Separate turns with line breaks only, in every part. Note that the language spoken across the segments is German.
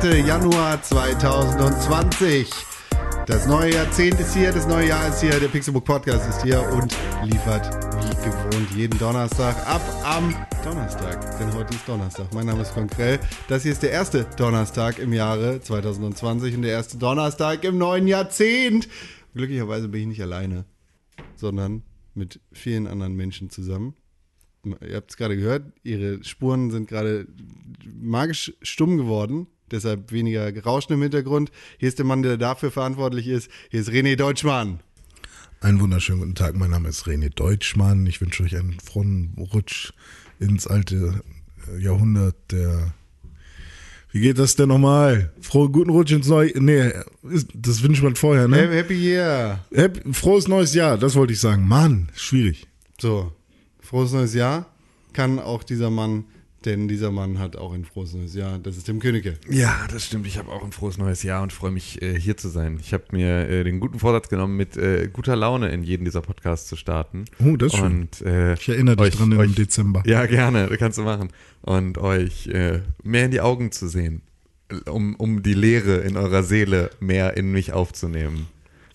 Donnerstag, der 2. Januar 2020. Das neue Jahrzehnt ist hier, das neue Jahr ist hier, der Pixelbook Podcast ist hier und liefert wie gewohnt jeden Donnerstag ab am Donnerstag. Denn heute ist Donnerstag. Mein Name ist Konkrell. Das hier ist der erste Donnerstag im Jahre 2020 und der erste Donnerstag im neuen Jahrzehnt. Glücklicherweise bin ich nicht alleine, sondern mit vielen anderen Menschen zusammen. Ihr habt es gerade gehört, ihre Spuren sind gerade magisch stumm geworden. Deshalb weniger Rauschen im Hintergrund. Hier ist der Mann, der dafür verantwortlich ist. Hier ist René Deutschmann.
Einen wunderschönen guten Tag. Mein Name ist René Deutschmann. Ich wünsche euch einen frohen Rutsch ins alte äh, Jahrhundert der. Wie geht das denn nochmal? Frohen guten Rutsch ins neue. Nee, das wünscht man vorher, ne?
Happy Year.
Happy, frohes neues Jahr, das wollte ich sagen. Mann, schwierig.
So, frohes neues Jahr kann auch dieser Mann, denn dieser Mann hat auch ein frohes neues Jahr. Das ist Tim Königke.
Ja, das stimmt. Ich habe auch ein frohes neues Jahr und freue mich, äh, hier zu sein. Ich habe mir äh, den guten Vorsatz genommen, mit äh, guter Laune in jeden dieser Podcasts zu starten.
Oh, das ist schön.
Und, äh,
Ich erinnere dich
euch-
dran im
euch-
Dezember.
Ja, gerne, das kannst du machen. Und euch äh, mehr in die Augen zu sehen, um, um die Leere in eurer Seele mehr in mich aufzunehmen.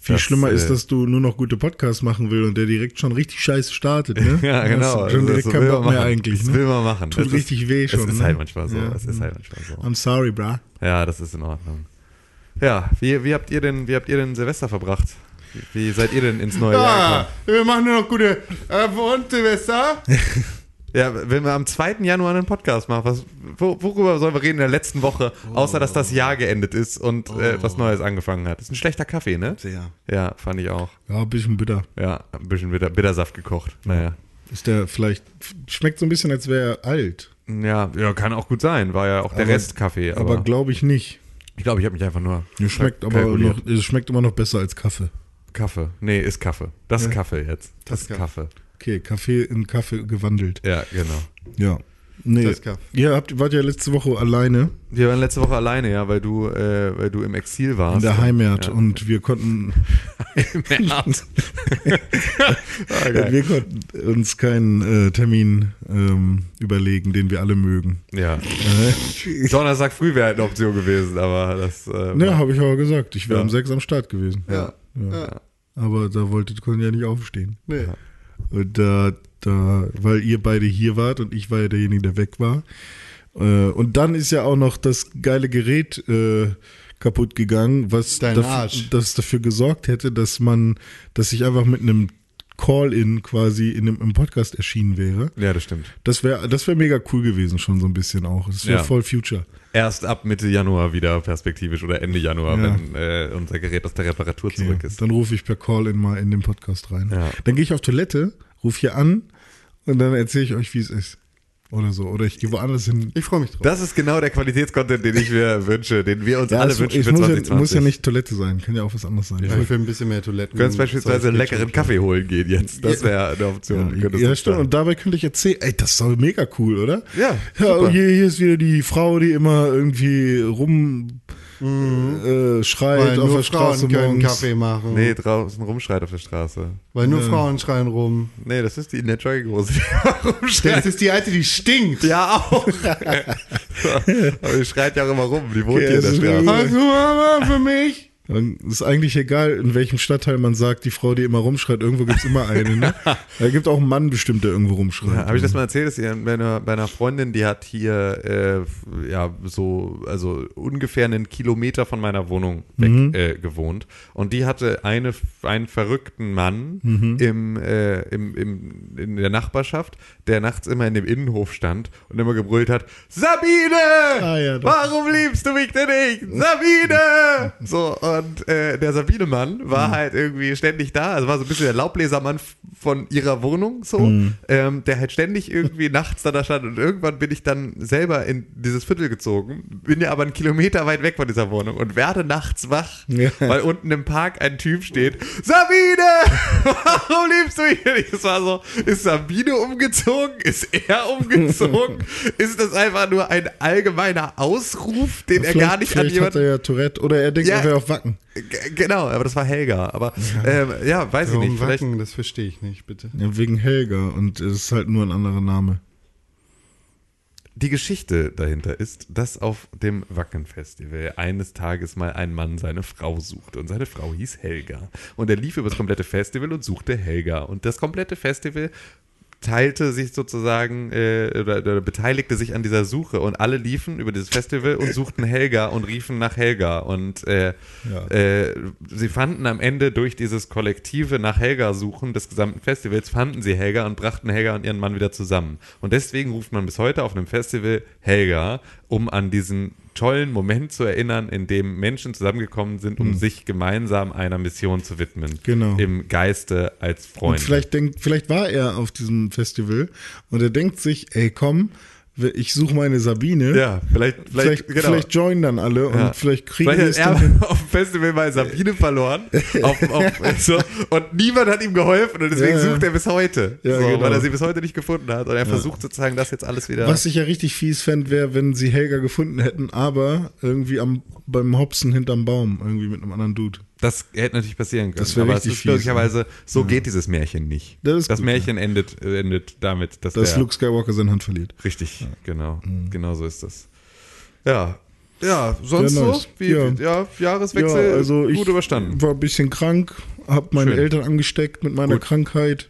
Viel
Das,
schlimmer ist,
äh,
dass du nur noch gute Podcasts machen will und der direkt schon richtig scheiße startet, ne?
Ja, genau.
Hast Schon
Also,
direkt
das
keinen
will
Bock
man
mehr
machen.
eigentlich,
Das
ne?
will man machen.
Tut
Es
richtig
ist,
weh schon,
Es ist
ne?
halt manchmal so.
Ja.
Es ist halt manchmal so.
I'm sorry, bra.
Ja, das ist in Ordnung. Ja, wie, wie habt ihr denn, wie habt ihr denn Silvester verbracht? Wie, wie seid ihr denn ins neue Jahr
Ja,
gekommen?
wir machen nur noch gute äh, und Silvester.
Ja, wenn wir am 2. Januar einen Podcast machen, was, wo, worüber sollen wir reden in der letzten Woche, außer dass das Jahr geendet ist und äh, was Neues angefangen hat? ist ein schlechter Kaffee, ne?
Sehr.
Ja, fand ich auch.
Ja, ein bisschen bitter.
Ja, ein bisschen Bitter, Bittersaft gekocht. Naja.
Ist der vielleicht, schmeckt so ein bisschen, als wäre er alt.
Ja, ja, kann auch gut sein. War ja auch der
Aber-
Rest Kaffee.
Aber,
Aber,
glaube ich nicht.
ich glaube, ich habe mich einfach nur.
Es schmeckt aber noch, es schmeckt immer noch besser als Kaffee.
Kaffee. Nee, ist Kaffee. Das ist Kaffee jetzt. Das, ist Kaffee.
Okay, Kaffee in Kaffee gewandelt.
Ja, genau.
Ja. Nee.
Das.
Ihr habt, wart ja letzte Woche alleine
Wir waren letzte Woche alleine, ja, weil du, äh, weil du im Exil warst.
in der Heimat
Ja.
und wir konnten,
ah, geil.
wir konnten uns keinen äh, Termin ähm, überlegen, den wir alle mögen.
Ja. Donnerstag früh wäre halt eine Option gewesen, aber das. Äh,
Ja, habe ich aber gesagt. Ich wäre
Ja.
um sechs am Start gewesen.
ja.
Ja. Aber da wolltet ihr ja nicht aufstehen.
Nee.
Und da, da, weil ihr beide hier wart und ich war ja derjenige, der weg war. Äh, und dann ist ja auch noch das geile Gerät äh, kaputt gegangen, was dafür, das dafür gesorgt hätte, dass man, dass ich einfach mit einem Call-in quasi in einem, im Podcast erschienen wäre.
ja, das stimmt.
Das wäre das wär mega cool gewesen, schon so ein bisschen auch. Das wäre
Ja.
voll Future.
Erst ab Mitte Januar wieder perspektivisch oder Ende Januar,
Ja.
wenn äh, unser Gerät aus der Reparatur
Okay.
zurück ist.
Dann rufe ich per Call-in mal in den Podcast rein.
Ja.
Dann gehe ich auf Toilette, rufe hier an und dann erzähle ich euch, wie es ist. Oder so. Oder ich gehe woanders hin.
Ich freue mich drauf.
Das ist genau der Qualitätscontent, den ich mir wünsche, den wir uns alle
es,
wünschen
es
für
muss, ja,
2020.
muss ja nicht Toilette sein, kann ja auch was anderes sein.
ich will ein bisschen mehr Toiletten.
Du könntest beispielsweise einen leckeren. Kaffee holen gehen jetzt. Das wäre eine Option.
Ja, ja stimmt. Und dabei könnte ich erzählen, ey, das ist doch mega cool, oder?
Ja,
Ja, hier, hier ist wieder die Frau, die immer irgendwie rum äh, schreit
Weil
auf
nur
der Straße
Frauen können
morgens.
Kaffee machen.
Nee, draußen rumschreit auf der Straße.
Weil nur
Ja.
Frauen schreien rum.
Nee, das ist die in der Jogginghose, die rumschreit.
Das ist die alte, die stinkt.
Ja, auch. Aber die schreit ja auch immer rum. Die wohnt
Okay,
hier in der Straße.
Hast du Mama für mich?
Dann ist eigentlich egal, in welchem Stadtteil man sagt, die Frau, die immer rumschreit, irgendwo gibt's immer eine. Ne? Da gibt auch einen Mann bestimmt, der irgendwo rumschreit.
Ja, Habe ich das mal erzählt, dass ihr bei einer, bei einer Freundin, die hat hier äh, ja so also ungefähr einen Kilometer von meiner Wohnung weg
Mhm.
äh, gewohnt und die hatte eine einen verrückten Mann
Mhm.
im, äh, im, im in der Nachbarschaft, der nachts immer in dem Innenhof stand und immer gebrüllt hat: Sabine,
Ah, ja,
warum liebst du mich denn nicht, Sabine? So und äh, der Sabine-Mann
Mhm.
war halt irgendwie ständig da, also war so ein bisschen der Laubbläsermann von ihrer Wohnung so,
Mhm.
ähm, der halt ständig irgendwie nachts da, da stand und irgendwann bin ich dann selber in dieses Viertel gezogen, bin ja aber einen Kilometer weit weg von dieser Wohnung und werde nachts wach,
Ja.
weil unten im Park ein Typ steht, Sabine, warum liebst du mich nicht? Das war so, ist Sabine umgezogen? Ist er umgezogen? ist das einfach nur ein allgemeiner Ausruf, den er gar nicht an
vielleicht hat
jemanden
er ja Tourette oder er denkt,
Ja.
er wäre auf Wacken.
G- Genau, aber das war Helga. Aber ja, ähm, ja weiß ich
Warum
nicht. Vielleicht,
Wacken? Das verstehe ich nicht, bitte.
Ja, wegen Helga und es ist halt nur ein anderer Name.
die Geschichte dahinter ist, dass auf dem Wacken-Festival eines Tages mal ein Mann seine Frau suchte. Und seine Frau hieß Helga. Und er lief über das komplette Festival und suchte Helga. Und das komplette Festival teilte sich sozusagen äh, oder, oder beteiligte sich an dieser Suche und alle liefen über dieses Festival und suchten Helga und riefen nach Helga und äh,
Ja.
äh, sie fanden am Ende durch dieses kollektive nach Helga suchen des gesamten Festivals fanden sie Helga und brachten Helga und ihren Mann wieder zusammen und deswegen ruft man bis heute auf einem Festival Helga, um an diesen tollen Moment zu erinnern, in dem Menschen zusammengekommen sind, um sich gemeinsam einer Mission zu widmen.
Genau.
Im Geiste als
Und
Freund.
vielleicht denkt, vielleicht war er auf diesem Festival und er denkt sich, ey komm, ich suche meine Sabine.
ja, vielleicht, vielleicht,
Vielleicht, vielleicht,
genau.
joinen dann alle
Ja.
und vielleicht kriegen
Vielleicht
wir
hat
es
er auf dem Festival mal Sabine verloren auf, auf, so, und niemand hat ihm geholfen und deswegen
Ja, ja.
sucht er bis heute, so,
genau.
weil er sie bis heute nicht gefunden hat und er versucht sozusagen das jetzt alles wieder.
Was ich ja richtig fies fände, wäre, wenn sie Helga gefunden hätten, aber irgendwie am, beim Hopsen hinterm Baum, irgendwie mit einem anderen Dude.
Das hätte natürlich passieren können.
Das wär
aber es
richtig
ist
fies,
möglicherweise, so geht dieses Märchen nicht.
Das ist gut,
Märchen endet, endet damit, dass,
Dass
der,
Luke Skywalker seine Hand verliert.
Richtig, genau. Genau so ist das. Ja. Ja, sonst
Ja,
so?
nice.
Wie,
Ja.
ja. Jahreswechsel
ja, also ich
gut überstanden.
war ein bisschen krank, habe meine
Schön.
Eltern angesteckt mit meiner
Gut.
Krankheit.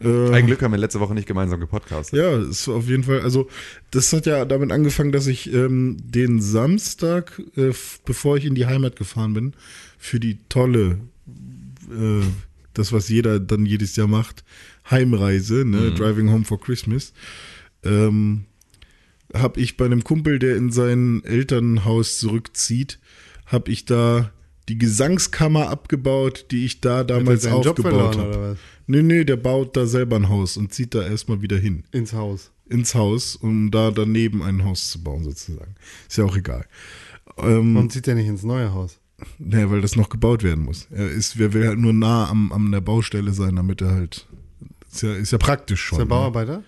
Ein Glück haben wir letzte Woche nicht gemeinsam gepodcastet.
Ja, ist auf jeden Fall, also das hat ja damit angefangen, dass ich ähm, den Samstag, äh, bevor ich in die Heimat gefahren bin, für die tolle, äh, das was jeder dann jedes Jahr macht, Heimreise, ne, Driving Home for Christmas, ähm, habe ich bei einem Kumpel, der in sein Elternhaus zurückzieht, habe ich da die Gesangskammer abgebaut, die ich da damals aufgebaut habe. Nee, nee, der baut da selber ein Haus und zieht da erstmal wieder hin.
Ins Haus.
Ins Haus, um da daneben ein Haus zu bauen, sozusagen. Ist ja auch egal. Ähm,
Warum zieht er nicht ins neue Haus?
Naja, weil das noch gebaut werden muss. Er ist, wer will halt nur nah am, am der Baustelle sein, damit er halt. Ist ja, ist ja praktisch schon.
Ist er
ne?
Bauarbeiter?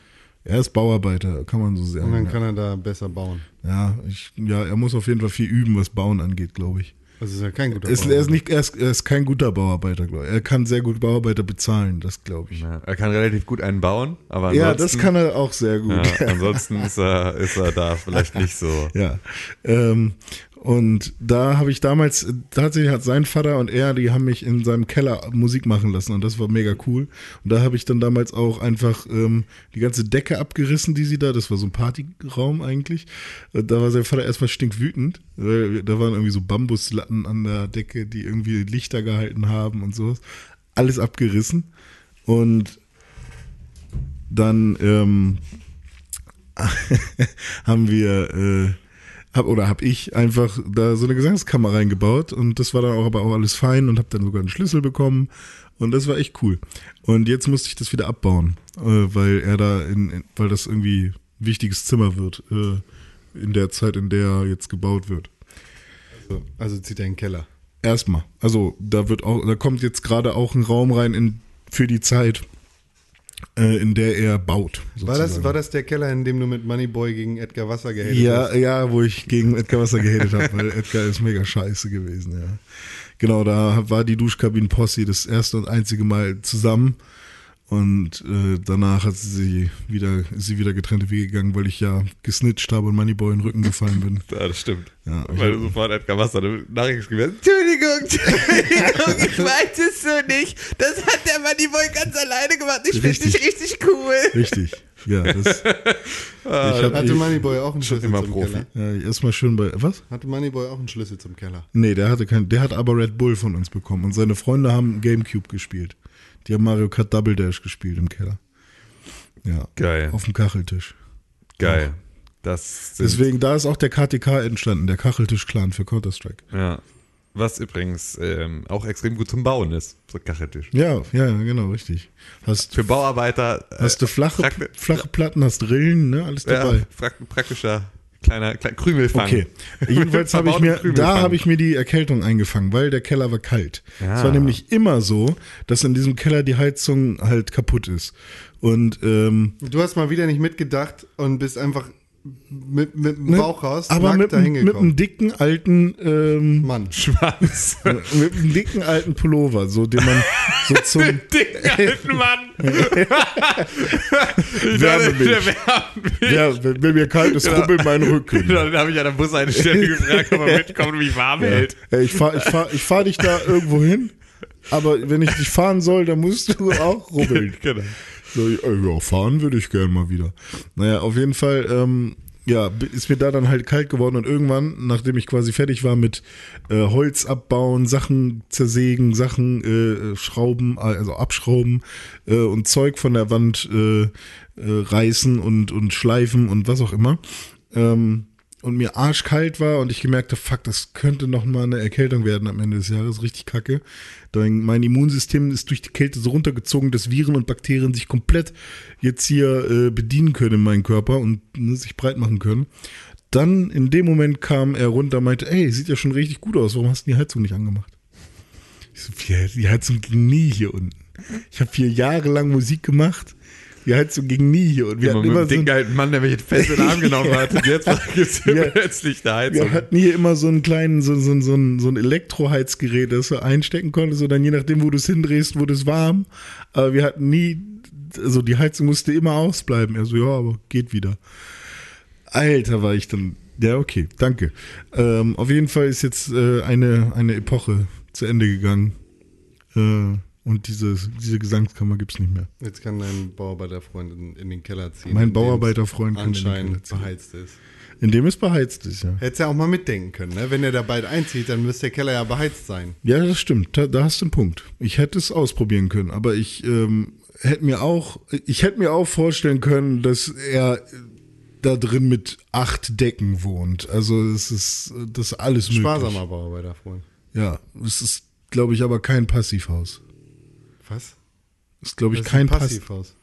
Er ist Bauarbeiter, kann man so sagen.
Und dann
ja.
kann er da besser bauen.
Ja, ich, ja, er muss auf jeden Fall viel üben, was Bauen angeht, glaube ich.
Das ist ja kein guter
Er ist, er, ist nicht, er, ist, er ist kein guter Bauarbeiter, glaube ich. Er kann sehr gut Bauarbeiter bezahlen, das glaube ich.
Ja, er kann relativ gut einen bauen, aber
Ja, das kann er auch sehr gut.
ja, ansonsten ist er, ist er da vielleicht nicht so.
Ja. Ähm, und da habe ich damals, äh, tatsächlich hat sein Vater und er, die haben mich in seinem Keller Musik machen lassen und das war mega cool. Und da habe ich dann damals auch einfach ähm, die ganze Decke abgerissen, die sie da, das war so ein Partyraum eigentlich. Und da war sein Vater erstmal stinkwütend, weil da waren irgendwie so Bambuslatten an der Decke, die irgendwie Lichter gehalten haben und sowas. Alles abgerissen. Und dann ähm, haben wir äh, hab, oder habe ich einfach da so eine Gesangskammer reingebaut und das war dann auch aber auch alles fein und habe dann sogar einen Schlüssel bekommen und das war echt cool. Und jetzt musste ich das wieder abbauen, äh, weil er da in, in weil das irgendwie ein wichtiges Zimmer wird äh, in der Zeit, in der jetzt gebaut wird.
So, also zieht er in den Keller.
Erstmal, also da wird auch, da kommt jetzt gerade auch ein Raum rein in, für die Zeit, äh, in der er baut.
War das, war das der Keller, in dem du mit Moneyboy gegen Edgar Wasser gehatet
Ja,
hast?
ja, wo ich gegen Edgar Wasser gehatet habe, weil Edgar ist mega scheiße gewesen, ja. Genau, da war die Duschkabinen-Posse das erste und einzige Mal zusammen. Und äh, danach hat sie wieder, ist sie wieder getrennte Wege gegangen, weil ich ja gesnitcht habe und Moneyboy in den Rücken gefallen bin.
Ja, das stimmt.
Ja, ich
Weil du sofort Edgar Wasser eine Nachricht hast. Entschuldigung, Entschuldigung, ich meinte es so nicht. Das hat der Moneyboy ganz alleine gemacht. Ich finde
Richtig.
dich richtig cool.
Richtig. Ja, das. ich hab
Hatte Moneyboy auch einen Schlüssel
immer
zum
Profi.
Keller?
ja, erstmal schön bei. Was?
Hatte Moneyboy auch einen Schlüssel zum Keller?
Nee, der hatte kein, der hat aber Red Bull von uns bekommen und seine Freunde haben Gamecube gespielt. Die haben Mario Kart Double Dash gespielt im Keller. Ja.
Geil.
Auf dem Kacheltisch.
Geil. Das sind,
Deswegen, da ist auch der KTK entstanden, der Kacheltisch-Clan für Counter-Strike.
ja. Was übrigens ähm, auch extrem gut zum Bauen ist. So Kacheltisch.
Ja, ja, genau, richtig. Hast,
Für Bauarbeiter. äh,
hast du flache,
Prakti-
flache Platten, hast Rillen, ne, alles dabei.
ja, prak- praktischer kleiner, kleiner Krümelfang.
Okay. Jedenfalls habe ich mir, da habe ich mir die Erkältung eingefangen, weil der Keller war kalt.
Ja.
Es war nämlich immer so, dass in diesem Keller die Heizung halt kaputt ist. Und ähm,
Du hast mal wieder nicht mitgedacht und bist einfach mit, mit dem
Ne?
Bauch raus,
aber mit, mit einem dicken alten ähm,
Mann.
Schwanz.
mit einem dicken alten Pullover, so den man so zum
Dicken alten Mann. ich
Wärmemilch.
der Wärmemilch.
ja, wenn, wenn mir kalt ist, rubbelt mein Rücken.
Dann habe ich an der Bushaltestelle gefragt, ob er mitkommt und mich warm hält.
Ey, ich fahr, ich fahr, ich fahr dich da irgendwo hin, aber wenn ich dich fahren soll, dann musst du auch rubbeln.
Genau.
Ja, fahren würde ich gern mal wieder. Naja, auf jeden Fall, ähm, ja, ist mir da dann halt kalt geworden und irgendwann, nachdem ich quasi fertig war mit äh, Holz abbauen, Sachen zersägen, Sachen äh, schrauben, also abschrauben äh, und Zeug von der Wand äh, äh, reißen und, und schleifen und was auch immer, ähm, und mir arschkalt war und ich gemerkt habe, fuck, das könnte noch mal eine Erkältung werden am Ende des Jahres, richtig kacke. Dann mein Immunsystem ist durch die Kälte so runtergezogen, dass Viren und Bakterien sich komplett jetzt hier äh, bedienen können in meinem Körper und ne, sich breit machen können. Dann in dem Moment kam er runter meinte, ey, sieht ja schon richtig gut aus, warum hast du die Heizung nicht angemacht? Ich so, die Heizung ging nie hier unten. Ich habe hier jahrelang Musik gemacht, die Heizung ging nie hier unten. Wir
Immer
hatten
mit
immer
dem
so
dicken Mann, der mich fest in den Arm genommen hat. Und jetzt gibt es
Ja.
plötzlich eine Heizung.
Wir hatten hier immer so einen kleinen, so, so, so, ein, so ein Elektroheizgerät, das du einstecken konntest, und dann je nachdem, wo du es hindrehst, wurde es warm. Aber wir hatten nie, also die Heizung musste immer ausbleiben. Er so, ja, aber geht wieder. Alter, war ich dann, ja, okay, danke. Ähm, auf jeden Fall ist jetzt äh, eine, eine Epoche zu Ende gegangen. Äh, und diese, diese Gesangskammer gibt's nicht mehr.
Jetzt kann dein Bauarbeiterfreund in, in den Keller ziehen.
Mein
es
Bauarbeiterfreund kann in den Keller
anscheinend beheizt ist.
In dem es beheizt ist, ja.
Hättest ja auch mal mitdenken können, ne? Wenn er da bald einzieht, dann müsste der Keller ja beheizt sein.
Ja, das stimmt. Da, da hast du einen Punkt. Ich hätte es ausprobieren können, aber ich ähm, hätte mir auch, ich hätte mir auch vorstellen können, dass er da drin mit acht Decken wohnt. Also es ist das ist alles möglich.
Sparsamer Bauarbeiterfreund.
Ja, es ist, glaube ich, aber kein Passivhaus.
Was?
Ist, glaube ich,
Das
kein
ein
Passiv.
Passivhaus.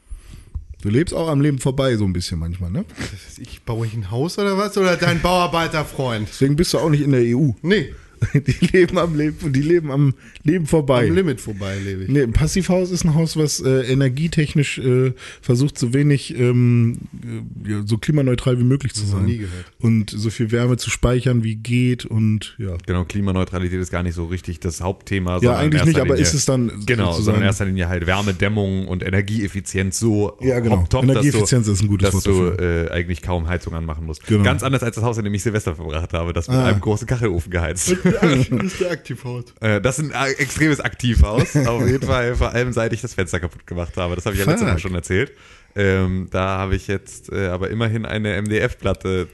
Du lebst auch am Leben vorbei so ein bisschen manchmal, ne?
Ich baue ich ein Haus oder was? Oder dein Bauarbeiterfreund?
Deswegen bist du auch nicht in der EU.
Nee,
Die leben am Leben, die leben am Leben vorbei.
am Limit vorbei lebe ich.
Nee, ein Passivhaus ist ein Haus, was äh, energietechnisch äh, versucht, so wenig, ähm, äh, ja, so klimaneutral wie möglich zu sein.
nie gehört.
Und so viel Wärme zu speichern, wie geht und ja.
Genau, Klimaneutralität ist gar nicht so richtig das Hauptthema.
Ja, eigentlich nicht, aber
Linie-
ist es dann
Genau,
sozusagen-
sondern in erster Linie halt Wärmedämmung und Energieeffizienz so
Ja, genau.
hopptopp,
Energieeffizienz
dass du,
ist ein gutes
dass
Wort
du äh, eigentlich kaum Heizung anmachen musst.
Genau.
Ganz anders als das Haus, in dem ich Silvester verbracht habe, das mit
Ah.
einem großen Kachelofen geheizt.
Das ist der Aktivhaus.
Äh, das ist ein äh, extremes Aktivhaus. Auf jeden Fall, vor allem seit ich das Fenster kaputt gemacht habe. Das habe ich ja letztes Mal schon erzählt. Ähm, da habe ich jetzt äh, aber immerhin eine MDF-Platte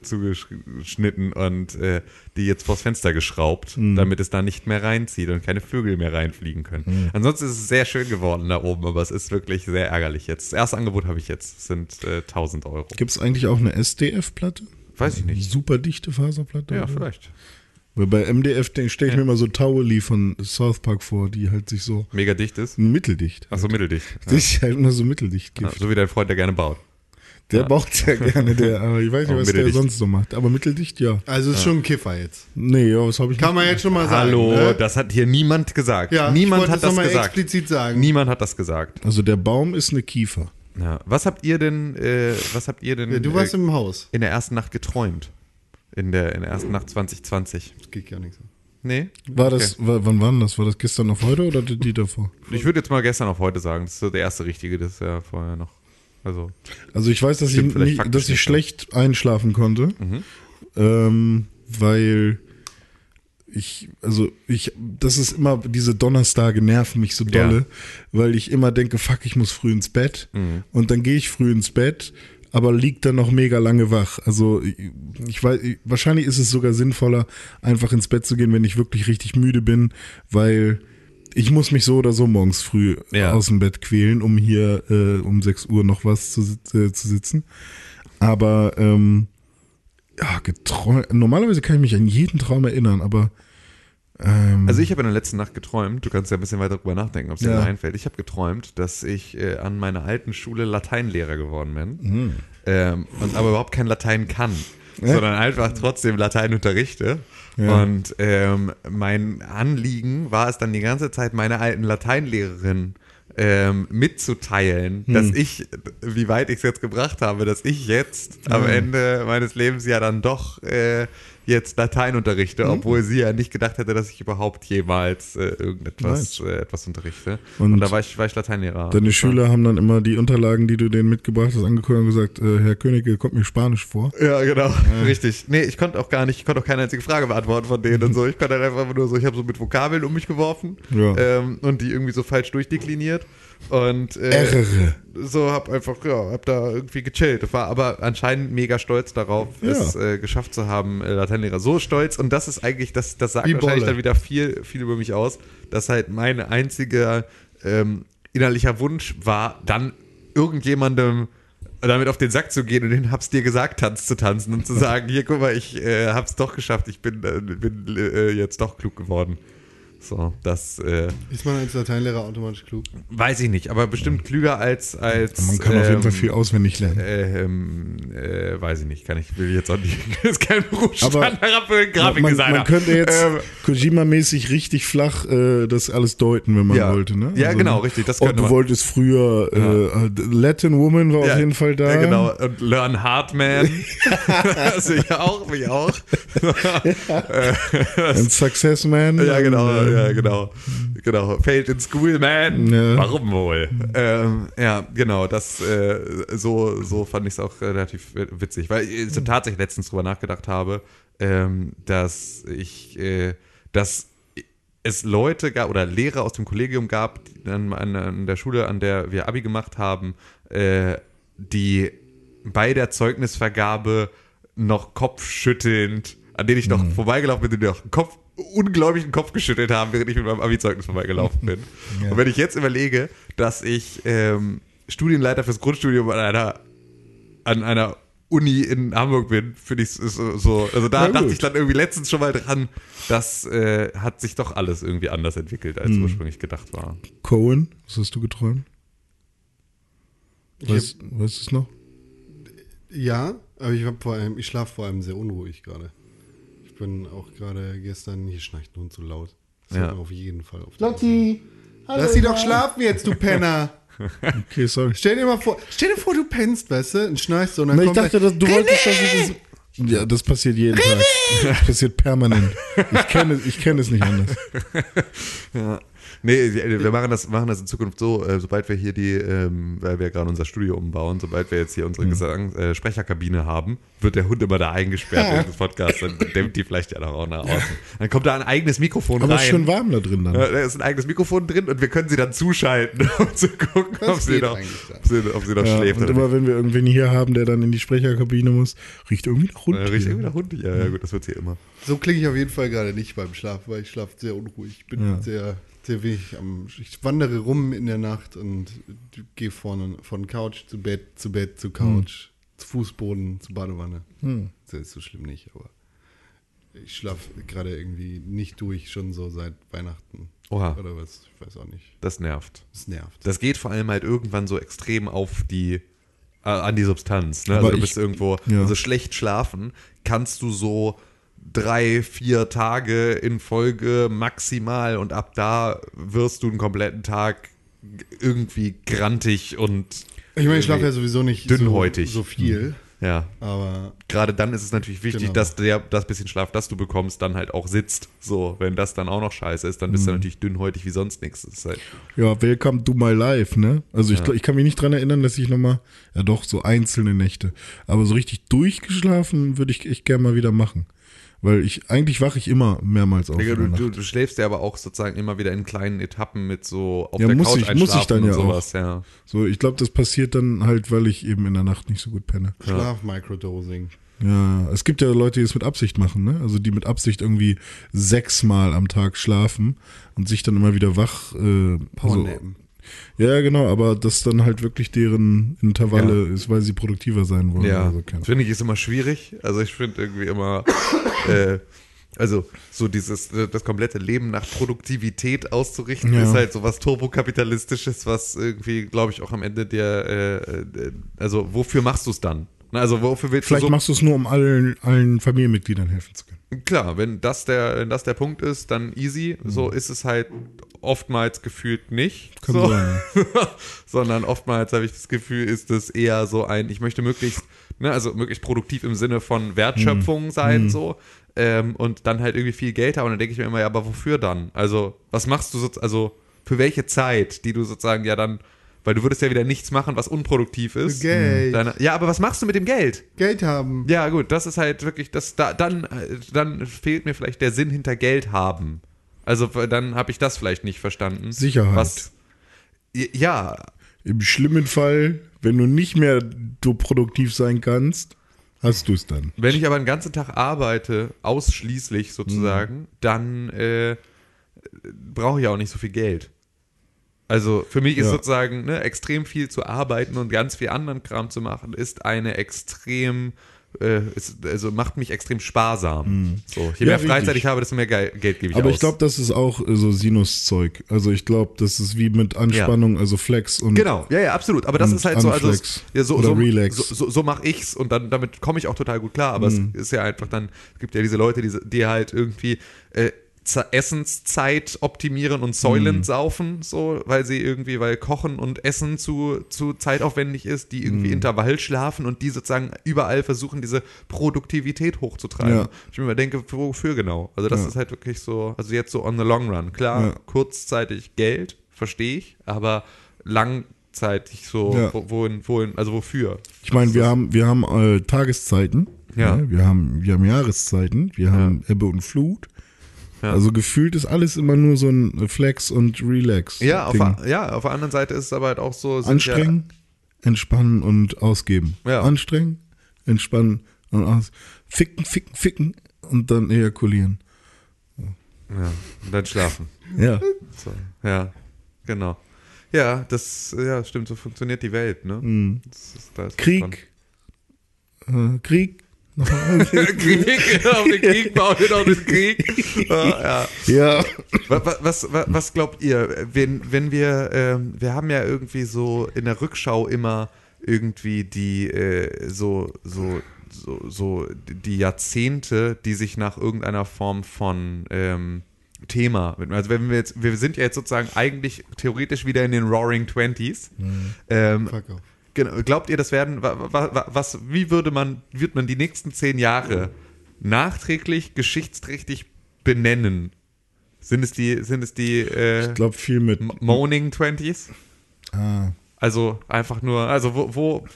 äh, zugeschnitten und äh, die jetzt vors Fenster geschraubt,
Mhm.
damit es da nicht mehr reinzieht und keine Vögel mehr reinfliegen können. Ansonsten ist es sehr schön geworden da oben, aber es ist wirklich sehr ärgerlich jetzt. Das erste Angebot habe ich jetzt, das sind äh, 1000 Euro.
Gibt es eigentlich auch eine SDF-Platte?
Weiß ich nicht.
Super dichte Faserplatte?
Ja, vielleicht.
Weil bei MDF stelle ich mir immer so Tauli von South Park vor, die halt sich so
Mega dicht ist.
mitteldicht.
Achso, mitteldicht. Ja.
Sich halt immer so mitteldicht
Ja,
gibt.
so wie dein Freund, der gerne baut.
Der
Ja.
baut ja gerne, der, aber ich weiß nicht, was der sonst so macht. Aber mitteldicht, ja.
Also ist schon ein Kiffer jetzt.
Nee, ja, was habe ich
Kann
nicht-
man jetzt schon mal sagen.
Hallo,
ne?
das hat hier niemand gesagt.
ja,
niemand hat das
mal
gesagt.
explizit sagen.
Niemand hat das gesagt.
Also der Baum ist eine Kiefer.
Ja. Was habt ihr denn, äh, was habt ihr denn
Ja, du warst
äh,
im Haus.
in der ersten Nacht geträumt? In der, in der ersten Nacht 2020.
Das geht gar nicht so.
Nee?
War das, war, wann war denn das? War das gestern auf heute oder die, die davor?
Ich würde jetzt mal gestern auf heute sagen. Das ist so der erste richtige, das ist ja vorher noch. Also,
Also ich weiß, dass ich, nicht, dass ich schlecht einschlafen konnte,
Mhm.
ähm, weil ich, also ich, das ist immer, diese Donnerstage nerven mich so
Ja.
dolle, weil ich immer denke, fuck, ich muss früh ins Bett
Mhm.
und dann gehe ich früh ins Bett, aber liegt dann noch mega lange wach. Also ich, weiß, ich, wahrscheinlich ist es sogar sinnvoller, einfach ins Bett zu gehen, wenn ich wirklich richtig müde bin, weil ich muss mich so oder so morgens früh
Ja.
aus dem Bett quälen, um hier äh, um 6 Uhr noch was zu, äh, zu sitzen. Aber ähm, ja. Normalerweise kann ich mich an jeden Traum erinnern, aber ähm,
also ich habe in der letzten Nacht geträumt, du kannst ja ein bisschen weiter drüber nachdenken, ob es dir
Ja.
da einfällt. Ich habe geträumt, dass ich äh, an meiner alten Schule Lateinlehrer geworden bin.
Mhm.
Ähm, und aber überhaupt kein Latein kann, sondern einfach trotzdem Latein unterrichte.
Ja.
Und ähm, mein Anliegen war es dann die ganze Zeit, meine alten Lateinlehrerin ähm, mitzuteilen,
Hm.
dass ich, wie weit ich es jetzt gebracht habe, dass ich jetzt am Ende meines Lebens ja dann doch äh, jetzt Latein unterrichte,
Hm.
obwohl sie ja nicht gedacht hätte, dass ich überhaupt jemals äh, irgendetwas äh, etwas unterrichte. Und,
Und
da war ich, war ich Lateinlehrer.
Deine
war-
Schüler haben dann immer die Unterlagen, die du denen mitgebracht hast, angeguckt und gesagt, äh, Herr Königke, kommt mir Spanisch vor.
Ja, genau. Richtig. Nee, ich konnte auch gar nicht, ich konnte auch keine einzige Frage beantworten von denen und so. Ich konnte halt einfach nur so, ich habe so mit Vokabeln um mich geworfen
Ja.
ähm, und die irgendwie so falsch durchdekliniert. Und äh, so hab einfach, ja, hab da irgendwie gechillt. War aber anscheinend mega stolz darauf,
Ja.
es äh, geschafft zu haben, äh, Lateinlehrer. So stolz und das ist eigentlich, das, das sagt
Wie
wahrscheinlich
Bolle.
dann wieder viel, viel über mich aus, dass halt mein einziger ähm, innerlicher Wunsch war, dann irgendjemandem damit auf den Sack zu gehen und den hab's dir gesagt, Tanz zu tanzen und zu sagen, hier, guck mal, ich äh, hab's doch geschafft, ich bin, äh, bin äh, jetzt doch klug geworden. So, das äh,
Ist man als Lateinlehrer automatisch klug?
weiß ich nicht, aber bestimmt klüger als als
Man kann auf jeden
ähm,
Fall viel auswendig lernen.
ähm, äh, weiß ich nicht, kann ich, will jetzt auch nicht, ist kein Berufsstand
Aber
für einen
man,
Grafikdesigner.
man könnte jetzt
Ähm,
Kojima-mäßig richtig flach äh, das alles deuten, wenn man
Ja.
wollte. Ne?
Ja, genau, richtig, das könnte
du
man.
wolltest früher äh, Latin Woman war auf jeden Fall da.
Ja, genau. Und Learn Hard Man. das will ich auch, will ich auch.
And Success Man.
ja, genau,
Und, äh,
ja, genau. Genau. Failed in School Man.
Ja.
Warum wohl? Ähm, ja, genau. Das, äh, so, so fand ich es auch relativ witzig, weil ich so tatsächlich letztens drüber nachgedacht habe, ähm, dass ich, äh, dass es Leute gab oder Lehrer aus dem Kollegium gab, an, an der Schule, an der wir Abi gemacht haben, äh, die bei der Zeugnisvergabe noch kopfschüttelnd, an denen ich noch vorbeigelaufen bin, die noch einen Kopf, unglaublichen Kopf geschüttelt haben, während ich mit meinem Abi-Zeugnis vorbeigelaufen bin.
Ja.
Und wenn ich jetzt überlege, dass ich ähm, Studienleiter fürs Grundstudium an einer, an einer Uni in Hamburg bin, finde ich so, so, also da dachte ich dann irgendwie letztens schon mal dran, das äh, hat sich doch alles irgendwie anders entwickelt, als ursprünglich gedacht war.
Cohen, was hast du geträumt? Weißt, weißt du es noch?
Ja, aber ich, hab vor allem, ich schlafe vor allem sehr unruhig gerade. Ich bin auch gerade gestern, hier schnarcht Hund so laut. Das
Ja.
auf jeden Fall auf.
Lotti! Hallo,
Lass sie doch schlafen jetzt, du Penner!
Okay, sorry.
Stell dir mal vor, stell dir vor, du pennst, weißt du, und schnarchst so und dann
Na, ich
kommt
dachte, dass, du wolltest, dass ich das. Ja, das passiert jeden Tag. Das passiert permanent. Ich kenne ich kenn es nicht anders.
Ja. Nee, wir machen das, machen das in Zukunft so, äh, sobald wir hier die, ähm, weil wir gerade unser Studio umbauen, sobald wir jetzt hier unsere Gesang äh, Sprecherkabine haben, wird der Hund immer da eingesperrt während des Podcasts, dann dämmt die vielleicht ja noch auch nach außen. Dann kommt da ein eigenes Mikrofon
Aber es
rein.
ist schön warm da drin dann.
Ja, da ist ein eigenes Mikrofon drin und wir können sie dann zuschalten, um zu gucken,
Das
ob sie, noch, ob sie, ob sie noch
Ja,
schläft.
und
oder
immer wenn wir irgendwen hier haben, der dann in die Sprecherkabine muss, riecht irgendwie nach Hund.
nicht. Äh, Riecht irgendwie nach Hund? Ja, ja, gut, das wird sie immer.
So klinge ich auf jeden Fall gerade nicht beim Schlaf, weil ich schlafe sehr unruhig. Ich bin
Ja.
sehr, sehr wenig am. Ich wandere rum in der Nacht und gehe vorne von Couch zu Bett, zu Bett, zu Couch, zu Fußboden, zu Badewanne. Das ist so schlimm nicht, aber ich schlafe gerade irgendwie nicht durch, schon so seit Weihnachten.
Oha.
Oder was? Ich weiß auch nicht.
Das nervt.
Das nervt.
Das geht vor allem halt irgendwann so extrem auf die äh, an die Substanz. Ne?
Aber
Also du
ich-
bist irgendwo
ja.
also schlecht schlafen, kannst du so drei, vier Tage in Folge maximal und ab da wirst du einen kompletten Tag irgendwie grantig und
ich meine, ich schlafe ja sowieso nicht
dünnhäutig.
So, so viel,
ja.
aber
Gerade dann ist es natürlich wichtig,
Genau.
dass der, das bisschen Schlaf, das du bekommst, dann halt auch sitzt. So, wenn das dann auch noch scheiße ist, dann bist du
Mhm.
natürlich dünnhäutig wie sonst nichts. Halt,
Ja, welcome to my life, ne? Also ich, glaub, ich kann mich nicht dran erinnern, dass ich nochmal, ja doch, so einzelne Nächte. Aber so richtig durchgeschlafen würde ich echt gerne mal wieder machen. Weil ich, eigentlich wache ich immer mehrmals auf.
Digga, du, du, du schläfst ja aber auch sozusagen immer wieder in kleinen Etappen mit so auf
Ja,
der
muss
Couch
ich- muss ich
einschlafen
dann
und
ja
sowas, ja.
So, ich glaube, das passiert dann halt, weil ich eben in der Nacht nicht so gut penne.
Schlaf-Microdosing.
Ja, es gibt ja Leute, die es mit Absicht machen, ne? Also die mit Absicht irgendwie sechsmal am Tag schlafen und sich dann immer wieder wach. Äh, also. Ja, genau, aber das dann halt wirklich deren Intervalle ist, weil sie produktiver sein wollen.
Ja,
keine
finde ich ist immer schwierig. Also ich finde irgendwie immer, äh, also so dieses, das komplette Leben nach Produktivität auszurichten,
Ja.
ist halt so was turbokapitalistisches, was irgendwie, glaube ich, auch am Ende der, äh, äh, also wofür machst du es dann? Also wofür willst
Vielleicht
du so
machst du es nur, um allen, allen Familienmitgliedern helfen zu können.
Klar, wenn das der, wenn das der Punkt ist, dann easy. So ist es halt oftmals gefühlt nicht.
Kann
so.
sein,
Sondern oftmals habe ich das Gefühl, ist es eher so ein, ich möchte möglichst, ne, also möglichst produktiv im Sinne von Wertschöpfung sein, so. Ähm, und dann halt irgendwie viel Geld haben. Und dann denke ich mir immer, ja, aber wofür dann? Also, was machst du so, also für welche Zeit, die du sozusagen ja dann, weil du würdest ja wieder nichts machen, was unproduktiv ist.
Geld.
Deine, ja, aber was machst du mit dem Geld?
Geld haben.
Ja, gut, das ist halt wirklich, das, da, dann, dann fehlt mir vielleicht der Sinn hinter Geld haben. Also dann habe ich das vielleicht nicht verstanden.
Sicherheit.
Was, ja,
Im schlimmen Fall, wenn du nicht mehr du produktiv sein kannst, hast du es dann.
wenn ich aber den ganzen Tag arbeite, ausschließlich sozusagen, dann äh, brauche ich auch nicht so viel Geld. Also für mich ist
Ja.
sozusagen ne, extrem viel zu arbeiten und ganz viel anderen Kram zu machen, ist eine extrem, äh, ist, also macht mich extrem sparsam. So, je
Ja,
mehr Freizeit
richtig.
ich habe, desto mehr Ge Geld gebe ich
Aber
aus.
ich glaube, das ist auch äh, so Sinuszeug. Also ich glaube, das ist wie mit Anspannung, also Flex und
Genau, ja, ja, absolut. Aber das ist halt so, also ja, so,
oder
so,
Relax.
so, so, so mache ich's und dann damit komme ich auch total gut klar. Aber
Mhm.
es ist ja einfach dann, es gibt ja diese Leute, die, die halt irgendwie äh, Essenszeit optimieren und Soylent
Mhm.
saufen, so, weil sie irgendwie, weil Kochen und Essen zu, zu zeitaufwendig ist, die
Mhm.
irgendwie Intervall schlafen und die sozusagen überall versuchen, diese Produktivität hochzutreiben.
Ja.
Ich mir immer denke, wofür genau? Also das
Ja.
ist halt wirklich so, also jetzt so on the long run. Klar,
Ja.
kurzzeitig Geld, verstehe ich, aber langzeitig so,
Ja.
wo, wohin, wohin, also wofür?
Ich meine, wir haben, wir haben äh, Tageszeiten,
Ja.
ne? wir, haben, wir haben Jahreszeiten, wir haben Ebbe und Flut.
Ja.
Also gefühlt ist alles immer nur so ein Flex und Relax.
Ja, auf,
Ding.
ja, auf der anderen Seite ist es aber halt auch so.
Anstrengen, entspannen und ausgeben.
Ja.
Anstrengen, entspannen und aus. Ficken, ficken, ficken und dann ejakulieren.
Ja, ja, und dann schlafen.
Ja.
So, ja, genau. Ja, das, ja, stimmt, so funktioniert die Welt, ne? Das ist, da ist was dran.
Krieg. Äh, Krieg.
Krieg, auf den Krieg bauen wir auf den Krieg. Ja, ja.
ja.
Was, was, was, was glaubt ihr, wenn, wenn wir, ähm, wir haben ja irgendwie so in der Rückschau immer irgendwie die, äh, so, so, so, so die Jahrzehnte, die sich nach irgendeiner Form von ähm, Thema, also wenn wir jetzt, wir sind ja jetzt sozusagen eigentlich theoretisch wieder in den Roaring Twenties. Ähm,
Fuck off.
Genau. Glaubt ihr, das werden, wa, wa, wa, was, wie würde man, wird man die nächsten zehn Jahre nachträglich geschichtsträchtig benennen? Sind es die, sind es die äh,
Ich glaube viel mit.
Moaning Twenties?
Ah.
Also einfach nur, also wo, wo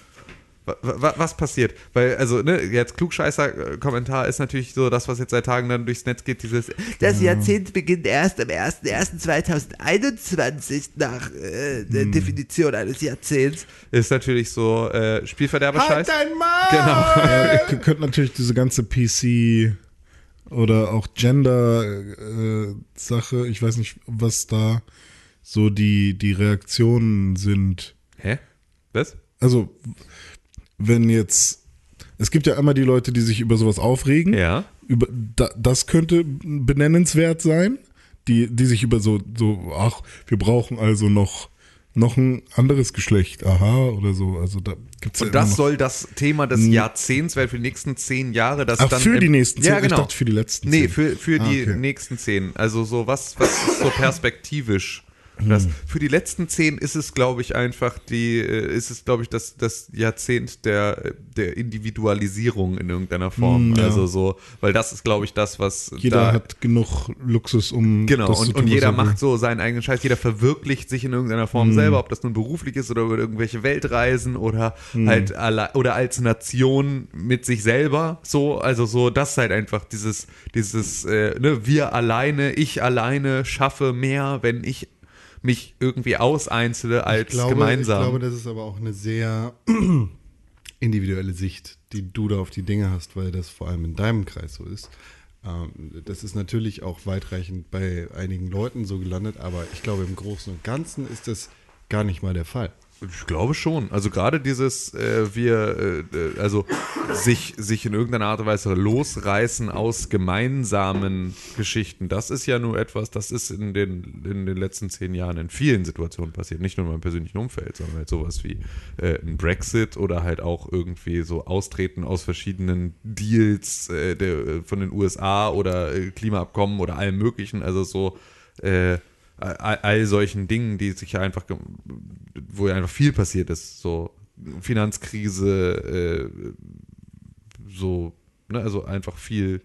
was passiert? Weil, also, ne, jetzt Klugscheißer-Kommentar ist natürlich so das, was jetzt seit Tagen dann durchs Netz geht, dieses
Das Jahrzehnt beginnt erst am 01.01.2021 nach äh, der
Hm.
Definition eines Jahrzehnts.
ist natürlich so äh, Spielverderber-Scheiß.
Halt dein Maul!
Genau.
Ja, ihr könnt natürlich diese ganze PC oder auch Gender-Sache, ich weiß nicht, was da so die, die Reaktionen sind.
Hä? Was?
Also, wenn jetzt, es gibt ja immer die Leute, die sich über sowas aufregen.
Ja.
Über, da, das könnte benennenswert sein, die, die sich über so, so, ach, wir brauchen also noch, noch ein anderes Geschlecht, aha, oder so. Also da gibt's ja
Und
immer
das soll das Thema des Jahrzehnts werden für die nächsten zehn Jahre. Das
Ach,
dann
für die nächsten zehn?
Ja,
Ich
genau.
dachte für die letzten
Nee,
zehn.
für, für
Ah,
die
okay.
nächsten zehn. Also so, was, was ist so perspektivisch? Das, für die letzten zehn ist es, glaube ich, einfach die, äh, ist es, glaube ich, das, das Jahrzehnt der, der Individualisierung in irgendeiner Form.
Mm, ja.
Also so, weil das ist, glaube ich, das, was
Jeder
da,
hat genug Luxus, um
Genau,
das zu
und,
tun,
und jeder
er
macht so seinen eigenen Scheiß. Jeder verwirklicht sich in irgendeiner Form selber, ob das nun beruflich ist oder über irgendwelche Weltreisen oder halt alle, oder als Nation mit sich selber. So, also so, das ist halt einfach dieses, dieses, äh, ne, wir alleine, ich alleine schaffe mehr, wenn ich mich irgendwie auseinzele als
ich glaube,
gemeinsam.
Ich glaube, das ist aber auch eine sehr individuelle Sicht, die du da auf die Dinge hast, weil das vor allem in deinem Kreis so ist. Ähm, das ist natürlich auch weitreichend bei einigen Leuten so gelandet, aber ich glaube, im Großen und Ganzen ist das gar nicht mal der Fall.
Ich glaube schon. Also gerade dieses, äh, wir, äh, äh, also sich, sich in irgendeiner Art und Weise losreißen aus gemeinsamen Geschichten, das ist ja nur etwas, das ist in den, in den letzten zehn Jahren in vielen Situationen passiert. Nicht nur in meinem persönlichen Umfeld, sondern halt sowas wie äh, ein Brexit oder halt auch irgendwie so Austreten aus verschiedenen Deals äh, der, von den USA oder äh, Klimaabkommen oder allem möglichen. Also so äh, all, all solchen Dingen, die sich ja einfach, wo ja einfach viel passiert ist, so Finanzkrise, äh, so, ne, also einfach viel.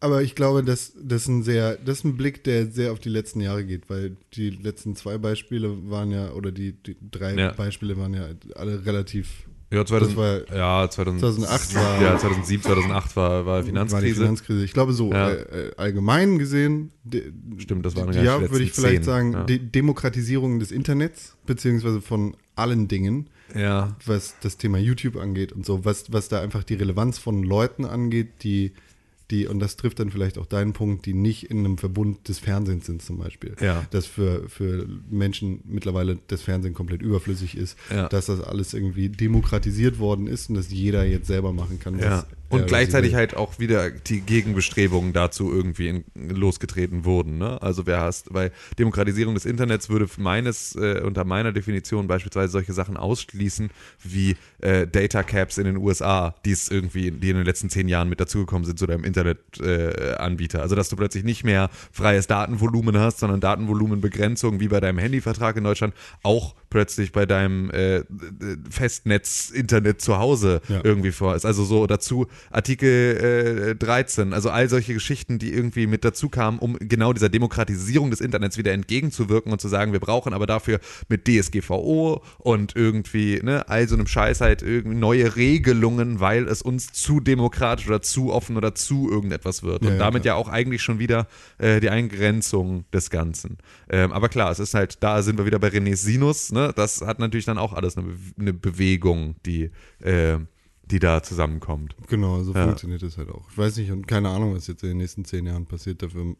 Aber ich glaube, das, das, ist ein sehr, das ist ein Blick, der sehr auf die letzten Jahre geht, weil die letzten zwei Beispiele waren ja, oder die, die drei
Ja.
Beispiele waren ja alle relativ
Ja, 2000,
war-
ja 2000,
2008 war-
ja, 2007, 2008 war, war
war die
Finanzkrise.
Finanzkrise. Ich glaube, so
Ja.
äh, äh, allgemein gesehen, de,
Stimmt, das waren
die-
ja
würde ich vielleicht
zehn,
sagen,
ja.
die Demokratisierung des Internets, beziehungsweise von allen Dingen,
ja,
was das Thema YouTube angeht und so, was, was da einfach die Relevanz von Leuten angeht, die, die, und das trifft dann vielleicht auch deinen Punkt, die nicht in einem Verbund des Fernsehens sind zum Beispiel.
Ja.
Dass für, für Menschen mittlerweile das Fernsehen komplett überflüssig ist,
Ja.
dass das alles irgendwie demokratisiert worden ist und dass jeder jetzt selber machen kann. was
Und
oder
gleichzeitig halt auch wieder die Gegenbestrebungen dazu irgendwie in, losgetreten wurden. Ne? Also wer hast, weil Demokratisierung des Internets würde meines, äh, unter meiner Definition beispielsweise solche Sachen ausschließen wie äh, Data Caps in den USA, die es irgendwie, die in den letzten zehn Jahren mit dazugekommen sind zu deinem Internetanbieter. Äh, also dass du plötzlich nicht mehr freies Datenvolumen hast, sondern Datenvolumenbegrenzung wie bei deinem Handyvertrag in Deutschland auch plötzlich bei deinem äh, Festnetz-Internet zu Hause
Ja.
irgendwie vor ist. Also so dazu Artikel äh, 13, also all solche Geschichten, die irgendwie mit dazu kamen, um genau dieser Demokratisierung des Internets wieder entgegenzuwirken und zu sagen, wir brauchen aber dafür mit DSGVO und irgendwie, ne, all so einem Scheiß halt irgendwie neue Regelungen, weil es uns zu demokratisch oder zu offen oder zu irgendetwas wird.
Ja,
und
ja,
damit
klar.
ja auch eigentlich schon wieder äh, die Eingrenzung des Ganzen. Ähm, aber klar, es ist halt, da sind wir wieder bei René Sinus, ne? Das hat natürlich dann auch alles eine, Be eine Bewegung, die, äh, die da zusammenkommt.
Genau, so
Ja.
funktioniert es halt auch. Ich weiß nicht und keine Ahnung, was jetzt in den nächsten zehn Jahren passiert. Dafür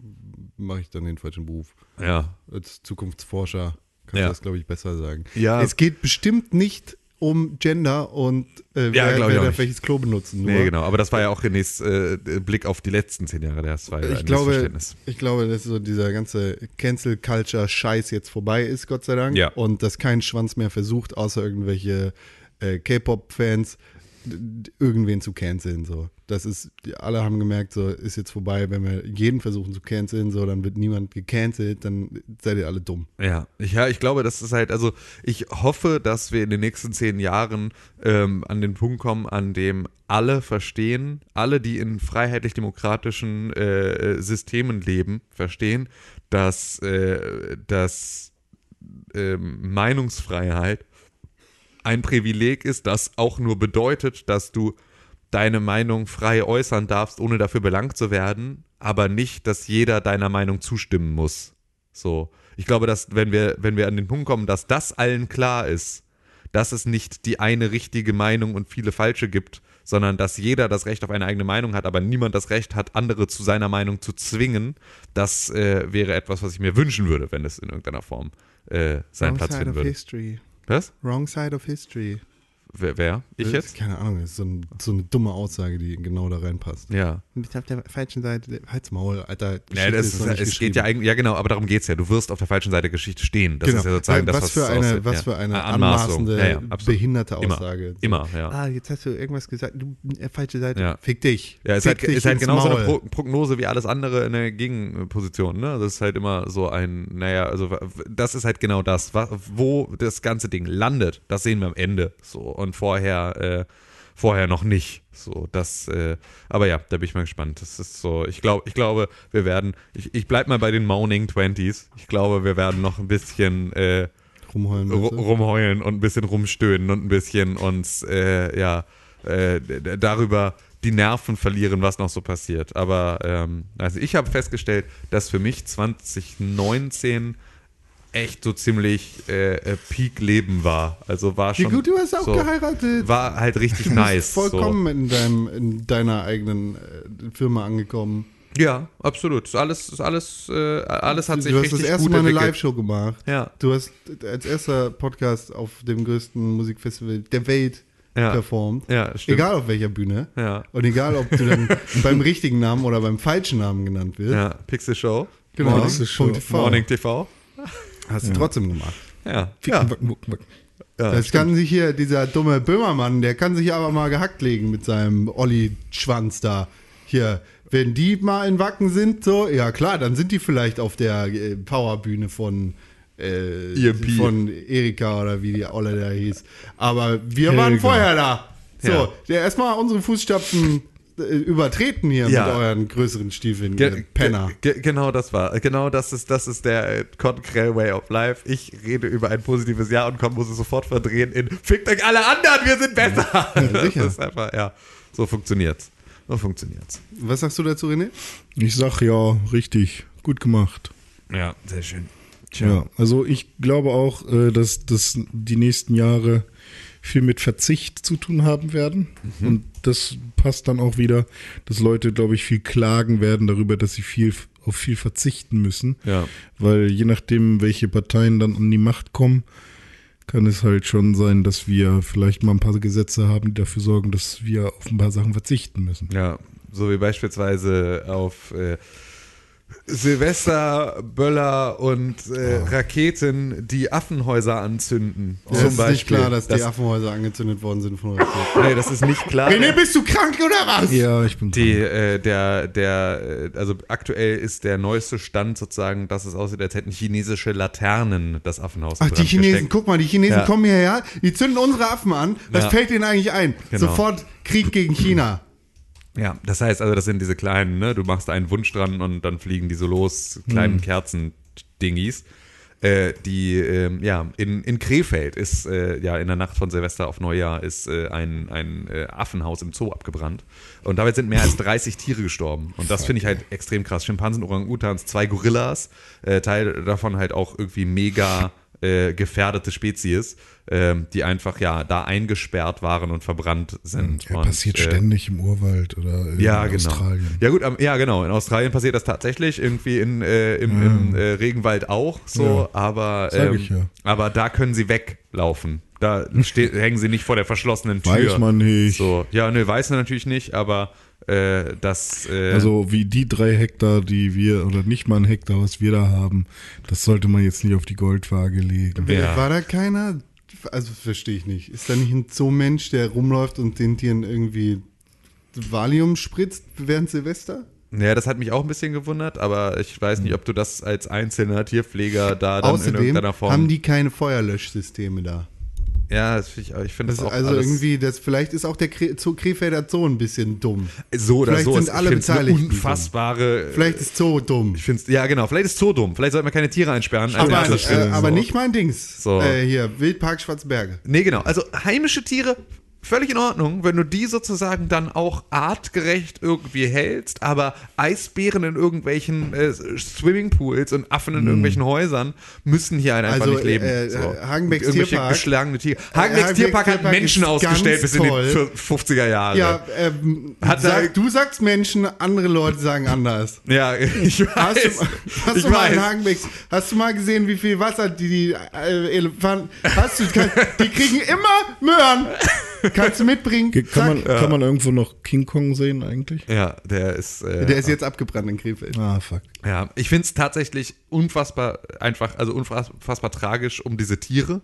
mache ich dann den falschen Beruf.
Ja.
Als Zukunftsforscher kann
Ja.
ich das, glaube ich, besser sagen.
Ja.
Es geht bestimmt nicht um Gender und äh,
Ja,
wer, wer darf welches Klo benutzen. Nur.
Nee, genau. Aber das war ja auch Renés äh, Blick auf die letzten zehn Jahre. Das war ja
Ich
ein
glaube, ich glaube, dass so dieser ganze Cancel-Culture-Scheiß jetzt vorbei ist, Gott sei Dank.
Ja.
Und dass kein Schwanz mehr versucht, außer irgendwelche äh, K-Pop-Fans, irgendwen zu canceln. So. Das ist, alle haben gemerkt, so ist jetzt vorbei. Wenn wir jeden versuchen zu canceln, so, dann wird niemand gecancelt, dann seid ihr alle dumm.
Ja, ich, ja, ich glaube, das ist halt, also ich hoffe, dass wir in den nächsten zehn Jahren ähm, an den Punkt kommen, an dem alle verstehen, alle, die in freiheitlich-demokratischen äh, Systemen leben, verstehen, dass, äh, dass ähm, Meinungsfreiheit ein Privileg ist, das auch nur bedeutet, dass du deine Meinung frei äußern darfst, ohne dafür belangt zu werden, aber nicht, dass jeder deiner Meinung zustimmen muss. So. Ich glaube, dass wenn wir, wenn wir an den Punkt kommen, dass das allen klar ist, dass es nicht die eine richtige Meinung und viele falsche gibt, sondern dass jeder das Recht auf eine eigene Meinung hat, aber niemand das Recht hat, andere zu seiner Meinung zu zwingen, das äh, wäre etwas, was ich mir wünschen würde, wenn es in irgendeiner Form äh, seinen Platz finden würde.
history.
Was?
Wrong side of history.
Wer? wer? Ich
Das
jetzt?
keine Ahnung, das ist so, ein, so eine dumme Aussage, die genau da reinpasst.
Ja.
Du bist auf der falschen Seite. Halt's Maul, Alter.
Ja,
Geschichte
das
ist
ist, es geht ja eigentlich, ja genau, aber darum geht's ja. Du wirst auf der falschen Seite der Geschichte stehen. Das
genau.
ist ja sozusagen das,
was,
was
für
es
eine,
aussieht,
was
ja.
für eine
Anmaßung.
anmaßende,
Ja, ja,
behinderte
Immer.
Aussage.
Immer, ja.
Ah, jetzt hast du irgendwas gesagt. Du, äh, falsche Seite.
Ja.
Fick dich.
Ja, ist
Fick
halt, ist halt genauso eine. Pro Prognose wie alles andere in der Gegenposition. Ne? Das ist halt immer so ein, naja, also das ist halt genau das, wo das ganze Ding landet. Das sehen wir am Ende. So und vorher, äh, vorher noch nicht. So, das, äh, aber ja, da bin ich mal gespannt. Das ist so, ich glaube, ich glaube, wir werden, ich, ich bleib mal bei den Moaning Twenties. Ich glaube, wir werden noch ein bisschen äh,
Rumheulen.
rumheulen und ein bisschen rumstöhnen und ein bisschen uns äh, ja äh, darüber die Nerven verlieren, was noch so passiert. Aber ähm, also ich habe festgestellt, dass für mich 2019 echt so ziemlich äh, äh, Peak-Leben war. Also war
Wie
schon.
gut, du hast auch
so,
geheiratet.
War halt richtig
Du bist
nice.
vollkommen in, deinem, in deiner eigenen äh, Firma angekommen.
Ja, absolut. Ist alles, ist alles, äh, alles hat sich
Du hast
richtig
das erste
gut
Mal eine
entwickelt.
Live-Show gemacht.
Ja.
Du hast als erster Podcast auf dem größten Musikfestival der Welt
Ja.
performt.
Ja, stimmt.
Egal auf welcher Bühne.
Ja.
Und egal, ob du dann beim richtigen Namen oder beim falschen Namen genannt wirst.
Ja, Pixel Show.
Genau.
Morning Show.
Morning TV.
Hast du trotzdem gemacht.
Ja. Ja.
Das kann sich hier, dieser dumme Böhmermann, der kann sich aber mal gehackt legen mit seinem Olli-Schwanz da. Hier, wenn die mal in Wacken sind, so, ja klar, dann sind die vielleicht auf der äh, Powerbühne von, äh,
EMP.
von Erika oder wie die Olle da hieß. Aber wir waren
Helga.
vorher da. So,
Ja.
erstmal unsere Fußstapfen übertreten hier
Ja.
mit euren größeren Stiefeln,
Ge
Penner.
Ge ge genau das war. Genau das ist, das ist der äh, Conkrell Way of Life. Ich rede über ein positives Jahr und komm, muss es sofort verdrehen in Fickt euch alle anderen, wir sind besser.
sicher.
Das ist einfach, ja, so funktioniert's. So funktioniert's.
Was sagst du dazu, René?
Ich sag ja, richtig. Gut gemacht.
Ja, sehr schön.
Ja, also ich glaube auch, äh, dass, dass die nächsten Jahre viel mit Verzicht zu tun haben werden. Und das passt dann auch wieder, dass Leute, glaube ich, viel klagen werden darüber, dass sie viel auf viel verzichten müssen.
Ja.
Weil je nachdem, welche Parteien dann an die Macht kommen, kann es halt schon sein, dass wir vielleicht mal ein paar Gesetze haben, die dafür sorgen, dass wir auf ein paar Sachen verzichten müssen.
Ja, so wie beispielsweise auf äh, Silvester, Böller und äh, Raketen, die Affenhäuser anzünden.
Ja,
zum
ist
Beispiel.
nicht klar, dass die Affenhäuser angezündet worden sind von Raketen.
Nee, das ist nicht klar.
René, bist du krank oder was?
Ja, ich bin
Die, äh, der, der, äh, also aktuell ist der neueste Stand sozusagen, dass es aussieht, als hätten chinesische Laternen das Affenhaus
Ach, die Chinesen,
gesteckt.
guck mal, die Chinesen
Ja.
kommen hierher, die zünden unsere Affen an. Was
Ja.
fällt denen eigentlich ein?
Genau.
Sofort Krieg gegen China.
Ja, das heißt also, das sind diese kleinen, ne, du machst einen Wunsch dran und dann fliegen die so los, kleinen Kerzen-Dingis. Äh, die, ähm, ja, in, in Krefeld ist, äh, ja, in der Nacht von Silvester auf Neujahr ist äh, ein, ein äh, Affenhaus im Zoo abgebrannt. Und dabei sind mehr als 30 Tiere gestorben. Und das finde ich halt extrem krass. Schimpansen, Orang-Utans, zwei Gorillas, äh, Teil davon halt auch irgendwie mega äh, gefährdete Spezies, ähm, die einfach ja da eingesperrt waren und verbrannt sind.
Ja,
und,
passiert
äh,
ständig im Urwald oder in
ja, genau.
Australien.
Ja gut, am- ja genau. In Australien passiert das tatsächlich irgendwie in, äh, im, im äh, Regenwald auch so, aber
Sag
ähm,
ja.
aber da können sie weglaufen. Da hängen sie nicht vor der verschlossenen Tür.
Weiß man nicht.
So, ja, ne, weiß man natürlich nicht, aber äh, das äh,
Also wie die drei Hektar, die wir, oder nicht mal ein Hektar, was wir da haben, das sollte man jetzt nicht auf die Goldwaage legen.
Ja.
War da keiner? Also verstehe ich nicht. Ist da nicht ein Zoo-Mensch, der rumläuft und den Tieren irgendwie Valium spritzt während Silvester?
ja, das hat mich auch ein bisschen gewundert, aber ich weiß nicht, ob du das als einzelner Tierpfleger da dann in
Außerdem
irgendeiner Form.
haben die keine Feuerlöschsysteme da.
Ja, das find ich, ich finde
Das
das, auch
also irgendwie, das, vielleicht ist auch der Kre Krefelder Zoo ein bisschen dumm.
so oder
vielleicht
so.
sind
ist-
alle Beteiligten
unfassbare.
Vielleicht ist Zoo dumm.
Ich find's, ja, genau. Vielleicht ist Zoo dumm. Vielleicht sollten wir keine Tiere einsperren.
Aber, äh, aber
So.
nicht mein Dings.
So.
Äh, hier, Wildpark Schwarzberge.
Nee, genau. Also heimische Tiere, völlig in Ordnung, wenn du die sozusagen dann auch artgerecht irgendwie hältst, aber Eisbären in irgendwelchen äh, Swimmingpools und Affen in irgendwelchen Häusern müssen hier halt einfach
Also,
nicht leben.
äh,
so.
äh, Hagenbecks
Irgendwelche
Tierpark-
geschlagene Tiere.
Äh,
Hagenbecks
Hagenbecks
Tierpark hat
Tierpark
Menschen ausgestellt bis in die
toll.
50er Jahre.
Ja, ähm, sag, du sagst Menschen, andere Leute sagen anders.
Ja, ich weiß.
Hast du, hast
ich
du mal. Hagenbecks, hast du mal gesehen, wie viel Wasser die, die äh, Elefanten, hast du, die kriegen immer Möhren. Kannst du mitbringen?
Ge- Kann man,
Zack.
kann man irgendwo noch King Kong sehen eigentlich?
Ja, der ist. Äh,
Der ist jetzt abgebrannt in Krefeld.
Ah, fuck.
Ja, ich finde es tatsächlich unfassbar einfach, also unfassbar tragisch um diese Tiere.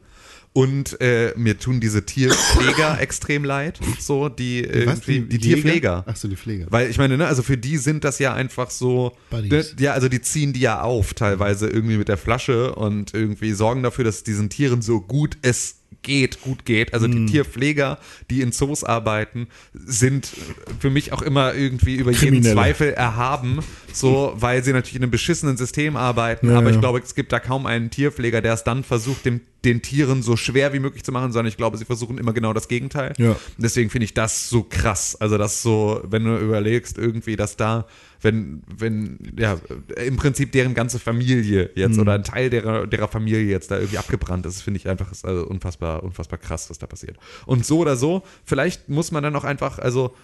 Und äh, mir tun diese Tierpfleger extrem leid, so die irgendwie die,
Jäger?
Tierpfleger.
Ach so, die Pfleger.
Weil ich meine, ne, also für die sind das ja einfach so, ne, ja, also die ziehen die ja auf, teilweise irgendwie mit der Flasche und irgendwie sorgen dafür, dass es diesen Tieren so gut es geht, gut geht. Also die Tierpfleger, die in Zoos arbeiten, sind für mich auch immer irgendwie über jeden
Kriminelle.
Zweifel erhaben, so, weil sie natürlich in einem beschissenen System arbeiten.
Ja,
aber ich
ja.
glaube, es gibt da kaum einen Tierpfleger, der es dann versucht, dem, den Tieren so schwer wie möglich zu machen, sondern ich glaube, sie versuchen immer genau das Gegenteil.
Ja.
Deswegen finde ich das so krass. Also das so, wenn du überlegst, irgendwie, dass da, wenn, wenn, ja, im Prinzip deren ganze Familie jetzt
Mhm.
oder ein Teil derer, derer Familie jetzt da irgendwie abgebrannt ist, finde ich einfach ist also unfassbar, unfassbar krass, was da passiert. Und so oder so, vielleicht muss man dann auch einfach, also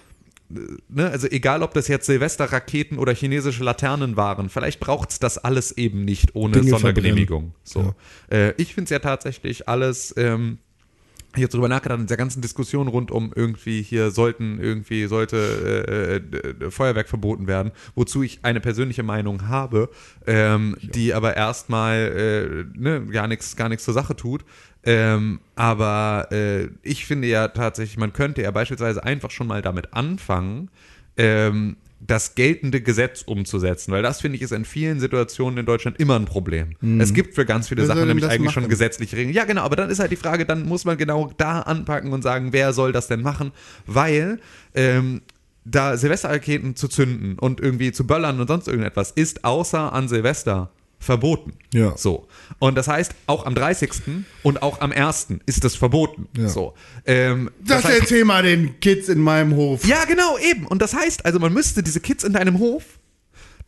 ne, also egal ob das jetzt Silvesterraketen oder chinesische Laternen waren, vielleicht braucht es das alles eben nicht ohne
Dinge
Sondergenehmigung. So. Äh, ich finde es ja tatsächlich alles. Ähm, ich habe drüber nachgedacht, in dieser ganzen Diskussion rund um irgendwie hier sollten irgendwie sollte äh, äh, Feuerwerk verboten werden, wozu ich eine persönliche Meinung habe, ähm, die aber erstmal äh, ne, gar nichts gar nichts zur Sache tut. Ähm, aber äh, ich finde ja tatsächlich, man könnte ja beispielsweise einfach schon mal damit anfangen, ähm, das geltende Gesetz umzusetzen, weil das finde ich ist in vielen Situationen in Deutschland immer ein Problem. Es gibt für ganz viele
Wer
Sachen nämlich eigentlich schon
machen?
gesetzliche Regeln. Ja, genau, aber dann ist halt die Frage, dann muss man genau da anpacken und sagen, wer soll das denn machen, weil ähm, da Silvesterraketen zu zünden und irgendwie zu böllern und sonst irgendetwas ist außer an Silvester verboten.
Ja.
So. Und das heißt, auch am 30. und auch am 1. ist das verboten.
Ja.
So. Ähm,
Das
heißt,
erzähl mal den Kids in meinem Hof.
ja, genau, eben. Und das heißt, also man müsste diese Kids in deinem Hof,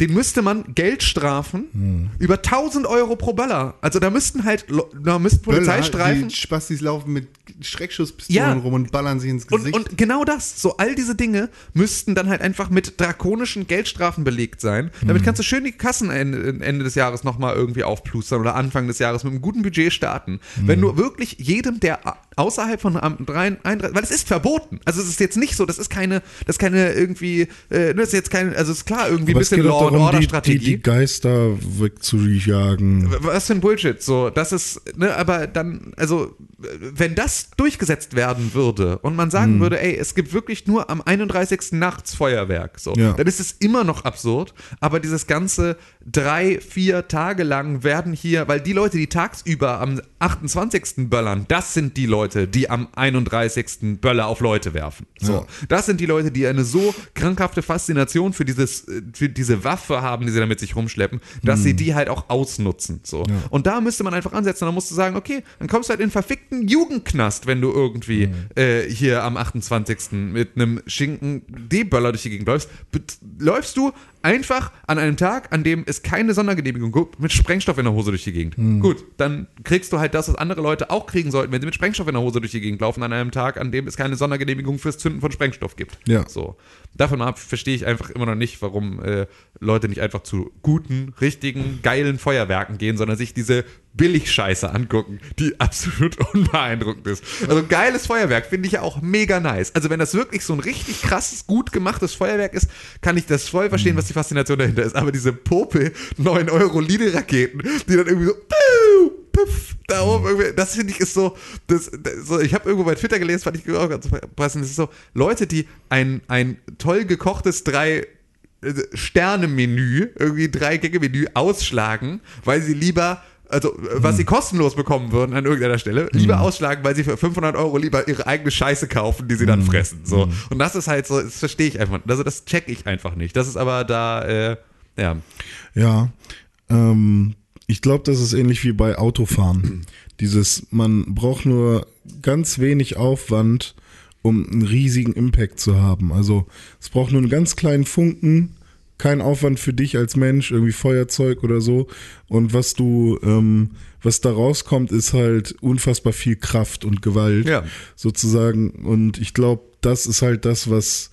den müsste man Geld strafen
Hm.
über 1000 Euro pro Böller. Also da müssten halt, da müssten Polizeistreifen.
Die Spastis laufen mit Schreckschusspistolen
Ja.
rum und ballern sie ins
Und,
Gesicht.
und genau das, so all diese Dinge müssten dann halt einfach mit drakonischen Geldstrafen belegt sein.
Hm.
Damit kannst du schön die Kassen Ende, Ende des Jahres nochmal irgendwie aufplustern oder Anfang des Jahres mit einem guten Budget starten.
Hm.
Wenn du wirklich jedem, der außerhalb von am 31, weil es ist verboten. Also es ist jetzt nicht so, das ist keine, das ist keine irgendwie, äh, das ist jetzt kein, also es ist klar irgendwie ein
Aber
bisschen
doch
Law
darum,
Order
die,
Strategie.
die, die Geister wegzujagen.
Was für ein Bullshit, so, das ist, ne, aber dann, also, wenn das durchgesetzt werden würde und man
Hm.
sagen würde, ey, es gibt wirklich nur am 31. nachts Feuerwerk, so,
Ja.
dann ist es immer noch absurd, aber dieses ganze drei, vier Tage lang werden hier, weil die Leute, die tagsüber am 28. böllern, das sind die Leute, die am 31. Böller auf Leute werfen, so.
Ja.
Das sind die Leute, die eine so krankhafte Faszination für dieses, für diese Waffe haben, die sie da mit sich rumschleppen, dass sie die halt auch ausnutzen. So. Und da müsste man einfach ansetzen. Dann musst du sagen, okay, dann kommst du halt in den verfickten Jugendknast, wenn du irgendwie äh, hier am 28. mit einem Schinken D-Böller durch die Gegend läufst. Läufst du einfach an einem Tag, an dem es keine Sondergenehmigung gibt, mit Sprengstoff in der Hose durch die Gegend. Gut, dann kriegst du halt das, was andere Leute auch kriegen sollten, wenn sie mit Sprengstoff in der Hose durch die Gegend laufen, an einem Tag, an dem es keine Sondergenehmigung fürs Zünden von Sprengstoff gibt.
Ja.
So. Davon ab verstehe ich einfach immer noch nicht, warum äh, Leute nicht einfach zu guten, richtigen, geilen Feuerwerken gehen, sondern sich diese Billigscheiße angucken, die absolut unbeeindruckend ist. Also geiles Feuerwerk finde ich ja auch mega nice. Also wenn das wirklich so ein richtig krasses, gut gemachtes Feuerwerk ist, kann ich das voll verstehen, was die Faszination dahinter ist. Aber diese Popel 9 Euro Liederraketen, die dann irgendwie so piu, piff, da oben irgendwie, das finde ich ist so, das, das, so ich habe irgendwo bei Twitter gelesen, fand ich auch ganz passend, das ist so, Leute, die ein, ein toll gekochtes drei äh, Sterne-Menü, irgendwie drei Gänge-Menü ausschlagen, weil sie lieber also äh, was sie kostenlos bekommen würden an irgendeiner Stelle, lieber ausschlagen, weil sie für 500 Euro lieber ihre eigene Scheiße kaufen, die sie dann fressen. So. Und das ist halt so, das verstehe ich einfach, also das check ich einfach nicht. Das ist aber da, äh, ja.
Ja, ähm, ich glaube, das ist ähnlich wie bei Autofahren. Dieses, man braucht nur ganz wenig Aufwand, um einen riesigen Impact zu haben. Also es braucht nur einen ganz kleinen Funken, kein Aufwand für dich als Mensch, irgendwie Feuerzeug oder so. Und was du, ähm, was da rauskommt, ist halt unfassbar viel Kraft und Gewalt
Ja.
sozusagen. Und ich glaube, das ist halt das, was,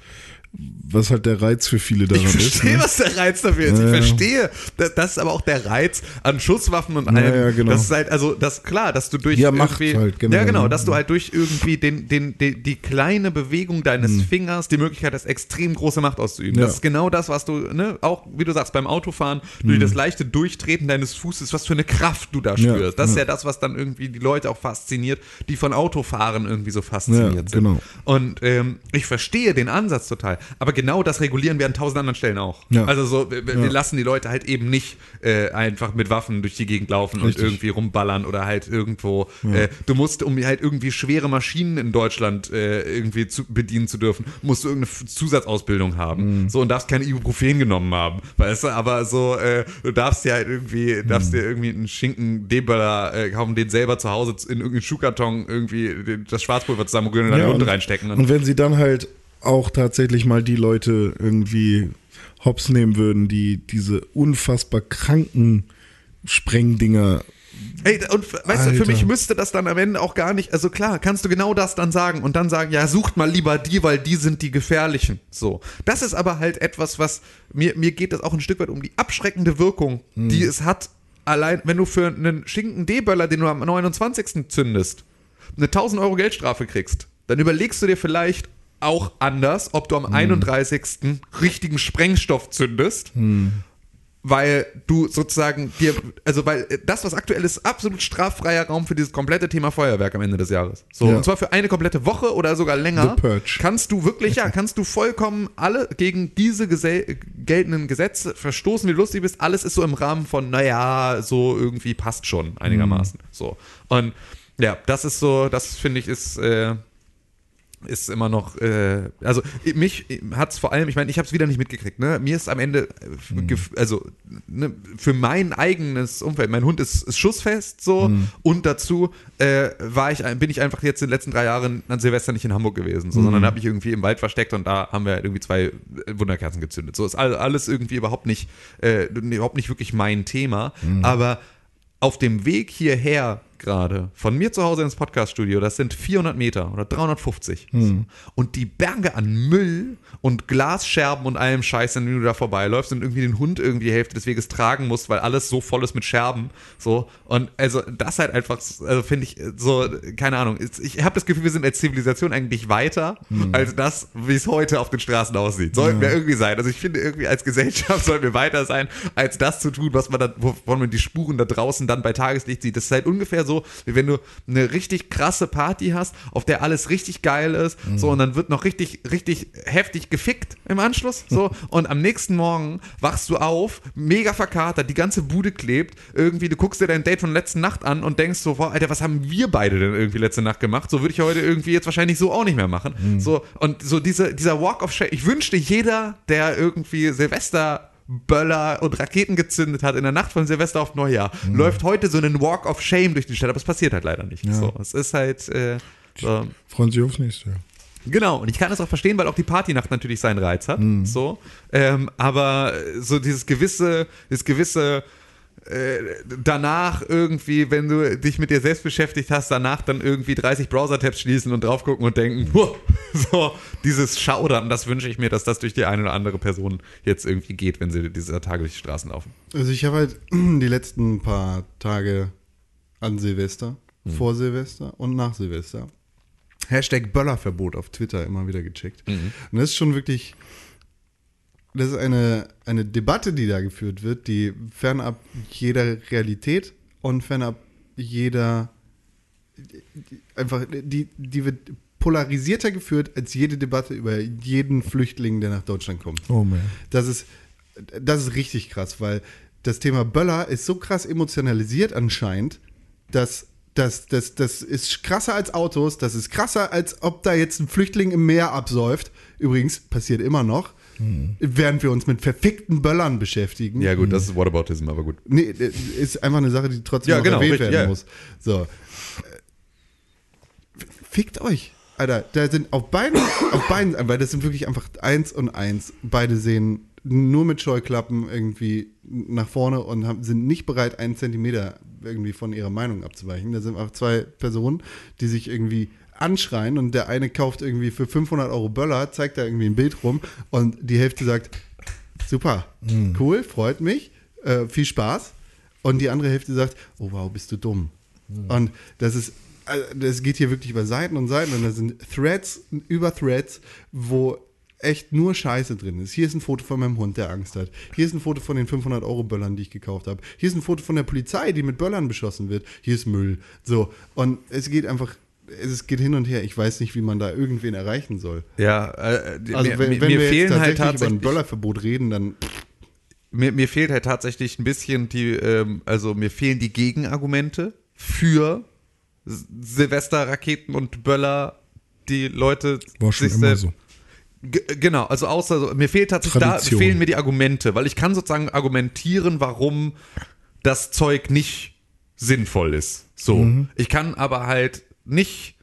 was halt der Reiz für viele daran
Ich
ist.
verstehe,
ne?
was der Reiz dafür ist.
Ja,
Ich verstehe. Das, ist aber auch der Reiz an Schusswaffen und allem.
ja, genau.
Das ist halt, also, das klar, dass du durch
Ja,
irgendwie,
halt, genau.
ja, genau, dass du halt durch irgendwie den, den, den, die kleine Bewegung deines Fingers die Möglichkeit hast, extrem große Macht auszuüben.
Hm. Ja.
Das ist genau das, was du, ne, auch, wie du sagst, beim Autofahren, durch das leichte Durchtreten deines Fußes, was für eine Kraft du da
Hm. Ja,
spürst. Das ist
ja.
das, was dann irgendwie die Leute auch fasziniert, die von Autofahren irgendwie so fasziniert
Ja,
sind.
genau.
Und ähm, ich verstehe den Ansatz total. Aber genau das regulieren wir an tausend anderen Stellen auch.
Ja.
Also so, wir, wir
Ja.
lassen die Leute halt eben nicht äh, einfach mit Waffen durch die Gegend laufen
Richtig.
und irgendwie rumballern oder halt irgendwo. Äh, du musst, um halt irgendwie schwere Maschinen in Deutschland äh, irgendwie zu, bedienen zu dürfen, musst du irgendeine Zusatzausbildung haben.
Mhm.
So und darfst kein Ibuprofen genommen haben. Weißt du, aber so, äh, du darfst dir halt irgendwie, darfst
Mhm.
dir irgendwie einen Schinken D-Böller äh, kaufen, den selber zu Hause in irgendeinen Schuhkarton irgendwie das Schwarzpulver zusammenrühren und dann
Ja,
die Hunde
und-
reinstecken.
Und wenn sie dann halt auch tatsächlich mal die Leute irgendwie hops nehmen würden, die diese unfassbar kranken Sprengdinger
Ey, und weißt du, für
Alter.
mich müsste das dann am Ende auch gar nicht, also klar, kannst du genau das dann sagen und dann sagen, ja, sucht mal lieber die, weil die sind die gefährlichen. So. Das ist aber halt etwas, was, mir, mir geht es auch ein Stück weit um die abschreckende Wirkung,
Hm.
die es hat, allein, wenn du für einen Schinken D-Böller, den du am 29. zündest, eine 1000 Euro Geldstrafe kriegst, dann überlegst du dir vielleicht auch anders, ob du am 31. richtigen Sprengstoff zündest weil du sozusagen dir, also weil das, was aktuell ist, absolut straffreier Raum für dieses komplette Thema Feuerwerk am Ende des Jahres. So,
Ja.
und zwar für eine komplette Woche oder sogar länger.
The Purge.
Kannst du wirklich, ja, kannst du vollkommen alle gegen diese gesel- geltenden Gesetze verstoßen, wie du lustig bist. Alles ist so im Rahmen von, naja, so irgendwie passt schon einigermaßen. So. Und ja, das ist so, das finde ich ist, äh, ist immer noch, äh, also mich hat es vor allem, ich meine, ich habe es wieder nicht mitgekriegt, ne? Mir ist am Ende, äh, gef- also ne, für mein eigenes Umfeld, mein Hund ist, ist schussfest so. Und dazu äh, war ich, bin ich einfach jetzt in den letzten drei Jahren an Silvester nicht in Hamburg gewesen, so, sondern habe ich irgendwie im Wald versteckt und da haben wir irgendwie zwei äh, Wunderkerzen gezündet. So ist all- alles irgendwie überhaupt nicht, äh, überhaupt nicht wirklich mein Thema, aber auf dem Weg hierher gerade, von mir zu Hause ins Podcaststudio, das sind 400 Meter oder 350. Und die Berge an Müll und Glasscherben und allem Scheiß, dem du da vorbeiläufst und irgendwie den Hund irgendwie die Hälfte des Weges tragen musst, weil alles so voll ist mit Scherben. So. Und also das halt einfach, also finde ich so, keine Ahnung. Ich habe das Gefühl, wir sind als Zivilisation eigentlich weiter als das, wie es heute auf den Straßen aussieht. Sollten wir irgendwie sein. Also ich finde irgendwie als Gesellschaft sollten wir weiter sein, als das zu tun, was man da, wovon man die Spuren da draußen dann bei Tageslicht sieht. Das ist halt ungefähr so, wie wenn du eine richtig krasse Party hast, auf der alles richtig geil ist, so und dann wird noch richtig, richtig heftig gefickt im Anschluss, so und am nächsten Morgen wachst du auf, mega verkatert, die ganze Bude klebt, irgendwie, du guckst dir dein Date von letzten Nacht an und denkst so, boah, Alter, was haben wir beide denn irgendwie letzte Nacht gemacht? So würde ich heute irgendwie jetzt wahrscheinlich so auch nicht mehr machen. So und so diese, dieser Walk of Shame, ich wünschte jeder, der irgendwie Silvester Böller und Raketen gezündet hat in der Nacht von Silvester auf Neujahr, läuft heute so einen Walk of Shame durch die Stadt, aber es passiert halt leider nicht. So, es ist halt äh, so.
Freuen sich aufs nächste.
Genau, und ich kann das auch verstehen, weil auch die Partynacht natürlich seinen Reiz hat. So, ähm, aber so dieses gewisse, dieses gewisse danach irgendwie, wenn du dich mit dir selbst beschäftigt hast, danach dann irgendwie 30 Browser-Tabs schließen und drauf gucken und denken, "Huh", so dieses Schaudern, das wünsche ich mir, dass das durch die eine oder andere Person jetzt irgendwie geht, wenn sie dieser Tage durch die Straßen laufen.
Also ich habe halt die letzten paar Tage an Silvester, vor Silvester und nach Silvester Hashtag Böllerverbot auf Twitter immer wieder gecheckt. Und das ist schon wirklich, das ist eine, eine Debatte, die da geführt wird, die fernab jeder Realität und fernab jeder, einfach, die, die wird polarisierter geführt als jede Debatte über jeden Flüchtling, der nach Deutschland kommt.
Oh man.
Das ist, das ist richtig krass, weil das Thema Böller ist so krass emotionalisiert anscheinend, dass das, das, das ist krasser als Autos, das ist krasser, als ob da jetzt ein Flüchtling im Meer absäuft. Übrigens, passiert immer noch, während wir uns mit verfickten Böllern beschäftigen.
Ja, gut, das ist Whataboutism, aber gut.
Nee, ist einfach eine Sache, die trotzdem
Ja, genau,
erwähnt
richtig,
werden
ja.
muss. So. Äh, Fickt euch. Alter, da sind auf beiden, auf beiden, weil das sind wirklich einfach eins und eins. Beide sehen nur mit Scheuklappen irgendwie nach vorne und haben, sind nicht bereit, einen Zentimeter irgendwie von ihrer Meinung abzuweichen. Da sind auch zwei Personen, die sich irgendwie anschreien und der eine kauft irgendwie für 500 Euro Böller, zeigt da irgendwie ein Bild rum und die Hälfte sagt, super, cool, freut mich, äh, viel Spaß. Und die andere Hälfte sagt, oh wow, bist du dumm. Und das ist, also das geht hier wirklich über Seiten und Seiten und da sind Threads über Threads, wo echt nur Scheiße drin ist. Hier ist ein Foto von meinem Hund, der Angst hat. Hier ist ein Foto von den 500 Euro Böllern, die ich gekauft habe. Hier ist ein Foto von der Polizei, die mit Böllern beschossen wird. Hier ist Müll. So. Und es geht einfach, es geht hin und her. Ich weiß nicht, wie man da irgendwen erreichen soll.
Ja, äh, die-
Also
mir,
wenn,
mir,
wenn
mir
wir
fehlen
jetzt
halt
tatsächlich über ein
tatsächlich
Böllerverbot reden, dann
mir, mir fehlt halt tatsächlich ein bisschen die, ähm, also mir fehlen die Gegenargumente für Silvesterraketen und Böller, die Leute
War schon
sich
immer so.
Genau, also außer so, mir fehlt tatsächlich da fehlen mir die Argumente, weil ich kann sozusagen argumentieren, warum das Zeug nicht sinnvoll ist. So,
Mhm.
ich kann aber halt nicht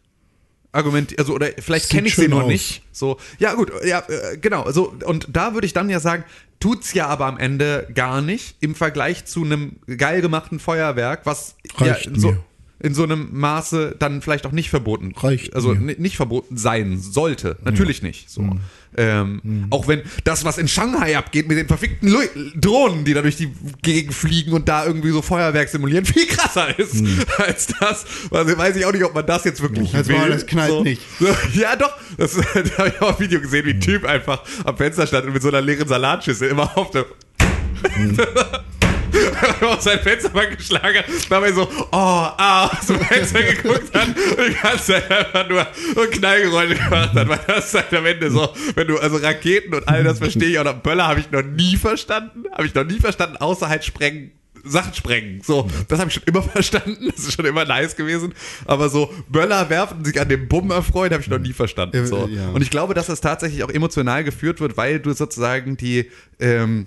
argumentiert, also oder vielleicht kenne ich sie noch
aus.
nicht. So, ja gut, ja, äh, genau. So, und da würde ich dann ja sagen, tut's ja aber am Ende gar nicht im Vergleich zu einem geil gemachten Feuerwerk, was ja
Reicht
in so,
mir.
In so einem Maße dann vielleicht auch nicht verboten.
Reicht
Also
mir.
nicht verboten sein sollte. Natürlich nicht. So. Ähm, Auch wenn das, was in Shanghai abgeht mit den verfickten Lu Drohnen, die da durch die Gegend fliegen und da irgendwie so Feuerwerk simulieren, viel krasser ist als das. Also weiß ich auch nicht, ob man das jetzt wirklich
Das
will.
war- das knallt
so.
nicht.
So, ja, doch. Das, da habe ich auch ein Video gesehen, wie ein Typ einfach am Fenster stand und mit so einer leeren Salatschüssel immer auf der auf sein Fenster mal geschlagen hat, dabei so, oh, ah, aus dem Fenster geguckt hat und die ganze Zeit einfach nur so Knallgeräusche gemacht hat, weil das ist halt am Ende so, wenn du, also Raketen und all das verstehe ich, oder Böller habe ich noch nie verstanden, habe ich noch nie verstanden, außer halt sprengen, Sachen sprengen. So, das habe ich schon immer verstanden, das ist schon immer nice gewesen, aber so Böller werfen und sich an dem Bumm erfreuen, habe ich noch nie verstanden. So.
ja.
Und ich glaube, dass das tatsächlich auch emotional geführt wird, weil du sozusagen die, ähm,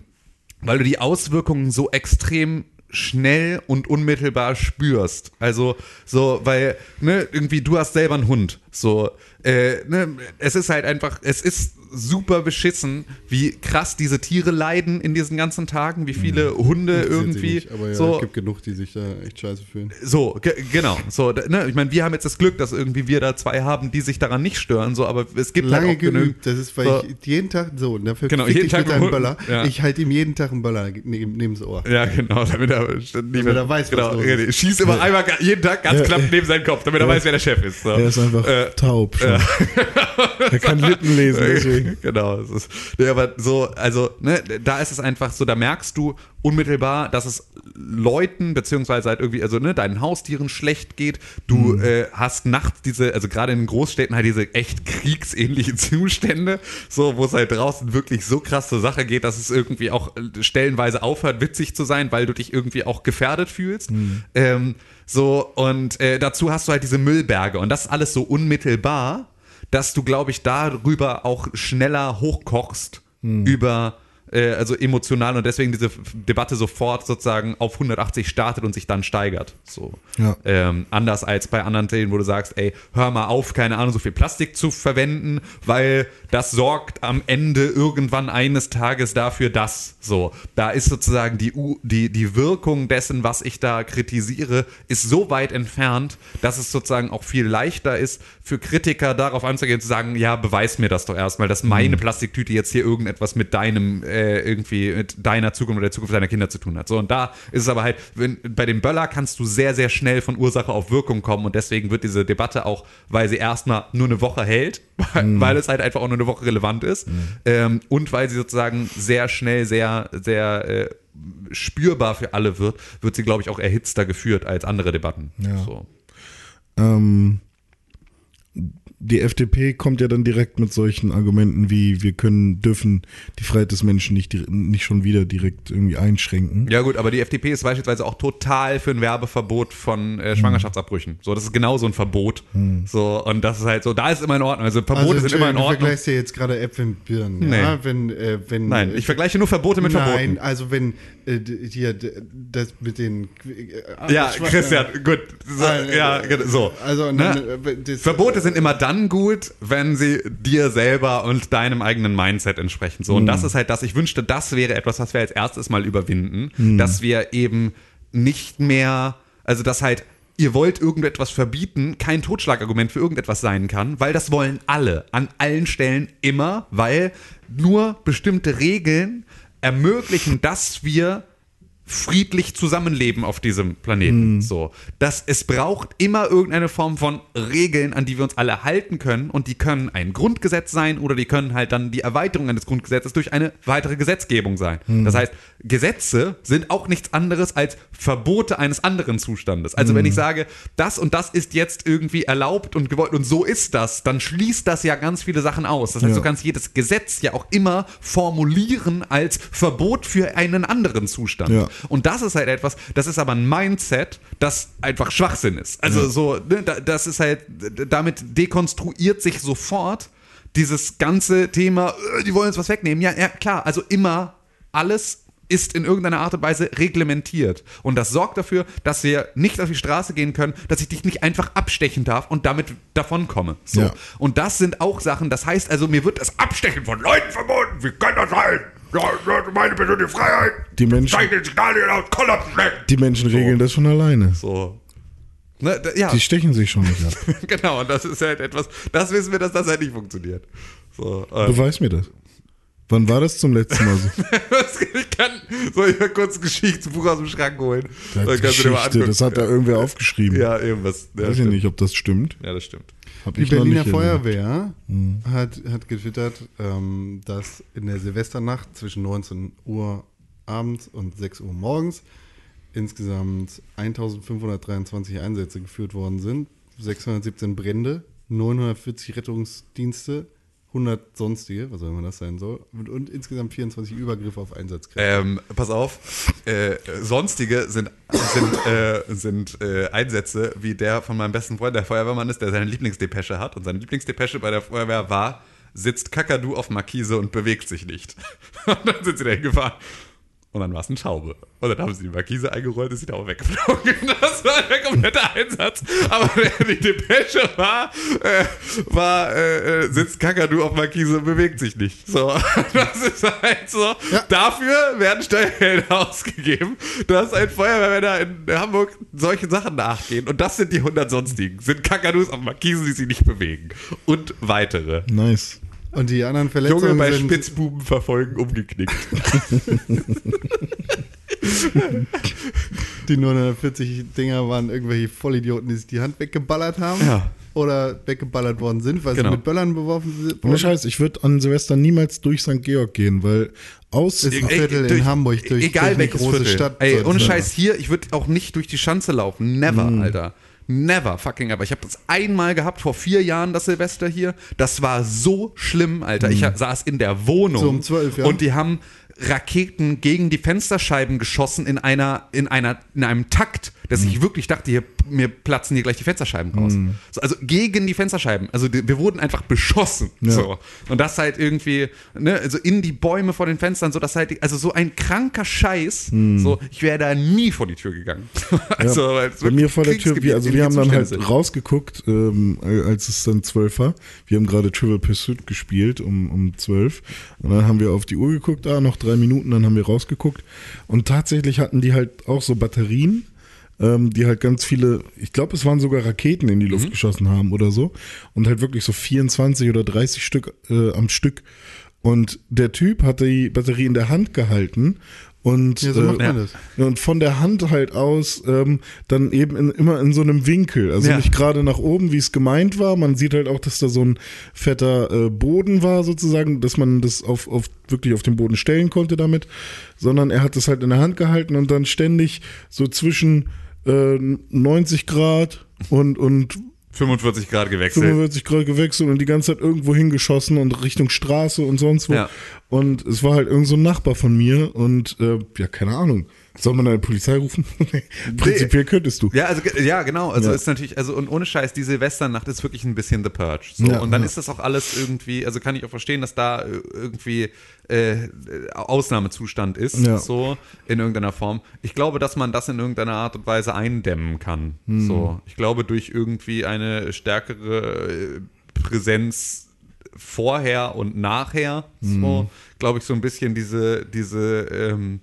weil du die Auswirkungen so extrem schnell und unmittelbar spürst. Also so, weil ne, irgendwie du hast selber einen Hund. So, äh, ne, es ist halt einfach, es ist super beschissen, wie krass diese Tiere leiden in diesen ganzen Tagen, wie viele Hunde
Interessiert sie
irgendwie
nicht, aber ja,
so
es gibt genug, die sich da echt scheiße fühlen.
so, ge genau. So, ne, ich meine, wir haben jetzt das Glück, dass irgendwie wir da zwei haben, die sich daran nicht stören, so, aber es gibt
Lange
halt auch genügend.
geübt, das ist, weil
so,
ich jeden Tag so, und dafür
Genau, jeden
ich
Tag
mit
dem
Böller.
Ja.
Ich halte ihm jeden Tag einen Böller neben, neben das Ohr.
Ja, genau, damit er, nicht
Damit er weiß, was
genau,
los
richtig. Schießt immer einmal ga- jeden Tag ganz
Ja.
knapp neben seinen Kopf, damit er weiß, wer der Chef ist. So.
Er ist einfach
Äh,
taub er kann Lippen lesen, deswegen.
Genau. Es ist, nee, aber so, also, ne, da ist es einfach so, da merkst du unmittelbar, dass es Leuten, beziehungsweise halt irgendwie, also, ne, deinen Haustieren schlecht geht. Du äh, hast nachts diese, also gerade in den Großstädten halt diese echt kriegsähnlichen Zustände, so, wo es halt draußen wirklich so krass zur Sache geht, dass es irgendwie auch äh, stellenweise aufhört, witzig zu sein, weil du dich irgendwie auch gefährdet fühlst. Ähm, so, und äh, dazu hast du halt diese Müllberge und das ist alles so unmittelbar dass du, glaube ich, darüber auch schneller hochkochst über, äh, also emotional und deswegen diese Debatte sofort sozusagen auf 180 startet und sich dann steigert. So.
Ja.
Ähm, anders als bei anderen Themen, wo du sagst, ey, hör mal auf, keine Ahnung, so viel Plastik zu verwenden, weil das sorgt am Ende irgendwann eines Tages dafür, dass so. Da ist sozusagen die, U die, die Wirkung dessen, was ich da kritisiere, ist so weit entfernt, dass es sozusagen auch viel leichter ist, für Kritiker darauf anzugehen, zu sagen, ja, beweis mir das doch erstmal, dass meine Plastiktüte jetzt hier irgendetwas mit deinem, äh, irgendwie, mit deiner Zukunft oder der Zukunft deiner Kinder zu tun hat. So, und da ist es aber halt, wenn, bei dem Böller kannst du sehr, sehr schnell von Ursache auf Wirkung kommen und deswegen wird diese Debatte auch, weil sie erstmal nur eine Woche hält, weil, weil es halt einfach auch nur eine Woche relevant ist ähm, und weil sie sozusagen sehr schnell, sehr, sehr äh, spürbar für alle wird, wird sie, glaube ich, auch erhitzter geführt als andere Debatten.
Ja.
So.
Ähm, die FDP kommt ja dann direkt mit solchen Argumenten wie, wir können, dürfen die Freiheit des Menschen nicht, nicht schon wieder direkt irgendwie einschränken.
Ja gut, aber die FDP ist beispielsweise auch total für ein Werbeverbot von äh, Schwangerschaftsabbrüchen. So, das ist genauso ein Verbot. So, und das ist halt so, da ist immer in Ordnung. Also Verbote sind immer in
du
Ordnung.
vergleichst ja jetzt gerade Äpfel mit Birnen.
Nee.
Ja? Wenn, äh, wenn,
Nein,
äh,
ich vergleiche nur Verbote mit
Nein,
Verboten.
also wenn äh, hier das mit den äh,
Ja, Christian, gut. So,
äh,
ja, genau, so.
Also
Ne?
ne? das,
Verbote sind immer dann gut, wenn sie dir selber und deinem eigenen Mindset entsprechen. So, und das ist halt das, ich wünschte, das wäre etwas, was wir als erstes mal überwinden, dass wir eben nicht mehr, also dass halt ihr wollt irgendetwas verbieten, kein Totschlagargument für irgendetwas sein kann, weil das wollen alle, an allen Stellen immer, weil nur bestimmte Regeln ermöglichen, dass wir friedlich zusammenleben auf diesem Planeten. So, dass es braucht immer irgendeine Form von Regeln, an die wir uns alle halten können und die können ein Grundgesetz sein oder die können halt dann die Erweiterung eines Grundgesetzes durch eine weitere Gesetzgebung sein. Das heißt, Gesetze sind auch nichts anderes als Verbote eines anderen Zustandes. Also wenn ich sage, das und das ist jetzt irgendwie erlaubt und gewollt und so ist das, dann schließt das ja ganz viele Sachen aus. Das heißt,
Ja.
du kannst jedes Gesetz ja auch immer formulieren als Verbot für einen anderen Zustand.
Ja.
Und das ist halt etwas, das ist aber ein Mindset, das einfach Schwachsinn ist. Also so, ne, da- das ist halt, damit dekonstruiert sich sofort dieses ganze Thema, äh, die wollen uns was wegnehmen. Ja, ja, klar, also immer alles ist in irgendeiner Art und Weise reglementiert. Und das sorgt dafür, dass wir nicht auf die Straße gehen können, dass ich dich nicht einfach abstechen darf und damit davonkomme. So.
Ja.
Und das sind auch Sachen, das heißt also, mir wird das Abstechen von Leuten verboten. Wie kann das sein? Ja, meine persönliche Freiheit.
Die Menschen- Die Menschen regeln das schon alleine.
So. Ne, da, ja,
Die stechen sich schon nicht ab.
genau. Und das ist halt etwas, das wissen wir, dass das halt nicht funktioniert. So, äh,
Beweis mir das. Wann war das zum letzten Mal so?
ich kann, soll ich mal kurz ein Geschichtsbuch aus dem Schrank holen?
Das, Geschichte, das hat da irgendwer aufgeschrieben.
Ja, irgendwas. Ja,
Weiß ich nicht, ob das stimmt.
Ja, das stimmt.
Hab
Die Berliner. Feuerwehr hat, hat getwittert, ähm, dass in der Silvesternacht zwischen 19 Uhr abends und 6 Uhr morgens insgesamt 1523 Einsätze geführt worden sind, 617 Brände, 940 Rettungsdienste, 100 sonstige, was auch immer das sein soll, und, und insgesamt 24 Übergriffe auf Einsatzkräfte.
Ähm, pass auf, äh, sonstige sind, sind, äh, sind äh, Einsätze, wie der von meinem besten Freund, der Feuerwehrmann ist, der seine Lieblingsdepesche hat. Und seine Lieblingsdepesche bei der Feuerwehr war, sitzt Kakadu auf Markise und bewegt sich nicht. Und dann sind sie dahin gefahren. Und dann war es eine Taube. Und dann haben sie die Markise eingerollt, ist sie da auch weggeflogen. Das war der komplette Einsatz. Aber die Depesche war, äh, war äh, äh, sitzt Kakadu auf Markise und bewegt sich nicht. So, das ist halt so. Dafür werden Steuergelder ausgegeben, dass ein Feuerwehrmänner in Hamburg solchen Sachen nachgehen. Und das sind die 100 sonstigen. Sind Kakadus auf Markisen, die sich nicht bewegen. Und weitere.
Nice.
Und die anderen Verletzungen
Junge bei
sind,
Spitzbuben verfolgen umgeknickt.
die 940 Dinger waren irgendwelche Vollidioten, die sich die Hand weggeballert haben.
Ja.
Oder weggeballert worden sind, weil
Genau.
sie mit Böllern beworfen sind.
Ohne Scheiß, ich würde an Silvester niemals durch St. Georg gehen, weil aus.
Ist ein Viertel in Hamburg durch-
egal
durch eine
welches
große
Viertel.
Stadt
Ey, ohne. Scheiß hier, ich würde auch nicht durch die Schanze laufen. Never,
Mhm.
Alter. Never fucking ever. Ich habe das einmal gehabt vor vier Jahren, das Silvester hier. Das war so schlimm, Alter. Ich hab- saß in der Wohnung
Mhm. So um 12, ja.
und die haben Raketen gegen die Fensterscheiben geschossen in einer in einer in einem Takt, dass
Mhm.
ich wirklich dachte, hier mir platzen hier gleich die Fensterscheiben raus. So, also gegen die Fensterscheiben. Also die, wir wurden einfach beschossen. So. Und das halt irgendwie, ne, also in die Bäume vor den Fenstern, so dass halt, also so ein kranker Scheiß. So, ich wäre da nie vor die Tür gegangen. also, es
Bei mir vor der Tür, wir, also wir haben dann halt
sind.
rausgeguckt, ähm, als es dann zwölf war. Wir haben gerade Trivial Pursuit gespielt um, um zwölf. Und dann haben wir auf die Uhr geguckt, ah, noch drei Minuten, dann haben wir rausgeguckt. Und tatsächlich hatten die halt auch so Batterien, ähm, die halt ganz viele, ich glaube, es waren sogar Raketen in die
Mhm.
Luft geschossen haben oder so. Und halt wirklich so 24 oder 30 Stück äh, am Stück. Und der Typ hat die Batterie in der Hand gehalten und,
Ja, so macht
äh, und von der Hand halt aus ähm, dann eben in, immer in so einem Winkel. Also
Ja.
nicht gerade nach oben, wie es gemeint war. Man sieht halt auch, dass da so ein fetter äh, Boden war sozusagen, dass man das auf, auf wirklich auf den Boden stellen konnte damit. Sondern er hat das halt in der Hand gehalten und dann ständig so zwischen äh, 90 Grad und, und
45 Grad gewechselt.
45 Grad gewechselt und die ganze Zeit irgendwo hingeschossen und Richtung Straße und sonst wo.
Ja.
Und es war halt irgend so ein Nachbar von mir und äh, ja, keine Ahnung. Soll man eine Polizei rufen? Prinzipiell könntest du.
Ja, also ja, genau. Also
Ja.
ist natürlich, also und ohne Scheiß, die Silvesternacht ist wirklich ein bisschen The Purge. So.
Ja,
und dann
ja.
ist das auch alles irgendwie, also kann ich auch verstehen, dass da äh, irgendwie äh, Ausnahmezustand ist, so in irgendeiner Form. Ich glaube, dass man das in irgendeiner Art und Weise eindämmen kann.
Hm.
So, ich glaube, durch irgendwie eine stärkere äh, Präsenz vorher und nachher,
Hm.
so, glaube ich, so ein bisschen diese, diese, ähm,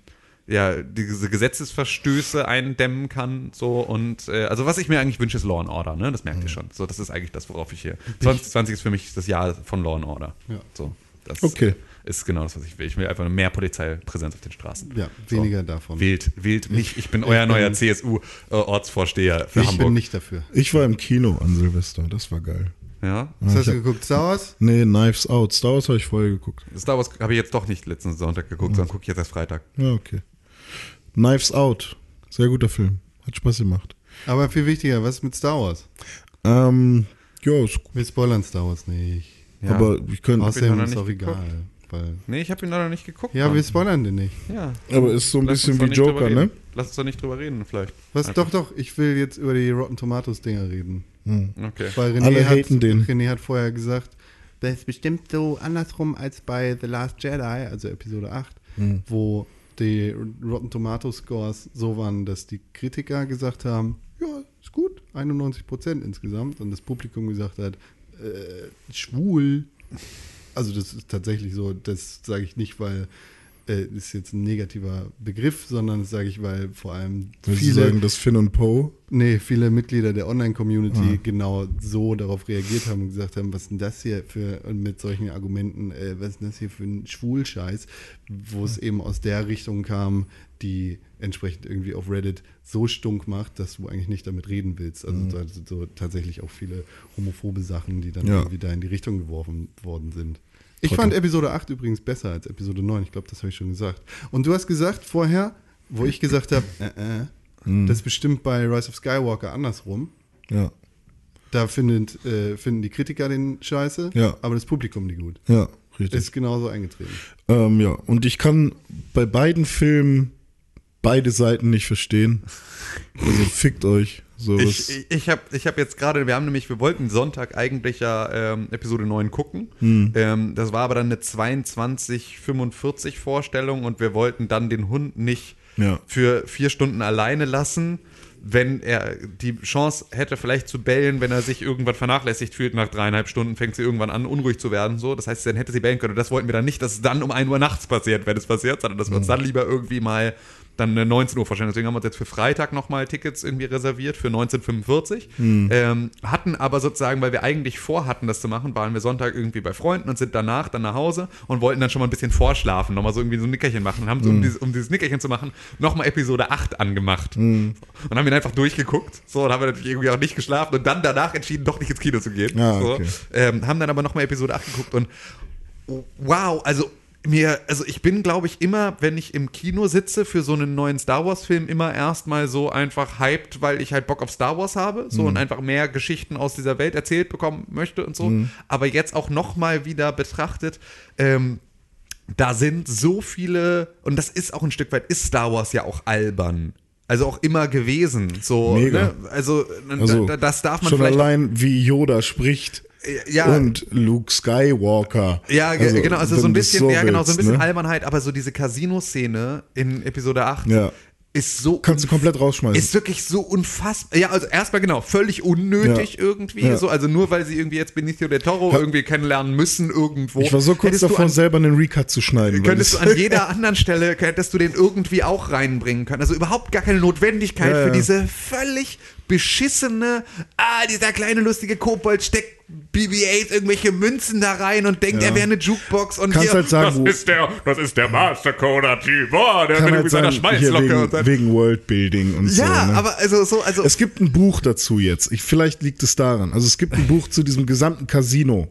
ja, diese Gesetzesverstöße eindämmen kann, so und äh, also was ich mir eigentlich wünsche, ist Law and Order, ne? Das merkt ihr schon. So, das ist eigentlich das, worauf ich hier. 2020 ist für mich das Jahr von Law and Order.
Ja.
So, das
Okay.
ist genau das, was ich will. Ich will einfach mehr Polizeipräsenz auf den Straßen.
Ja, weniger davon.
Wild, wild mich. Ich bin euer neuer CSU-Ortsvorsteher für
ich
Hamburg.
bin nicht dafür.
Ich war im Kino an Silvester, das war geil.
ja,
Was hast du geguckt? Star Wars?
Nee, Knives Out. Star Wars habe ich vorher geguckt.
Star Wars habe ich jetzt doch nicht letzten Sonntag geguckt, sondern gucke ich jetzt erst Freitag.
Ja, okay. Knives Out. Sehr guter Film. Hat Spaß gemacht.
Aber viel wichtiger, was ist mit Star Wars?
Ähm, ja, ist,
Wir spoilern Star Wars nicht.
Ja.
aber ich könnte.
Außerdem ist
nicht
auch egal.
geguckt.
Weil
Nee, ich habe ihn leider nicht geguckt.
ja,
Mann.
wir spoilern den nicht.
ja.
Aber ist so ein
Lass
bisschen wie Joker,
reden.
ne?
Lass uns doch nicht drüber reden, vielleicht.
Was?
Einfach.
Doch, doch, ich will jetzt über die Rotten Tomatoes Dinger reden.
Okay.
Weil René,
Alle
hat,
haten den.
René hat vorher gesagt, das ist bestimmt so andersrum als bei The Last Jedi, also Episode 8,
Hm.
wo die Rotten Tomato Scores so waren, dass die Kritiker gesagt haben, ja, ist gut, 91 Prozent insgesamt. Und das Publikum gesagt hat, äh, schwul. Also das ist tatsächlich so, das sage ich nicht, weil äh, ist jetzt ein negativer Begriff, sondern das sage ich, weil vor allem
Willst du
viele,
sagen, dass Finn und Poe?
nee, viele Mitglieder der Online-Community
Ah.
genau so darauf reagiert haben und gesagt haben, was ist denn das hier für, und mit solchen Argumenten, äh, was ist denn das hier für ein Schwulscheiß, wo es eben aus der Richtung kam, die entsprechend irgendwie auf Reddit so stunk macht, dass du eigentlich nicht damit reden willst. Also sind so tatsächlich auch viele homophobe Sachen, die dann
Ja.
irgendwie da in die Richtung geworfen worden sind. Ich fand Episode 8 übrigens besser als Episode 9. Ich glaube, das habe ich schon gesagt. Und du hast gesagt vorher, wo ich gesagt habe, äh, äh, das ist bestimmt bei Rise of Skywalker andersrum.
Ja,
Da findet, äh, finden die Kritiker den scheiße,
Ja.
aber das Publikum die gut.
ja, richtig.
Ist genauso eingetreten.
Ähm, ja, und ich kann bei beiden Filmen beide Seiten nicht verstehen. Also fickt euch. So
Ich, ich, ich habe ich hab jetzt gerade, wir haben nämlich, wir wollten Sonntag eigentlich ja ähm, Episode 9 gucken.
Hm.
Ähm, das war aber dann eine 22:45 Vorstellung und wir wollten dann den Hund nicht
Ja.
für vier Stunden alleine lassen, wenn er die Chance hätte, vielleicht zu bellen, wenn er sich irgendwann vernachlässigt fühlt. Nach dreieinhalb Stunden fängt sie irgendwann an, unruhig zu werden. So, das heißt, dann hätte sie bellen können. Und das wollten wir dann nicht, dass es dann um 1 Uhr nachts passiert, wenn es passiert, sondern dass wir uns dann lieber irgendwie mal dann eine 19 Uhr vorstellen. Deswegen haben wir uns jetzt für Freitag nochmal Tickets irgendwie reserviert für 1945. Ähm, hatten aber sozusagen, weil wir eigentlich vorhatten, das zu machen, waren wir Sonntag irgendwie bei Freunden und sind danach dann nach Hause und wollten dann schon mal ein bisschen vorschlafen, nochmal so irgendwie so ein Nickerchen machen. Und haben so, um, dieses, um dieses Nickerchen zu machen, nochmal Episode 8 angemacht. Und haben ihn einfach durchgeguckt. So, und haben wir natürlich irgendwie auch nicht geschlafen und dann danach entschieden, doch nicht ins Kino zu gehen. So.
okay.
ähm, haben dann aber nochmal Episode 8 geguckt und wow, also mir, also ich bin, glaube ich, immer, wenn ich im Kino sitze für so einen neuen Star Wars-Film, immer erstmal so einfach hyped, weil ich halt Bock auf Star Wars habe, so und einfach mehr Geschichten aus dieser Welt erzählt bekommen möchte und so. Aber jetzt auch nochmal wieder betrachtet, ähm, da sind so viele, und das ist auch ein Stück weit, ist Star Wars ja auch albern. Also auch immer gewesen. So,
Mega.
Ne? Also,
also
da, das darf man
schon
vielleicht.
allein, wie Yoda spricht.
Ja.
Und Luke Skywalker.
Ja, ge- genau, also so ein bisschen, ja genau, so ein bisschen
ne?
Albernheit, aber so diese Casino-Szene in Episode 8
Ja.
ist so
Kannst du komplett rausschmeißen.
ist wirklich so unfassbar. Ja, also erstmal genau, völlig unnötig
Ja.
irgendwie.
Ja.
So, also nur weil sie irgendwie jetzt Benicio del Toro irgendwie kennenlernen müssen irgendwo.
ich war so kurz davor,
an-
selber einen Recut zu schneiden.
Könntest du an jeder anderen Stelle, hättest du den irgendwie auch reinbringen können. Also überhaupt gar keine Notwendigkeit für diese völlig beschissene, ah, dieser kleine lustige Kobold steckt BB-8 irgendwelche Münzen da rein und denkt,
Ja.
er wäre eine Jukebox und
Kannst
hier,
halt sagen,
das ist der, das ist der Mastercoder-Typ, oh, der
kann
mit
halt
seiner Schmalzlocke
wegen,
und sein
wegen Worldbuilding und so.
ja,
ne?
aber also so, also
Es gibt ein Buch dazu jetzt. Ich, vielleicht liegt es daran. Also es gibt ein Buch zu diesem gesamten Casino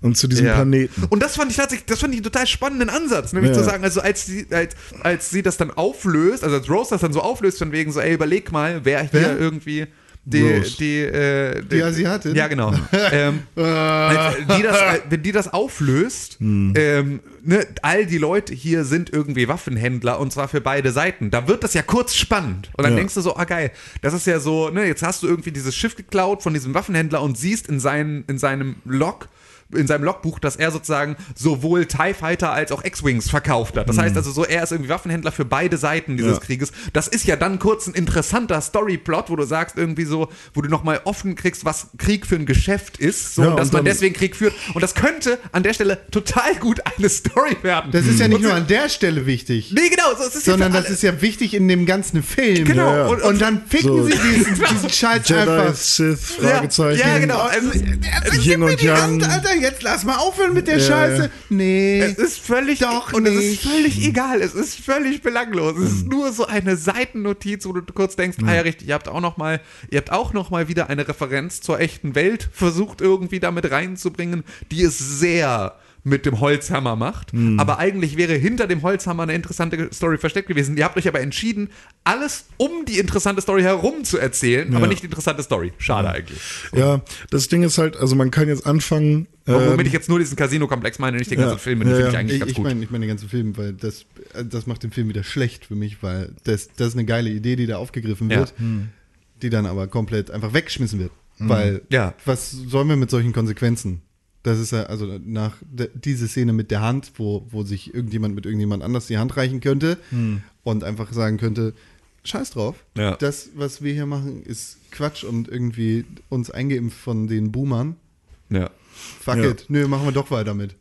und zu diesem
Ja.
Planeten.
Und das fand ich tatsächlich, das fand ich einen total spannenden Ansatz, nämlich
Ja.
zu sagen, also als sie, als, als sie das dann auflöst, also als Rose das dann so auflöst, von wegen so, ey, überleg mal, wer hier
Wer?
irgendwie die, die, äh,
Die Asiatin?
Ja, genau. ähm, als, die das, wenn die das auflöst, ähm, ne, all die Leute hier sind irgendwie Waffenhändler und zwar für beide Seiten. Da wird das ja kurz spannend. Und dann
Ja.
denkst du so, ah geil, das ist ja so, ne, jetzt hast du irgendwie dieses Schiff geklaut von diesem Waffenhändler und siehst in, seinen, in seinem Log, in seinem Logbuch, dass er sozusagen sowohl TIE Fighter als auch X-Wings verkauft hat. Das heißt also so, er ist irgendwie Waffenhändler für beide Seiten dieses
Ja.
Krieges. Das ist ja dann kurz ein interessanter Storyplot, wo du sagst irgendwie so, wo du nochmal offen kriegst, was Krieg für ein Geschäft ist, so,
Ja,
und dass
und
man deswegen Krieg führt. Und das könnte an der Stelle total gut eine Story werden.
Das ist ja nicht
Und
nur an der Stelle wichtig,
Nee, genau, so,
sondern das ist ja wichtig in dem ganzen Film.
Genau,
Ja.
Und,
Und dann ficken
So.
sie diesen, diesen Scheiß einfach.
Sith,
ja,
Fragezeichen.
ja, genau. Also,
Also,
Yin und
die
Yang.
Hand, Alter, jetzt lass mal aufhören mit der
Ja,
Scheiße.
ja.
Nee.
Es ist völlig
Doch
und es ist
nicht.
völlig egal. Es ist völlig belanglos. Es ist nur so eine Seitennotiz, wo du kurz denkst, ah ja richtig, ihr habt auch noch mal, ihr habt auch noch mal wieder eine Referenz zur echten Welt versucht irgendwie damit reinzubringen, die es sehr mit dem Holzhammer macht.
Mhm.
Aber eigentlich wäre hinter dem Holzhammer eine interessante Story versteckt gewesen. Ihr habt euch aber entschieden, alles um die interessante Story herum zu erzählen, aber
Ja.
nicht die interessante Story. Schade eigentlich.
Ja, das Ding ist halt, also man kann jetzt anfangen.
Womit
ähm,
ich jetzt nur diesen Casino-Komplex meine, nicht den ganzen
ja,
Film, den
ja,
finde ich eigentlich
Ich,
ganz
ich
gut.
meine ich mein den ganzen Film, weil das, äh, das macht den Film wieder schlecht für mich, weil das, das ist eine geile Idee, die da aufgegriffen
Ja.
wird, die dann aber komplett einfach weggeschmissen wird. Weil,
Ja.
was sollen wir mit solchen Konsequenzen? Das ist ja, also nach diese Szene mit der Hand, wo, wo sich irgendjemand mit irgendjemand anders die Hand reichen könnte und einfach sagen könnte, scheiß drauf,
Ja.
das, was wir hier machen, ist Quatsch und irgendwie uns eingeimpft von den Boomern.
Ja.
Fuck
Ja.
it, nö, machen wir doch weiter mit.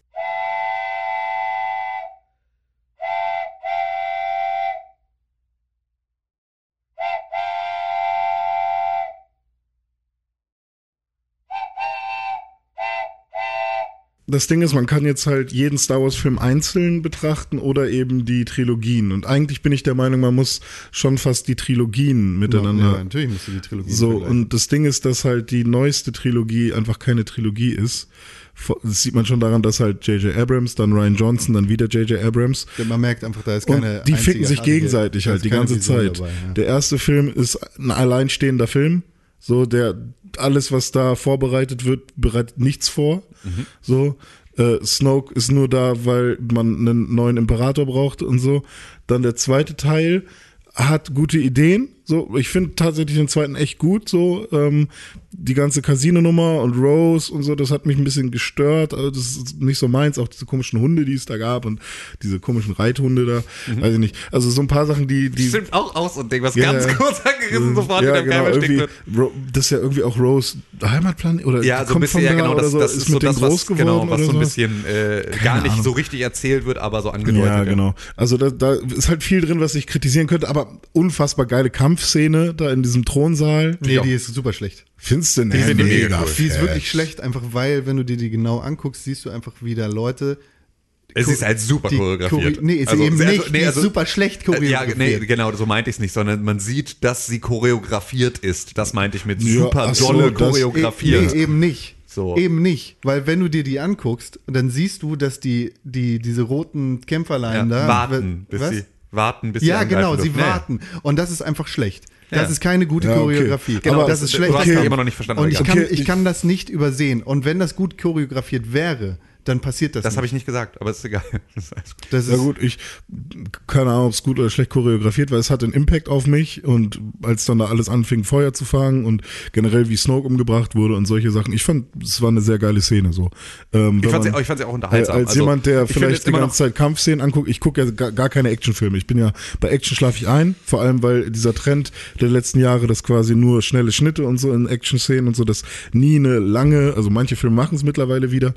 Das Ding ist, man kann jetzt halt jeden Star Wars Film einzeln betrachten oder eben die Trilogien. Und eigentlich bin ich der Meinung, man muss schon fast die Trilogien miteinander.
Ja, natürlich musst du die Trilogie
so, und das Ding ist, dass halt die neueste Trilogie einfach keine Trilogie ist. Das sieht man schon daran, dass halt J.J. Abrams, dann Ryan Johnson, dann wieder J.J. Abrams.
Man merkt einfach, da ist
Und
keine
die ficken sich gegenseitig halt die ganze
Vision
Zeit.
dabei, ja.
Der erste Film ist ein alleinstehender Film. So, der, alles, was da vorbereitet wird, bereitet nichts vor.
Mhm.
So, äh, Snoke ist nur da, weil man einen neuen Imperator braucht und so. Dann der zweite Teil hat gute Ideen. So, ich finde tatsächlich den zweiten echt gut. So, ähm, die ganze Casino-Nummer und Rose und so, das hat mich ein bisschen gestört. Also das ist nicht so meins. Auch diese komischen Hunde, die es da gab und diese komischen Reithunde da,
Mhm.
weiß ich nicht. Also so ein paar Sachen, die, die
Stimmt auch aus und Ding, was
Ja,
ganz kurz angerissen sofort
ja,
wieder
genau, irgendwie,
wird.
Ro- das ist ja irgendwie auch Rose Heimatplanet oder
Ja, so ein
kommt
bisschen,
von
ja genau,
oder
das,
so,
das ist so
mit
das, was,
groß geworden
genau, was so ein
so.
bisschen äh, gar nicht
Ahnung.
so richtig erzählt wird, aber so angedeutet.
Ja, genau. Also da, da ist halt viel drin, was ich kritisieren könnte, aber unfassbar geile Kampfszene da in diesem Thronsaal.
Nee,
Ja.
die ist super schlecht.
Findest du? Nee,
Die mega.
Die ist wirklich schlecht, einfach weil, wenn du dir die genau anguckst, siehst du einfach wieder Leute.
Es ist halt super choreografiert.
chore- Nee, ist
Also,
eben
also,
nicht.
nee, also-
ist super schlecht
Äh, Ja,
choreografiert.
nee, genau, so meinte ich es nicht, sondern man sieht, dass sie choreografiert ist. Das meinte ich mit
Ja,
super
ach so,
dolle
das-
choreografiert.
Nee, eben nicht.
So.
Eben nicht. Weil wenn du dir die anguckst, dann siehst du, dass die, die, diese roten
ja,
Kämpferlein da.
warten, bis
was?
sie warten, bis
Ja,
sie
genau,
angreifen
sie.
Ja, ja.
warten. Und das ist einfach schlecht. Das
Ja.
ist keine gute
Ja, okay.
Choreografie.
Genau,
das
das-
ist schlecht.
du hast immer noch nicht verstanden,
Und ich
aber
kann, ich kann das nicht übersehen. Und wenn das gut choreografiert wäre, dann passiert das,
Das habe ich nicht gesagt, aber ist egal. Das ist alles gut.
Das
Ja gut, ich keine Ahnung, ob es gut oder schlecht choreografiert war. Es hatte einen Impact auf mich und als dann da alles anfing, Feuer zu fangen und generell wie Snoke umgebracht wurde und solche Sachen. Ich fand, es war eine sehr geile Szene so. Ähm,
Ich fand sie,
man-
ich fand sie auch unterhaltsam.
als
Also,
jemand, der vielleicht die ganze Zeit Kampfszenen anguckt, ich gucke ja gar, gar keine Actionfilme. Ich bin ja bei Action schlafe ich ein, vor allem weil dieser Trend der letzten Jahre, dass quasi nur schnelle Schnitte und so in Action-Szenen und so, dass nie eine lange, also manche Filme machen es mittlerweile wieder.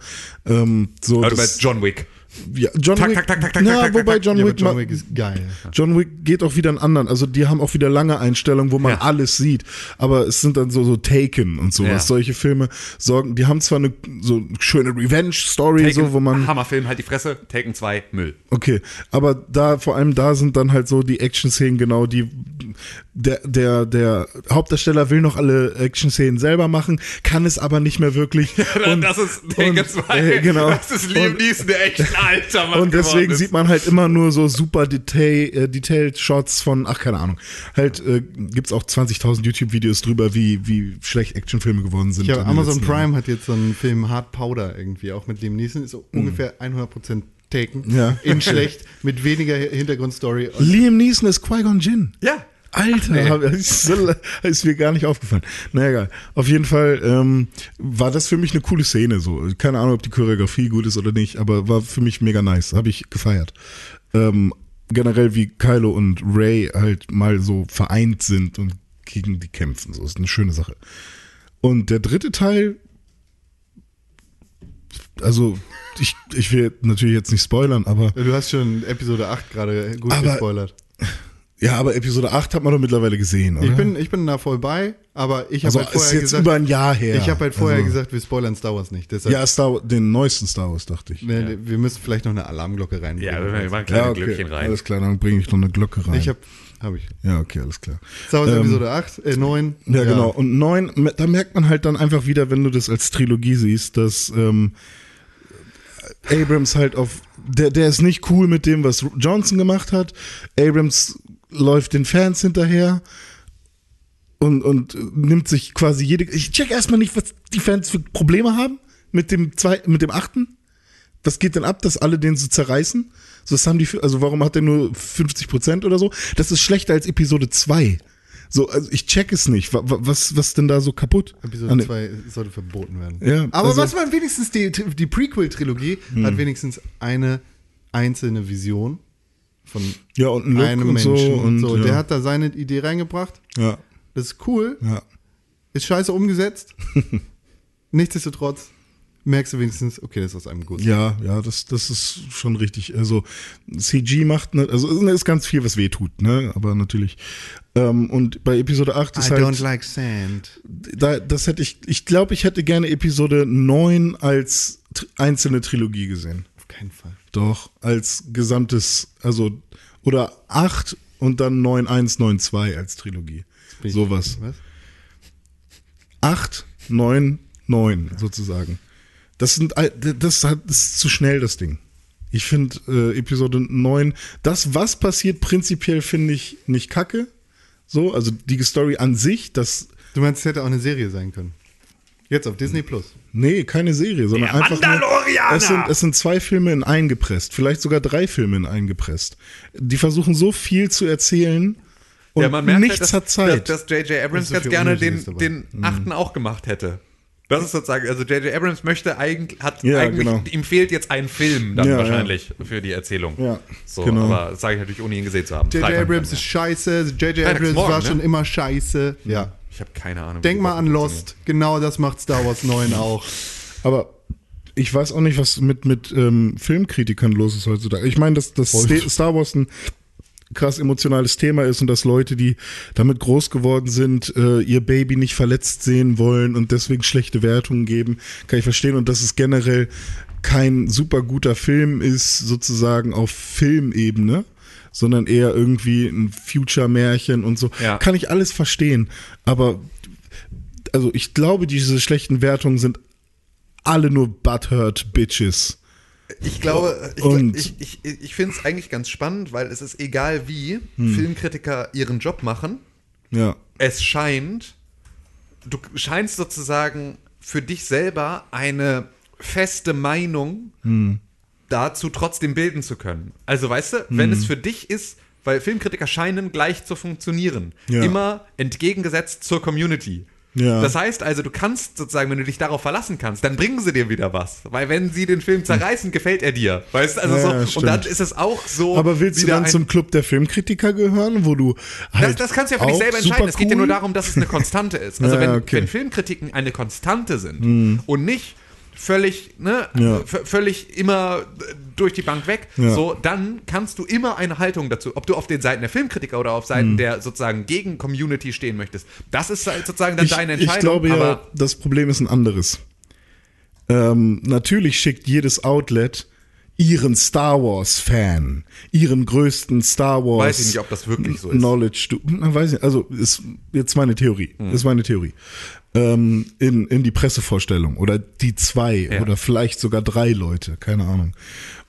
Ähm, so
Aber du
das-
meinst John Wick.
ja, John
Tak,
Wick,
tak, tak, tak, tak,
na,
tak, tak,
wobei. John
ja,
Wick,
John Wick ist geil.
John Wick geht auch wieder einen anderen. Also die haben auch wieder lange Einstellungen, wo man
Ja.
alles sieht. Aber es sind dann so, so Taken und sowas.
Ja.
Solche Filme sorgen, die haben zwar eine so so Revenge-Story, so, wo man.
Hammerfilm, halt die Fresse. Taken 2, Müll.
Okay, aber da, vor allem da sind dann halt so die Action-Szenen genau, die der, der, der Hauptdarsteller will noch alle Action-Szenen selber machen, kann es aber nicht mehr wirklich. Und,
das ist 2.
äh, genau.
Das ist Liam Neeson, der echt alter Mann
und deswegen
ist.
sieht man halt immer nur so super Detail, äh, detailed Shots von, ach keine Ahnung. Halt äh, gibt's auch 20.000 YouTube-Videos drüber, wie wie schlecht Actionfilme geworden sind. Den
Amazon
Jahren.
Prime hat jetzt so einen Film Hard Powder irgendwie, auch mit Liam Neeson, ist so ungefähr 100% Taken.
Ja.
In schlecht, mit weniger Hintergrundstory. Und
Liam Neeson ist Qui-Gon Jinn.
Ja.
Alter, hab, ist, ist mir gar nicht aufgefallen. Na egal. Auf jeden Fall ähm, war das für mich eine coole Szene. So, keine Ahnung, ob die Choreografie gut ist oder nicht, aber war für mich mega nice. Habe ich gefeiert. Ähm, generell wie Kylo und Ray halt mal so vereint sind und gegen die kämpfen. So ist eine schöne Sache. Und der dritte Teil, also ich, ich will natürlich jetzt nicht spoilern, aber
du hast schon Episode 8 gerade gut
Aber-
gespoilert.
Ja, aber Episode 8 hat man doch mittlerweile gesehen, oder?
Ich bin, ich bin da voll bei, aber ich habe
also
halt
ist
vorher
jetzt
gesagt,
über ein Jahr her.
ich habe halt vorher
also,
gesagt, wir spoilern Star Wars nicht. Deshalb,
Ja, Star, den neuesten Star Wars, dachte ich.
ne, wir müssen vielleicht noch eine Alarmglocke reinbringen.
Ja, wir machen kleine
Ja, okay.
Glöckchen rein.
Alles klar, dann bringe ich noch eine Glocke rein.
ich habe, habe ich.
ja, okay, alles klar.
Star Wars
Ähm,
Episode 8, äh, 9.
Ja, genau. Und neun, da merkt man halt dann einfach wieder, wenn du das als Trilogie siehst, dass ähm, Abrams halt auf, der, der ist nicht cool mit dem, was Johnson gemacht hat. Abrams läuft den Fans hinterher und, und nimmt sich quasi jede. Ich check erstmal nicht, was die Fans für Probleme haben mit dem zweiten, mit dem achten. Was geht denn ab, dass alle den so zerreißen? So, das haben die, also warum hat der nur 50 Prozent oder so? Das ist schlechter als Episode 2. So, also ich check es nicht. Wa- wa- Was, was denn da so kaputt?
Episode
dem-
2 sollte verboten werden.
Ja,
Aber
also-
was man wenigstens, die, die Prequel-Trilogie hat wenigstens eine einzelne Vision. Von
Ja, und ein
einem
und so.
Menschen und,
Und,
so.
ja.
Der hat da seine Idee reingebracht.
ja,
Das ist cool.
ja.
Ist scheiße umgesetzt. Nichtsdestotrotz merkst du wenigstens, okay, das ist aus einem Guss.
Ja, ja, das, das ist schon richtig. Also CG macht, ne, also es ist ganz viel, was weh tut, ne? Aber natürlich. Ähm, und bei Episode 8 ist
I don't
halt,
like sand.
da, das hätte ich, ich glaube, ich hätte gerne Episode 9 als einzelne Trilogie gesehen.
Auf keinen Fall.
Doch, als gesamtes, also, oder 8 und dann 9, 1, 9, 2 als Trilogie. Sowas.
Was?
8, 9, 9 sozusagen. Das sind all- das, hat, das ist zu schnell, das Ding. Ich finde äh, Episode 9, das, was passiert, prinzipiell finde ich nicht kacke. So, also die Story an sich, das,
Du meinst, es hätte auch eine Serie sein können. Jetzt auf Disney Plus.
Nee, keine Serie, sondern
Der
einfach
Mandalorianer!
Nur, es, sind, es sind zwei Filme in einen gepresst, vielleicht sogar drei Filme in einen gepresst. Die versuchen so viel zu erzählen und
ja, man merkt
nichts
halt, dass,
hat Zeit.
Dass, dass J.J. Abrams
so
ganz gerne den, den achten auch gemacht hätte. Das ist sozusagen, also J.J. Abrams möchte eigentlich, hat
Ja,
eigentlich,
genau.
ihm fehlt jetzt ein Film dann
Ja,
wahrscheinlich für die Erzählung.
Ja,
so,
genau.
aber das sage ich natürlich, ohne ihn gesehen zu haben.
J.J. Abrams ist scheiße. J.J. Abrams
morgen,
war
ne?
schon immer scheiße. Ja.
Ich habe keine Ahnung.
Denk mal an. Lost. Genau das macht Star Wars 9 auch.
Aber ich weiß auch nicht, was mit, mit ähm, Filmkritikern los ist heutzutage. Ich meine, dass, dass Sta- Star Wars ein krass emotionales Thema ist und dass Leute, die damit groß geworden sind, äh, ihr Baby nicht verletzt sehen wollen und deswegen schlechte Wertungen geben, kann ich verstehen. Und dass es generell kein super guter Film ist, sozusagen auf Filmebene, sondern eher irgendwie ein Future-Märchen und so.
Ja.
Kann ich alles verstehen. Aber also ich glaube, diese schlechten Wertungen sind alle nur butthurt Bitches.
Ich glaube, ich,
Und-
ich, ich, ich finde es eigentlich ganz spannend, weil es ist egal, wie
Hm.
Filmkritiker ihren Job machen.
Ja.
Es scheint, du scheinst sozusagen für dich selber eine feste Meinung
Hm.
Dazu trotzdem bilden zu können. Also weißt du, wenn
Hm.
es für dich ist, weil Filmkritiker scheinen gleich zu funktionieren,
Ja.
immer entgegengesetzt zur Community.
Ja.
Das heißt also, du kannst sozusagen, wenn du dich darauf verlassen kannst, dann bringen sie dir wieder was. Weil wenn sie den Film zerreißen, gefällt er dir. Weißt du, also
Ja,
so. Und dann ist es auch so.
Aber willst du dann zum Club der Filmkritiker gehören, wo du
das,
halt
das kannst du ja für dich selber entscheiden.
super
Es geht ja nur
cool-
darum, dass es eine Konstante ist. Also
Ja,
wenn,
okay.
Wenn Filmkritiken eine Konstante sind und nicht völlig, ne,
Ja.
völlig immer durch die Bank weg,
Ja.
so, dann kannst du immer eine Haltung dazu, ob du auf den Seiten der Filmkritiker oder auf Seiten
Hm.
der sozusagen gegen Community stehen möchtest. Das ist halt sozusagen dann
ich,
deine
ich
Entscheidung.
glaube ja, das Problem ist ein anderes. Ähm, natürlich schickt jedes Outlet ihren Star Wars Fan, ihren größten Star Wars
Weiß ich nicht, ob das wirklich so ist.
Knowledge, du, weiß ich, also ist jetzt meine Theorie,
Hm.
ist meine Theorie. Ähm, in, in die Pressevorstellung oder die zwei
Ja.
oder vielleicht sogar drei Leute, keine Ahnung.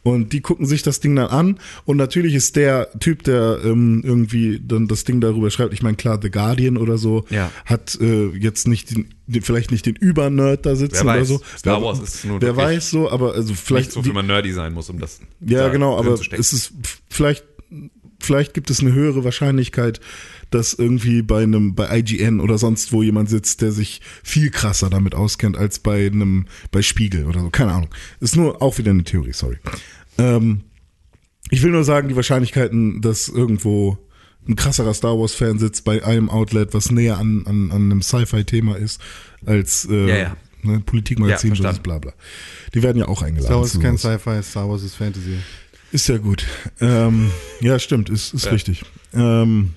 Und die gucken sich das Ding dann an und natürlich ist der Typ, der ähm, irgendwie dann das Ding darüber schreibt, ich meine klar, The Guardian oder so,
Ja.
hat äh, jetzt nicht den, den, vielleicht nicht den Übernerd da sitzen
Wer
oder so.
Star
wer,
Wars ist nun
Wer weiß so, aber also vielleicht
nicht so
die-
viel man nerdy sein muss, um das
ja, genau, aber es ist vielleicht, vielleicht gibt es eine höhere Wahrscheinlichkeit, dass irgendwie bei einem, bei IGN oder sonst wo jemand sitzt, der sich viel krasser damit auskennt als bei einem, bei Spiegel oder so. Keine Ahnung. Ist nur auch wieder eine Theorie, sorry. Ähm, ich will nur sagen, die Wahrscheinlichkeiten, dass irgendwo ein krasserer Star Wars-Fan sitzt bei einem Outlet, was näher an, an, an einem Sci-Fi-Thema ist, als äh,
Ja, ja.
Ne, Politikmagazin,
Ja,
bla bla. Die werden ja auch eingeladen.
Star Wars ist kein. Sci-Fi, Star Wars ist Fantasy.
Ist ja gut. Ähm, ja, stimmt, ist, ist
Ja.
richtig. Ähm,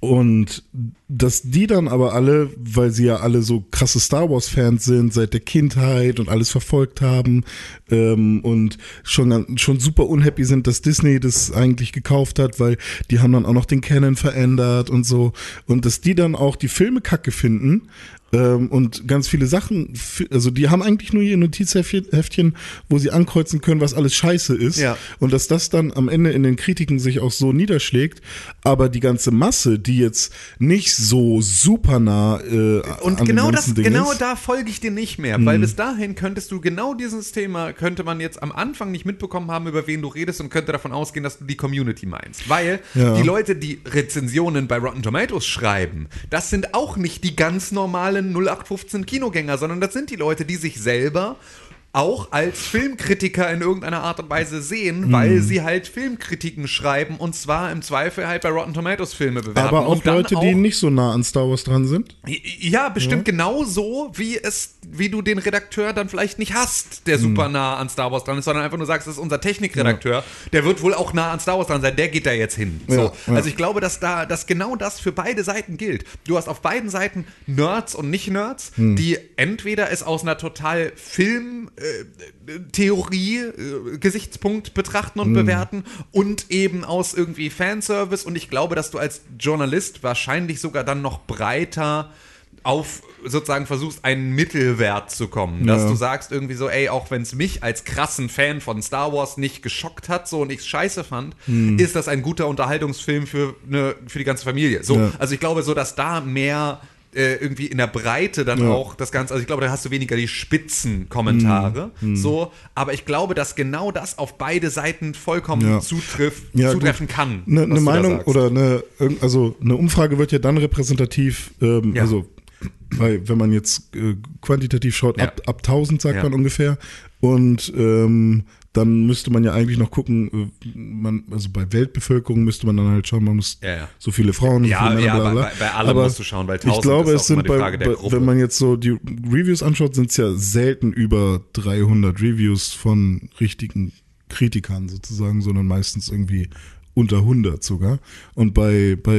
und dass die dann aber alle, weil sie ja alle so krasse Star Wars-Fans sind, seit der Kindheit und alles verfolgt haben ähm, und schon, schon super unhappy sind, dass Disney das eigentlich gekauft hat, weil die haben dann auch noch den Canon verändert und so. Und dass die dann auch die Filme kacke finden ähm, und ganz viele Sachen, also die haben eigentlich nur ihr Notizheftchen, wo sie ankreuzen können, was alles scheiße ist.
Ja.
Und dass das dann am Ende in den Kritiken sich auch so niederschlägt, aber die ganze Masse, die jetzt nicht so super nah äh,
Und
an
genau das,
Ding
genau
ist, Mhm.
da folge ich dir nicht mehr, weil bis dahin könntest du genau dieses Thema, könnte man jetzt am Anfang nicht mitbekommen haben, über wen du redest und könnte davon ausgehen, dass du die Community meinst. Weil
Ja.
die Leute, die Rezensionen bei Rotten Tomatoes schreiben, das sind auch nicht die ganz normalen 0815 Kinogänger, sondern das sind die Leute, die sich selber auch als Filmkritiker in irgendeiner Art und Weise sehen, weil sie halt Filmkritiken schreiben und zwar im Zweifel halt bei Rotten Tomatoes Filme bewerten.
Aber auch Leute, die nicht so nah an Star Wars dran sind.
ja, bestimmt genauso, wie es, wie du den Redakteur dann vielleicht nicht hast, der super nah an Star Wars dran ist, sondern einfach nur sagst, das ist unser Technikredakteur, der wird wohl auch nah an Star Wars dran sein, der geht da jetzt hin. So.
Ja, ja.
Also ich glaube, dass da, dass genau das für beide Seiten gilt. Du hast auf beiden Seiten Nerds und Nicht-Nerds, die entweder es aus einer total Film-Theorie, äh, Gesichtspunkt betrachten und bewerten und eben aus irgendwie Fanservice und ich glaube, dass du als Journalist wahrscheinlich sogar dann noch breiter auf sozusagen versuchst, einen Mittelwert zu kommen. Dass
Ja.
du sagst irgendwie so, ey, auch wenn es mich als krassen Fan von Star Wars nicht geschockt hat, so und ich scheiße fand, ist das ein guter Unterhaltungsfilm für, eine, für die ganze Familie. So,
Ja.
also ich glaube so, dass da mehr äh, irgendwie in der Breite dann
Ja.
auch das Ganze, also ich glaube, da hast du weniger die Spitzenkommentare,
Mhm.
so, aber ich glaube, dass genau das auf beide Seiten vollkommen
Ja.
zutriff,
Ja,
zutreffen
gut.
kann.
Eine,
da
Meinung oder eine, also eine Umfrage wird ja dann repräsentativ, ähm, also weil, wenn man jetzt äh, quantitativ schaut, ab, ab 1000 sagt man ungefähr. Und ähm, dann müsste man ja eigentlich noch gucken, äh, man, also bei Weltbevölkerung müsste man dann halt schauen, man muss
Ja, ja.
so viele Frauen, so
Ja,
viele Männer,
ja,
bla,
bei-
bla.
bei- bei allem
Aber
musst du schauen, weil
ich
1000
glaube, es sind
die
bei,
Frage der
bei
Gruppe.
wenn man jetzt so die Reviews anschaut, sind es ja selten über 300 Reviews von richtigen Kritikern sozusagen, sondern meistens irgendwie unter 100 sogar. Und bei, bei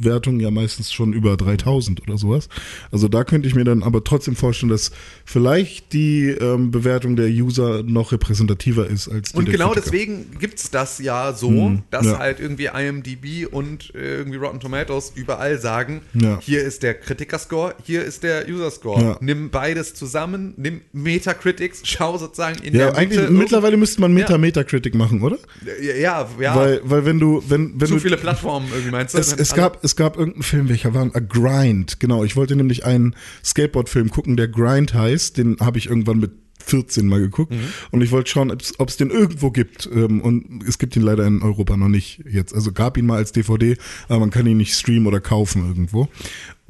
User-Wertungen ja meistens schon über 3000 oder sowas. Also da könnte ich mir dann aber trotzdem vorstellen, dass vielleicht die ähm, Bewertung der User noch repräsentativer ist als die
Und genau
Kritiker.
deswegen gibt es das ja so, dass
ja.
halt irgendwie IMDb und äh, irgendwie Rotten Tomatoes überall sagen,
Ja.
hier ist der Kritiker-Score, hier ist der User-Score.
Ja.
Nimm beides zusammen, nimm Metacritics, schau sozusagen in
Ja,
der
eigentlich
Mitte.
mittlerweile müsste man. Meta-Metacritic machen, oder?
Ja, ja,
Weil, weil wenn du, wenn, wenn
zu
du
viele Plattformen irgendwie meinst du?
Es, es, gab, es gab irgendeinen Film, welcher war? A Grind, genau. Ich wollte nämlich einen Skateboard-Film gucken, der Grind heißt. Den habe ich irgendwann mit 14 mal geguckt. Und ich wollte schauen, ob es den irgendwo gibt. Ähm, Und es gibt ihn leider in Europa noch nicht jetzt. Also gab ihn mal als DVD, aber man kann ihn nicht streamen oder kaufen irgendwo.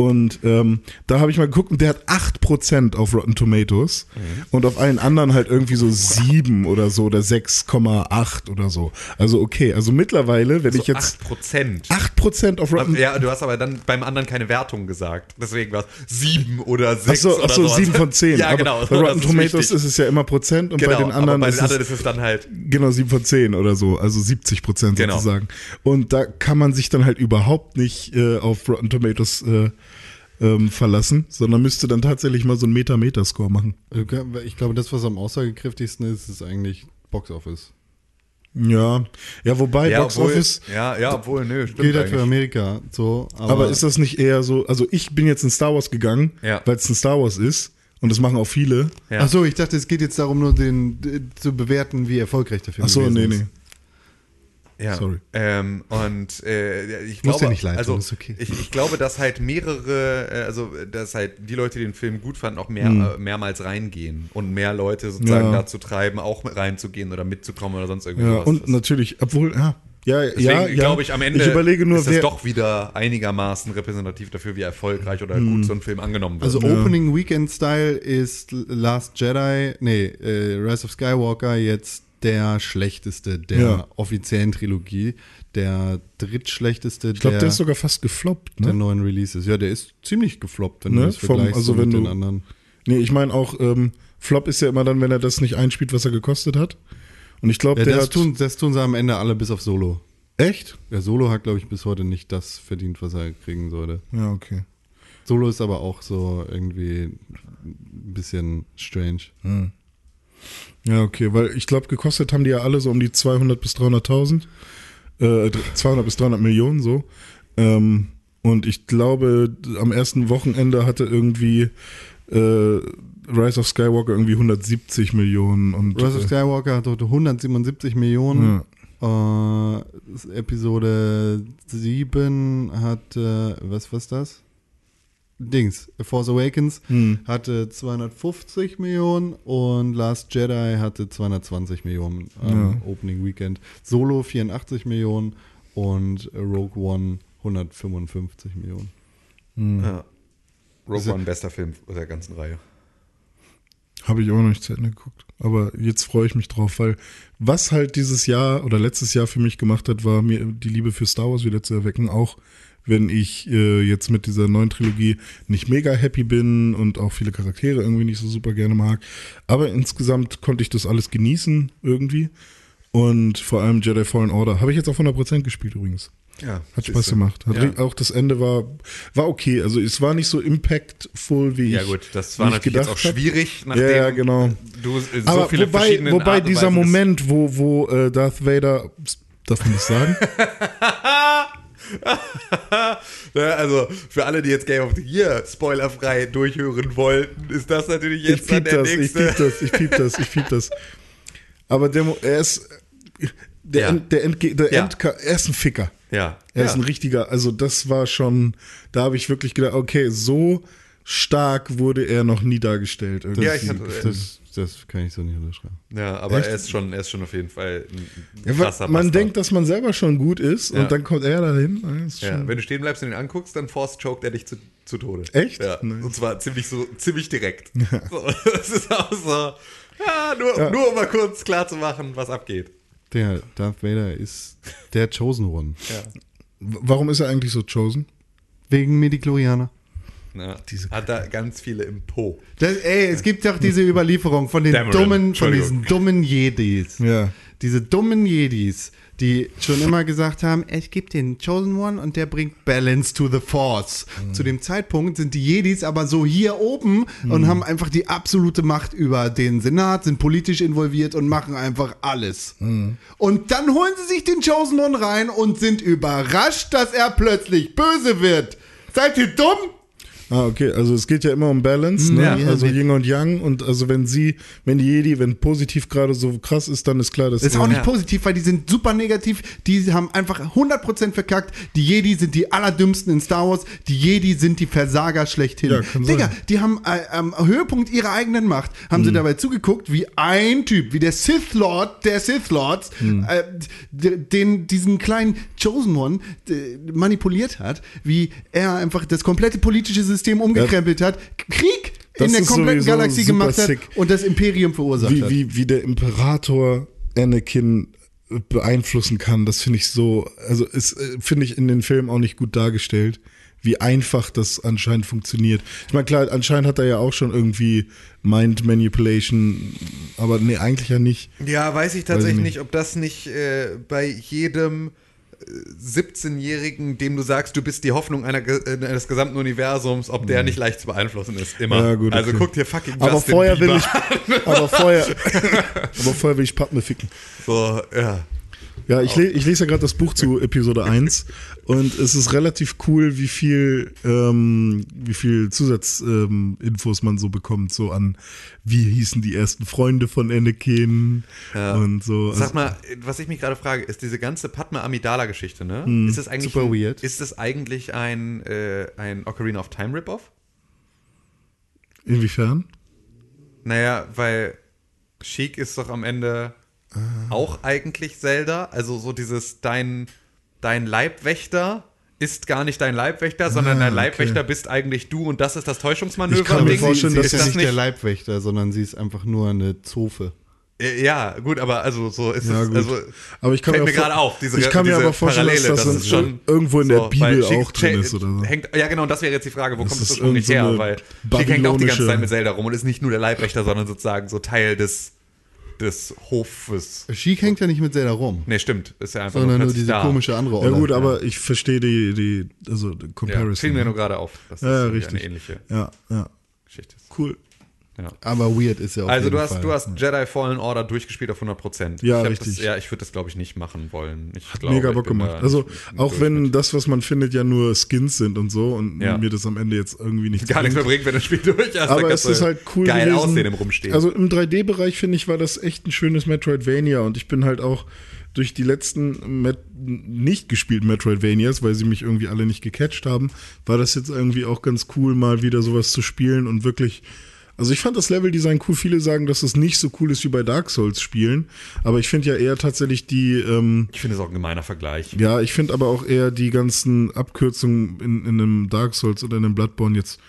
Und ähm, da habe ich mal geguckt und der hat 8% auf Rotten Tomatoes und auf allen anderen halt irgendwie so 7 oder so oder 6,8 oder so. Also okay, also mittlerweile, wenn
so
ich jetzt
8 Prozent.
8% auf Rotten
Ja, du hast aber dann beim anderen keine Wertung gesagt. Deswegen war es 7 oder 6
Achso,
oder
achso
sowas.
7 von 10.
Ja, genau.
Bei Rotten
ist
Tomatoes
wichtig.
ist es ja immer Prozent und
genau,
bei den anderen,
bei
ist,
den anderen
es
ist es dann halt
genau 7 von 10 oder so, also 70 Prozent
Genau.
sozusagen. Und da kann man sich dann halt überhaupt nicht äh, auf Rotten Tomatoes äh, ähm, verlassen, sondern müsste dann tatsächlich mal so einen Meta-Meta-Score machen.
Ich glaube, das, was am aussagekräftigsten ist, ist eigentlich Box Office.
Ja, ja, wobei
ja,
Box
obwohl,
Office
Ja, ja, obwohl, nö, stimmt
Gilt halt für. Amerika. So, aber,
Aber ist das nicht eher so, also ich bin jetzt in Star Wars gegangen,
Ja.
weil es ein Star Wars ist und das machen auch viele.
Ja.
Ach so, ich dachte, es geht jetzt darum, nur den d- zu bewerten, wie erfolgreich der Film
Ach so,
gewesen
nee,
ist.
nee.
Ja.
Sorry.
Ähm, und äh, ich
Muss
glaube,
ja nicht leid tun,
also
ist okay.
ich, ich glaube, dass halt mehrere, äh, also dass halt die Leute, die den Film gut fanden, auch mehr, äh, mehrmals reingehen und mehr Leute sozusagen
Hm. Ja.
dazu treiben, auch mit reinzugehen oder mitzukommen oder sonst irgendwie
Ja, und natürlich, obwohl, ja, ja,
Deswegen
ja, ja.
glaube ich, am Ende
ich überlege nur,
ist das
wer,
doch wieder einigermaßen repräsentativ dafür, wie erfolgreich oder gut so ein Film angenommen wird.
Also Opening Weekend Style ist Last Jedi, nee, äh, Rise of Skywalker jetzt der schlechteste der
Ja.
offiziellen Trilogie, der drittschlechteste
ich glaube,
der,
der ist sogar fast gefloppt,
der
ne?
neuen Releases. Ja, der ist ziemlich gefloppt, wenn
Ne?
du das
Vom-
vergleichst
also
so
wenn
mit den
du-
anderen.
Nee, ich meine auch, ähm, Flop ist ja immer dann, wenn er das nicht einspielt, was er gekostet hat. Und ich glaube,
Ja,
der
das,
hat.
tun, das tun sie am Ende alle bis auf Solo.
echt?
Der Solo hat, glaube ich, bis heute nicht das verdient, was er kriegen sollte.
Ja, okay.
Solo ist aber auch so irgendwie ein bisschen strange.
Ja, okay, weil ich glaube, gekostet haben die ja alle so um die 200 bis 300.000. Äh, 200 bis 300 Millionen, so. Ähm, und ich glaube, am ersten Wochenende hatte irgendwie äh, Rise of Skywalker irgendwie 170 Millionen. Und,
Rise of
äh,
Skywalker hat heute 177 Millionen. Äh, Episode 7 hat, äh, was was das? Dings, Force Awakens
Hm.
hatte 250 Millionen und Last Jedi hatte 220 Millionen am Opening Weekend. Solo 84 Millionen und Rogue One 155 Millionen.
ja. Rogue One, bester Film der ganzen Reihe.
Habe ich auch noch nicht zu Ende geguckt. Aber jetzt freue ich mich drauf, weil was halt dieses Jahr oder letztes Jahr für mich gemacht hat, war mir die Liebe für Star Wars wieder zu erwecken. Auch wenn ich äh, jetzt mit dieser neuen Trilogie nicht mega happy bin und auch viele Charaktere irgendwie nicht so super gerne mag. Aber insgesamt konnte ich das alles genießen irgendwie. Und vor allem Jedi Fallen Order. Habe ich jetzt auf 100% gespielt übrigens.
Ja,
Hat Spaß gemacht. Hat
Ja.
Auch das Ende war, war okay. Also es war nicht so impactful, wie
Ja
ich
gut, das war
ich
natürlich auch
gedacht hab.
schwierig,
Ja,
nachdem
ja, genau.
du so
Aber
viele
wobei,
verschiedene
wobei
Art
dieser Moment, wo, wo äh, Darth Vader, darf man das sagen?
Ja, also für alle, die jetzt Game of the Year spoilerfrei durchhören wollten, ist das natürlich
ich
jetzt dann
piep
der
das, ich
nächste.
piep das, ich piep das, ich piep das. Aber der, er ist, der,
Ja.
End, der, Endge der
Ja.
Endka- er ist ein Ficker.
Ja,
Er
ja.
ist ein richtiger, also das war schon, da habe ich wirklich gedacht, okay, so stark wurde er noch nie dargestellt. Irgendwie.
Ja, ich hatte-
Das, das kann ich so nicht unterschreiben.
ja, aber
Echt?
er ist schon, er ist schon auf jeden Fall ein
Ja,
krasser
man
Bastard.
denkt, dass man selber schon gut ist
Ja.
und dann kommt er dahin.
Ja, wenn du stehen bleibst und ihn anguckst, dann force choked er dich zu, zu Tode.
Echt?
Ja.
Nice.
Und zwar ziemlich so, ziemlich direkt. So, das ist auch so. Ja, nur,
Ja.
nur um mal kurz klar zu machen, was abgeht.
Der Darth Vader ist der Chosen One.
Warum ist er eigentlich so chosen?
Wegen Mediklorianer.
Ja, hat da ganz viele im Po.
Das, ey, es gibt doch diese Überlieferung von den
Dameron,
dummen, von diesen dummen Jedis.
Ja.
Diese dummen Jedis, die schon immer gesagt haben, es gibt den Chosen One und der bringt Balance to the Force. Zu dem Zeitpunkt sind die Jedis aber so hier oben und haben einfach die absolute Macht über den Senat, sind politisch involviert und machen einfach alles. Und dann holen sie sich den Chosen One rein und sind überrascht, dass er plötzlich böse wird. Seid ihr dumm?
Ah, okay, also es geht ja immer um Balance, ne?
Ja.
also Yin und Yang und also wenn sie, wenn die Jedi, wenn positiv gerade so krass ist, dann ist klar, dass
Das ist auch nicht positiv, weil die sind super negativ. Die haben einfach 100% verkackt. Die Jedi sind die allerdümmsten in Star Wars. Die Jedi sind die Versager schlechthin.
Ja,
Digga,
sein.
die haben äh, am Höhepunkt ihrer eigenen Macht, haben sie dabei zugeguckt, wie ein Typ, wie der Sith Lord der Sith Lords, äh, d- den, diesen kleinen Chosen One d- manipuliert hat, wie er einfach das komplette politische System umgekrempelt hat, Krieg
Das
in der kompletten Galaxie gemacht hat
sick.
und das Imperium verursacht
wie,
hat.
wie, wie der Imperator Anakin beeinflussen kann, das finde ich so, also ist, äh, finde ich in den Filmen auch nicht gut dargestellt, wie einfach das anscheinend funktioniert. Ich meine, klar, anscheinend hat er ja auch schon irgendwie Mind Manipulation, aber nee, eigentlich ja nicht.
Ja, weiß ich
Weiß
tatsächlich
ich
nicht.
nicht.
ob das nicht äh, bei jedem äh, 17-Jährigen, dem du sagst, du bist die Hoffnung einer, äh, eines gesamten Universums, ob der nicht leicht zu beeinflussen ist. Immer.
Ja, gut,
Also
okay.
guck dir fucking
Aber
Justin
vorher will
Bieber
ich, aber vorher, aber vorher will ich Padme ficken.
So, ja.
Ja, ich, le ich lese ja gerade das Buch zu Episode 1 und es ist relativ cool, wie viel, ähm, wie viel Zusatzinfos ähm, man so bekommt, so an wie hießen die ersten Freunde von Anakin
Ja.
und so.
Sag
Also,
mal, was ich mich gerade frage, ist diese ganze Padma Amidala-Geschichte, ne?
Hm,
ist das eigentlich
super
ein,
weird.
Ist das eigentlich ein, äh, ein Ocarina of Time Rip-Off?
inwiefern?
Naja, weil Sheik ist doch am Ende. Auch eigentlich Zelda. Also so dieses dein, dein Leibwächter ist gar nicht dein Leibwächter, sondern
Ah,
dein
okay.
Leibwächter bist eigentlich du und das ist das Täuschungsmanöver.
Ich kann mir vorstellen,
sie
dass
ist
ist das
nicht der. Leibwächter, sondern sie ist einfach nur eine Zofe.
Äh, Ja, gut, aber also so ist
Ja,
es.
gut.
Also,
aber ich kann
fällt
mir,
mir gerade auf, diese,
ich kann mir
diese
aber vorstellen, dass das, dann
es schon
irgendwo in der
so,
Bibel auch drin ist oder so.
Hängt, ja, genau, und das wäre jetzt die Frage, wo
Das
kommt es
ist
ursprünglich
irgend so
her? Weil Sheik hängt auch die ganze Zeit mit Zelda rum und ist nicht nur der Leibwächter, sondern sozusagen so Teil des, des Hofes.
Sheik hängt ja nicht mit Zelda rum,
Nee, stimmt. Ist ja einfach
sondern nur
plötzlich
diese
da.
komische andere
Ja
Olle.
gut, aber ich verstehe die, die, also die
Ja,
Comparison.
fiel mir nur gerade auf, dass das
Ja,
irgendwie
richtig.
eine ähnliche
ja, ja,
Geschichte ist.
cool.
Ja.
aber weird ist ja auf
Also du hast,
Fall.
du hast Jedi Fallen Order durchgespielt auf 100%.
Ja, richtig.
Das, ja, ich würde das, glaube ich, nicht machen wollen. Ich
Hat
glaube,
mega Bock gemacht. Also auch wenn
mit.
das, was man findet, ja nur Skins sind und so und
Ja.
mir das am Ende jetzt irgendwie nicht
gar nichts mehr bringt, wenn das Spiel durch dann
Aber es ist halt cool
Geil
gewesen.
aussehen im Rumstehen.
Also im 3D-Bereich finde ich, war das echt ein schönes Metroidvania und ich bin halt auch durch die letzten Met nicht gespielten Metroidvanias, weil sie mich irgendwie alle nicht gecatcht haben, war das jetzt irgendwie auch ganz cool, mal wieder sowas zu spielen und wirklich. Also ich fand das Leveldesign cool. Viele sagen, dass es nicht so cool ist wie bei Dark Souls Spielen, aber ich finde ja eher tatsächlich die ähm,
ich finde es auch ein gemeiner Vergleich.
ja, ich finde aber auch eher die ganzen Abkürzungen in, in einem Dark Souls oder in einem Bloodborne jetzt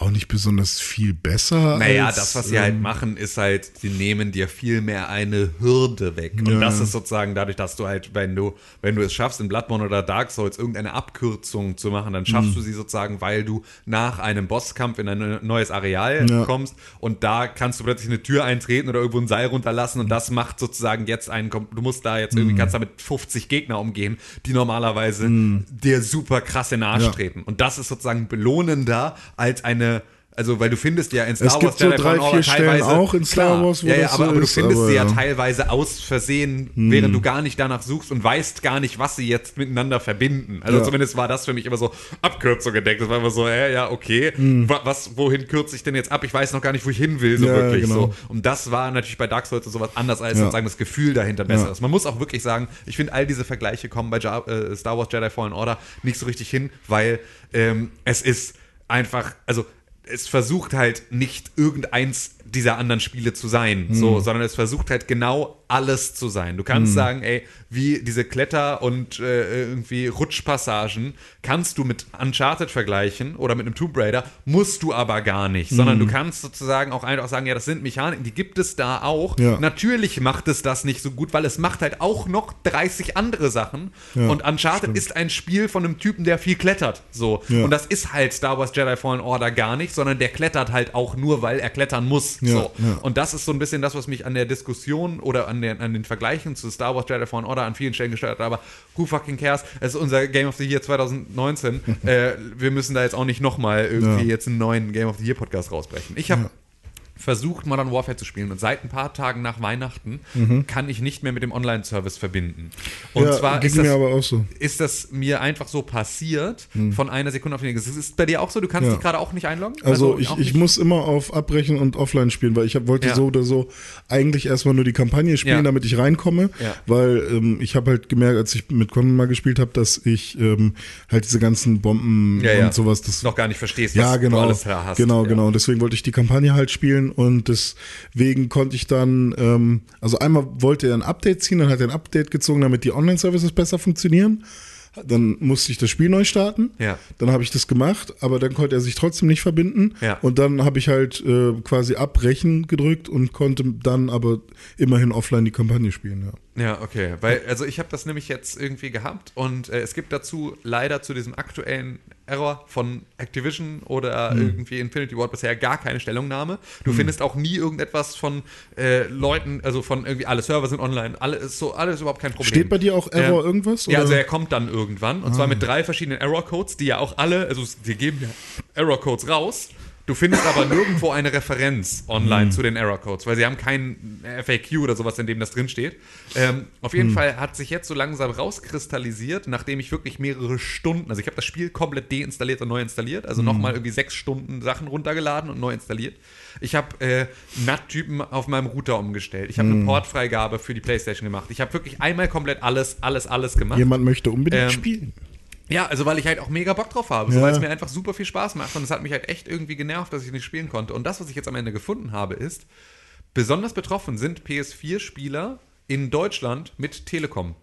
auch nicht besonders viel besser.
Naja,
als,
das, was sie halt
ähm,
machen, ist halt, sie nehmen dir viel mehr eine Hürde weg. Und
Ja.
das ist sozusagen dadurch, dass du halt, wenn du, wenn du es schaffst, in Bloodborne oder Dark Souls irgendeine Abkürzung zu machen, dann
Mhm.
schaffst du sie sozusagen, weil du nach einem Bosskampf in ein neues Areal
Ja.
kommst und da kannst du plötzlich eine Tür eintreten oder irgendwo ein Seil runterlassen und das macht sozusagen jetzt einen, du musst da jetzt
Mhm.
irgendwie, kannst damit 50 Gegner umgehen, die normalerweise dir super krass in den Arsch
Ja.
treten. Und das ist sozusagen belohnender als eine also, weil du findest ja in Star
Es
Wars
gibt so
Jedi
drei,
Fallen Order
vier Stellen
teilweise-
auch in Star
Klar,
Wars, wo
ja, ja,
das
aber,
so
aber du
ist,
findest
aber
sie ja
ja. Hm.
teilweise aus Versehen, während du gar nicht danach suchst und weißt gar nicht, was sie jetzt miteinander verbinden. Also
Ja.
zumindest war das für mich immer so Abkürzung gedeckt. Das war immer so, äh, ja, okay, wa- was, wohin kürze ich denn jetzt ab? Ich weiß noch gar nicht, wo ich hin will, so
Hm. Ja,
wirklich.
genau.
So. Und das war natürlich bei Dark Souls und sowas anders, als sozusagen das Gefühl dahinter besser ist. Man muss auch wirklich sagen, ich finde, all diese Vergleiche kommen bei ja äh, Star Wars Jedi Fallen Order nicht so richtig hin, weil ähm, es ist einfach, also es versucht halt nicht irgendeins dieser anderen Spiele zu sein, so, sondern es versucht halt genau alles zu sein. Du kannst sagen, ey, wie diese Kletter- und äh, irgendwie Rutschpassagen kannst du mit Uncharted vergleichen oder mit einem Tomb Raider, musst du aber gar nicht, sondern du kannst sozusagen auch einfach sagen, ja, das sind Mechaniken, die gibt es da auch.
Ja.
Natürlich macht es das nicht so gut, weil es macht halt auch noch 30 andere Sachen
Ja,
und Uncharted ist ein Spiel von einem Typen, der viel klettert, so.
Ja.
Und das ist halt Star Wars Jedi Fallen Order gar nicht, sondern der klettert halt auch nur, weil er klettern muss,
Ja,
so.
ja.
Und das ist so ein bisschen das, was mich an der Diskussion oder an, der, an den Vergleichen zu Star Wars Jedi Fallen Order an vielen Stellen gestört hat. Aber who fucking cares? Es ist unser Game of the Year 2019. äh, wir müssen da jetzt auch nicht nochmal irgendwie
Ja.
jetzt einen neuen Game of the Year Podcast rausbrechen. Ich habe versucht, Modern Warfare zu spielen und seit ein paar Tagen nach Weihnachten kann ich nicht mehr mit dem Online-Service verbinden. Und
Mhm. ja,
zwar ist das,
mir aber auch so.
ist das mir einfach so passiert von einer Sekunde auf die nächste. Ist bei dir auch so? Du kannst
Mhm. Ja.
dich gerade auch nicht einloggen?
Also, ich,
auch
ich
nicht?
muss immer auf Abbrechen und Offline spielen, weil ich hab, wollte
Ja.
so oder so eigentlich erstmal nur die Kampagne spielen, damit ich reinkomme. Weil ähm, ich habe halt gemerkt, als ich mit Conan mal gespielt habe, dass ich ähm, halt diese ganzen Bomben und sowas, das
noch gar nicht verstehst,
ja,
was
genau,
du alles da hast.
Genau, genau. Und deswegen wollte ich die Kampagne halt spielen und deswegen konnte ich dann, ähm, also einmal wollte er ein Update ziehen, dann hat er ein Update gezogen, damit die Online-Services besser funktionieren. Dann musste ich das Spiel neu starten.
Ja.
Dann habe ich das gemacht, aber dann konnte er sich trotzdem nicht verbinden.
Ja.
Und dann habe ich halt äh, quasi abbrechen gedrückt und konnte dann aber immerhin offline die Kampagne spielen. Ja.
Ja, okay. Weil, also ich habe das nämlich jetzt irgendwie gehabt und äh, es gibt dazu leider zu diesem aktuellen Error von Activision oder
Hm.
irgendwie Infinity Ward bisher gar keine Stellungnahme. Du findest auch nie irgendetwas von äh, Leuten, also von irgendwie alle Server sind online, alle ist so, alles überhaupt kein Problem.
Steht bei dir auch Error
Ähm,
irgendwas?
Ja,
oder?
also er kommt dann irgendwann und zwar mit drei verschiedenen Error-Codes, die ja auch alle, also die geben ja Error-Codes raus. Du findest aber nirgendwo eine Referenz online zu den Error-Codes, weil sie haben keinen FAQ oder sowas, in dem das drinsteht. Ähm, auf jeden Fall hat sich jetzt so langsam rauskristallisiert, nachdem ich wirklich mehrere Stunden, also ich habe das Spiel komplett deinstalliert und neu installiert, also nochmal irgendwie sechs Stunden Sachen runtergeladen und neu installiert. Ich habe äh, NAT-Typen auf meinem Router umgestellt. Ich habe eine Portfreigabe für die Playstation gemacht. Ich habe wirklich einmal komplett alles, alles, alles gemacht.
Jemand möchte unbedingt
Ähm,
spielen.
Ja, also weil ich halt auch mega Bock drauf habe, so, weil es mir einfach super viel Spaß macht und es hat mich halt echt irgendwie genervt, dass ich nicht spielen konnte. Und das, was ich jetzt am Ende gefunden habe, ist, besonders betroffen sind PS4-Spieler in Deutschland mit Telekom,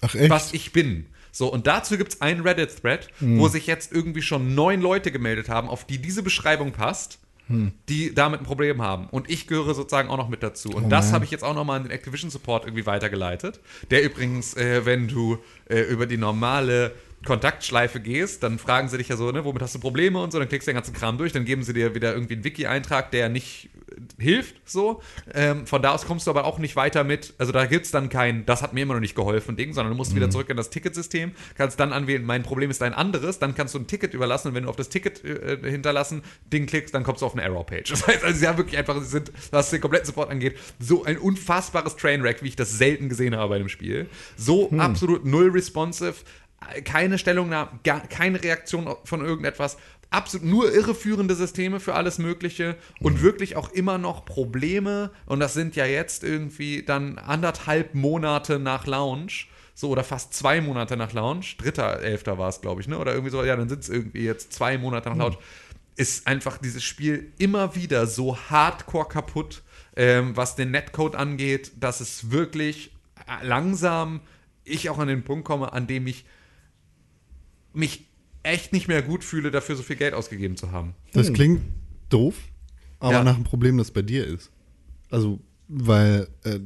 Ach echt?
was ich bin. So, und dazu gibt es einen Reddit-Thread,
Hm.
wo sich jetzt irgendwie schon neun Leute gemeldet haben, auf die diese Beschreibung passt,
Hm.
die damit ein Problem haben. Und ich gehöre sozusagen auch noch mit dazu. Und das habe ich jetzt auch nochmal an den Activision Support irgendwie weitergeleitet. Der übrigens, äh, wenn du äh, über die normale Kontaktschleife gehst, dann fragen sie dich ja so, ne, womit hast du Probleme und so, dann klickst du den ganzen Kram durch, dann geben sie dir wieder irgendwie einen Wiki-Eintrag, der nicht äh, hilft, so. Ähm, von da aus kommst du aber auch nicht weiter mit, also da gibt es dann kein, das hat mir immer noch nicht geholfen, Ding, sondern du musst wieder zurück in das Ticketsystem, kannst dann anwählen, mein Problem ist ein anderes, dann kannst du ein Ticket überlassen und wenn du auf das Ticket äh, hinterlassen Ding klickst, dann kommst du auf eine Error-Page. Das heißt, also sie haben wirklich einfach, sie sind, was den kompletten Support angeht, so ein unfassbares Trainwreck, wie ich das selten gesehen habe bei einem Spiel. So absolut null responsive, keine Stellungnahme, gar, keine Reaktion von irgendetwas. Absolut nur irreführende Systeme für alles Mögliche und wirklich auch immer noch Probleme. Und das sind ja jetzt irgendwie dann anderthalb Monate nach Launch. So, oder fast zwei Monate nach Launch. Dritter, elfter war es, glaube ich, ne? Oder irgendwie so, ja, dann sind es irgendwie jetzt zwei Monate nach Launch. Ist einfach dieses Spiel immer wieder so hardcore kaputt, ähm, was den Netcode angeht, dass es wirklich äh, langsam ich auch an den Punkt komme, an dem ich mich echt nicht mehr gut fühle, dafür so viel Geld ausgegeben zu haben.
Das klingt doof, aber
Ja.
nach einem Problem, das bei dir ist. Also, weil äh,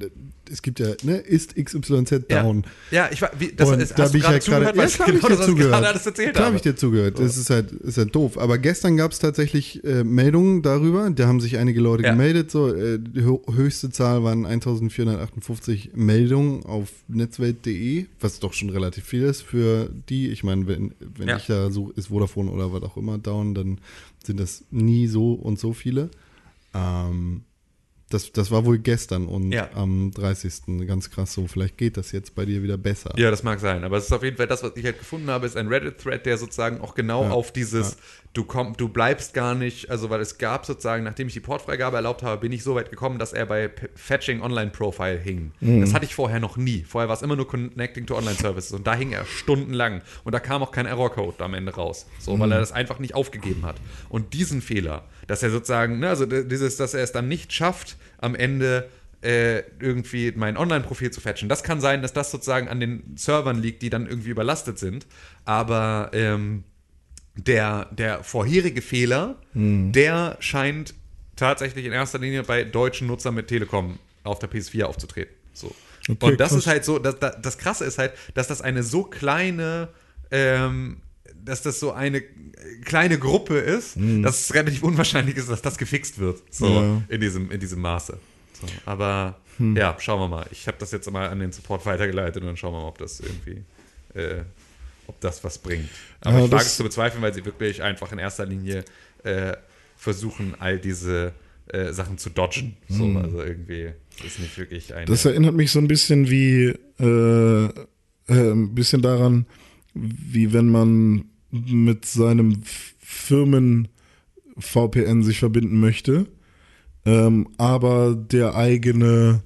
es gibt ja, ne, ist XYZ
Ja.
down.
Ja, ich war, wie, das
und
ist,
da bin ich halt gerade, ja, klar ich
genau
dir zugehört.
alles erzählt
Klar habe ich dir zugehört. Das ist halt, ist halt doof. Aber gestern gab es tatsächlich äh, Meldungen darüber. Da haben sich einige Leute
Ja.
gemeldet. So, äh, die hö- höchste Zahl waren 1458 Meldungen auf netzwelt.de, was doch schon relativ viel ist für die. Ich meine, wenn, wenn
Ja.
ich da suche, ist Vodafone oder was auch immer down, dann sind das nie so und so viele. Ähm, das, das war wohl gestern und
Ja.
am 30. ganz krass so. Vielleicht geht das jetzt bei dir wieder besser.
Ja, das mag sein, aber es ist auf jeden Fall das, was ich halt gefunden habe, ist ein Reddit-Thread, der sozusagen auch genau
Ja,
auf dieses, du komm, du bleibst gar nicht, also weil es gab sozusagen, nachdem ich die Portfreigabe erlaubt habe, bin ich so weit gekommen, dass er bei P Fetching Online Profile hing. Das hatte ich vorher noch nie. Vorher war es immer nur Connecting to Online Services und da hing er stundenlang und da kam auch kein Error-Code am Ende raus, so, weil er das einfach nicht aufgegeben hat. Und diesen Fehler, dass er sozusagen, ne, also dieses, dass er es dann nicht schafft, am Ende äh, irgendwie mein Online-Profil zu fetchen. Das kann sein, dass das sozusagen an den Servern liegt, die dann irgendwie überlastet sind. Aber ähm, der, der vorherige Fehler, der scheint tatsächlich in erster Linie bei deutschen Nutzern mit Telekom auf der PS4 aufzutreten. So.
Okay,
Und das
krass.
ist halt so, das, das, das Krasse ist halt, dass das eine so kleine, ähm, dass das so eine kleine Gruppe ist, dass es relativ unwahrscheinlich ist, dass das gefixt wird. So
Ja.
in, diesem, in diesem Maße. So, aber ja, schauen wir mal. Ich habe das jetzt mal an den Support weitergeleitet und dann schauen wir mal, ob das irgendwie, äh, ob das was bringt. Aber
Ja,
ich wage es zu bezweifeln, weil sie wirklich einfach in erster Linie äh, versuchen, all diese äh, Sachen zu dodgen. So, also irgendwie ist nicht wirklich ein.
Das erinnert mich so ein bisschen wie, äh, äh, ein bisschen daran, wie wenn man mit seinem Firmen VPN sich verbinden möchte, ähm, aber der eigene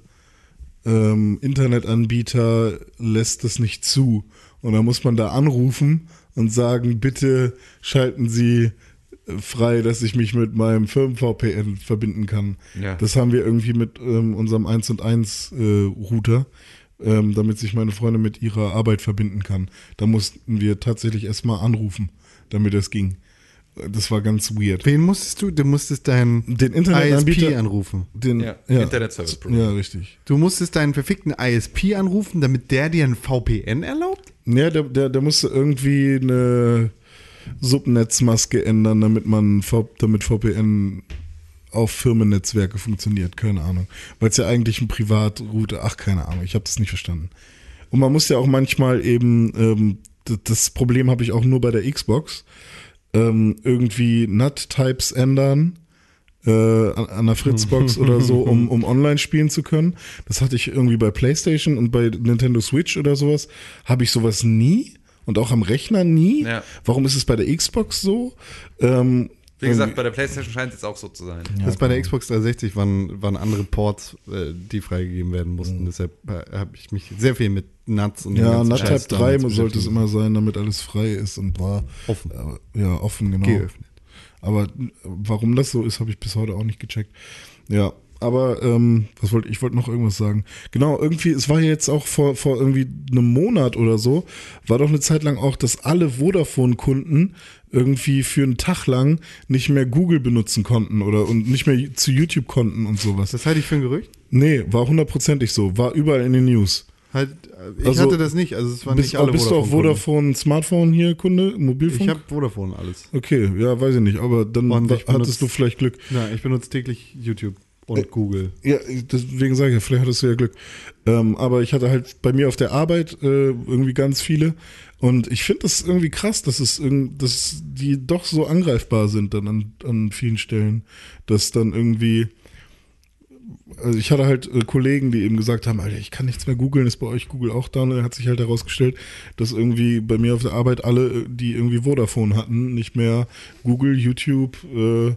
ähm, Internetanbieter lässt es nicht zu. Und dann muss man da anrufen und sagen, bitte schalten Sie frei, dass ich mich mit meinem Firmen-VPN verbinden kann.
Ja.
Das haben wir irgendwie mit ähm, unserem 1 und 1 äh, Router, ähm, damit sich meine Freundin mit ihrer Arbeit verbinden kann. Da mussten wir tatsächlich erstmal anrufen, damit das ging. Das war ganz weird.
Wen musstest du? Du musstest deinen
Den
ISP anrufen.
den,
Ja, Internet Service Provider.
Ja, richtig.
Du musstest deinen verfickten ISP anrufen, damit der dir ein VPN erlaubt?
Ja, der, der, der musste irgendwie eine Subnetzmaske ändern, damit man damit VPN auf Firmennetzwerke funktioniert. Keine Ahnung. Weil es ja eigentlich ein Privatroute, ach, keine Ahnung, ich habe das nicht verstanden. Und man muss ja auch manchmal eben, ähm, das Problem habe ich auch nur bei der Xbox, ähm, irgendwie NUT-Types ändern äh, an, an der Fritzbox oder so, um, um online spielen zu können. Das hatte ich irgendwie bei PlayStation und bei Nintendo Switch oder sowas. Habe ich sowas nie und auch am Rechner nie.
Ja.
Warum ist es bei der Xbox so? Ähm,
Wie gesagt, bei der PlayStation scheint es jetzt auch so zu sein.
das bei der Xbox 360 waren, waren andere Ports, äh, die freigegeben werden mussten. Deshalb äh, habe ich mich sehr viel mit Nuts und
ja,
Scheiß
3
damals
sollte es immer sein, damit alles frei ist und war
Offen.
Äh, ja, offen, genau.
geöffnet.
Aber äh, warum das so ist, habe ich bis heute auch nicht gecheckt. Ja, aber ähm, was wollte ich wollte noch irgendwas sagen. Genau, irgendwie, es war jetzt auch vor, vor irgendwie einem Monat oder so, war doch eine Zeit lang auch, dass alle Vodafone-Kunden irgendwie für einen Tag lang nicht mehr Google benutzen konnten oder und nicht mehr zu YouTube konnten und sowas.
Das halte ich für ein Gerücht.
Nee, war hundertprozentig so, war überall in den News.
Halt, ich
Also,
hatte das nicht. Also es waren
Bist,
nicht alle
bist du auch. Vodafone Smartphone hier Kunde, Mobilfunk?
Ich habe Vodafone alles.
Okay, ja, weiß ich nicht, aber dann
Und
wa-
ich benutze-
hattest du vielleicht Glück.
Ja, ich benutze täglich YouTube und
Äh,
Google.
Ja, deswegen sage ich ja, vielleicht hattest du ja Glück. Ähm, aber ich hatte halt bei mir auf der Arbeit äh, irgendwie ganz viele. Und ich finde das irgendwie krass, dass es irgend, dass die doch so angreifbar sind dann an, an vielen Stellen. Dass dann irgendwie. Also ich hatte halt äh, Kollegen, die eben gesagt haben, Alter, ich kann nichts mehr googeln, ist bei euch Google auch da? Und dann hat sich halt herausgestellt, dass irgendwie bei mir auf der Arbeit alle, äh, die irgendwie Vodafone hatten, nicht mehr Google, YouTube, äh,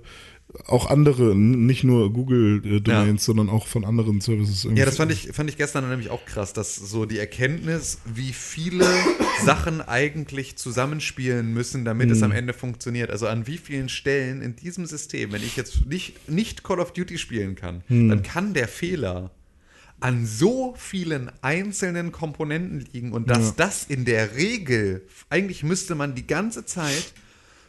auch andere, nicht nur Google-Domains, sondern auch von anderen Services. irgendwie.
Ja, das fand ich, fand ich gestern nämlich auch krass, dass so die Erkenntnis, wie viele Sachen eigentlich zusammenspielen müssen, damit es am Ende funktioniert. Also an wie vielen Stellen in diesem System, wenn ich jetzt nicht, nicht Call of Duty spielen kann, dann kann der Fehler an so vielen einzelnen Komponenten liegen und dass das in der Regel, eigentlich müsste man die ganze Zeit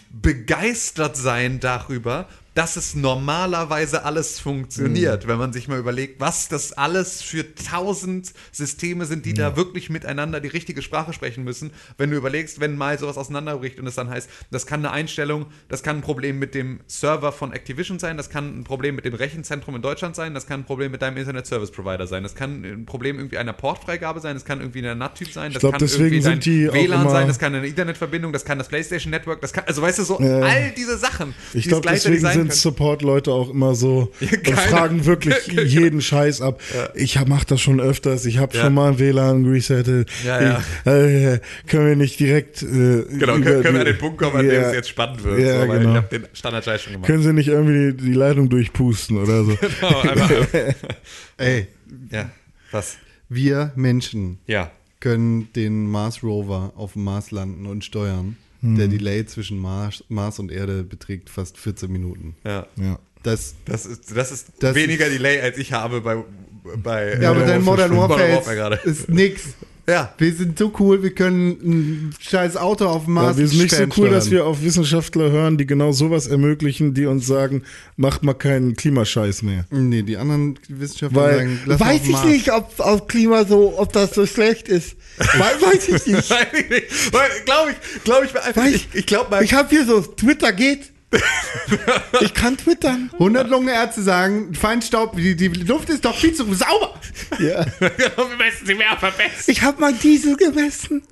begeistert sein darüber, dass es normalerweise alles funktioniert,
Mhm.
wenn man sich mal überlegt, was das alles für tausend Systeme sind, die da wirklich miteinander die richtige Sprache sprechen müssen. Wenn du überlegst, wenn mal sowas auseinanderbricht und es dann heißt, das kann eine Einstellung, das kann ein Problem mit dem Server von Activision sein, das kann ein Problem mit dem Rechenzentrum in Deutschland sein, das kann ein Problem mit deinem Internet Service Provider sein, das kann ein Problem irgendwie einer Portfreigabe sein, das kann irgendwie ein NAT-Typ sein, das
glaub,
kann irgendwie dein WLAN sein, das kann eine Internetverbindung, das kann das PlayStation Network, das kann, also weißt du, so
Ja.
all diese Sachen,
Ich
die
glaube,
es gleichzeitig sein können.
Support-Leute auch immer so und
keiner-
fragen wirklich jeden Scheiß ab. Ich mache das schon öfters. Ich habe
Ja.
schon mal ein WLAN resettet.
Ja, ja.
Ich, äh, können wir nicht direkt. Äh,
Genau, können, können wir an den Punkt kommen, an dem
Ja.
es jetzt spannend wird.
Ja,
so, weil
genau.
Ich habe den Standard-Scheiß schon gemacht.
Können Sie nicht irgendwie die, die Leitung durchpusten oder so?
Genau, einmal,
Ey,
ja, was?
wir Menschen
Ja.
können den Mars Rover auf dem Mars landen und steuern.
Hm.
Der Delay zwischen Mars, Mars und Erde beträgt fast 14 Minuten.
Ja.
Ja.
Das,
Das ist, das ist
Das
weniger Delay, als ich habe bei. bei
ja, aber
äh,
dein Modern Warfare
Warfare gerade.
ist, ist nix.
Ja.
Wir sind so cool, wir können ein scheiß Auto auf dem Mars
Ja, wir sind nicht so cool,
fernsteuern.
dass wir auf Wissenschaftler hören, die genau sowas ermöglichen, die uns sagen, macht mal keinen Klimascheiß mehr.
Nee, die anderen Wissenschaftler
Weil-
sagen, lass
Weiß ich
Mars.
nicht, ob auf Klima so, ob das so schlecht ist. Weiß, weiß ich nicht.
Weiß ich nicht. Weil, Glaube ich, glaube ich,
Weiß-
ich, ich glaube mal.
Ich habe hier so, Twitter geht. Ich kann twittern.
100 Lungenärzte sagen, Feinstaub, die, die Luft ist doch viel zu sauber.
Ja.
wir messen sie mehr verbessern.
Ich habe mal Diesel gemessen.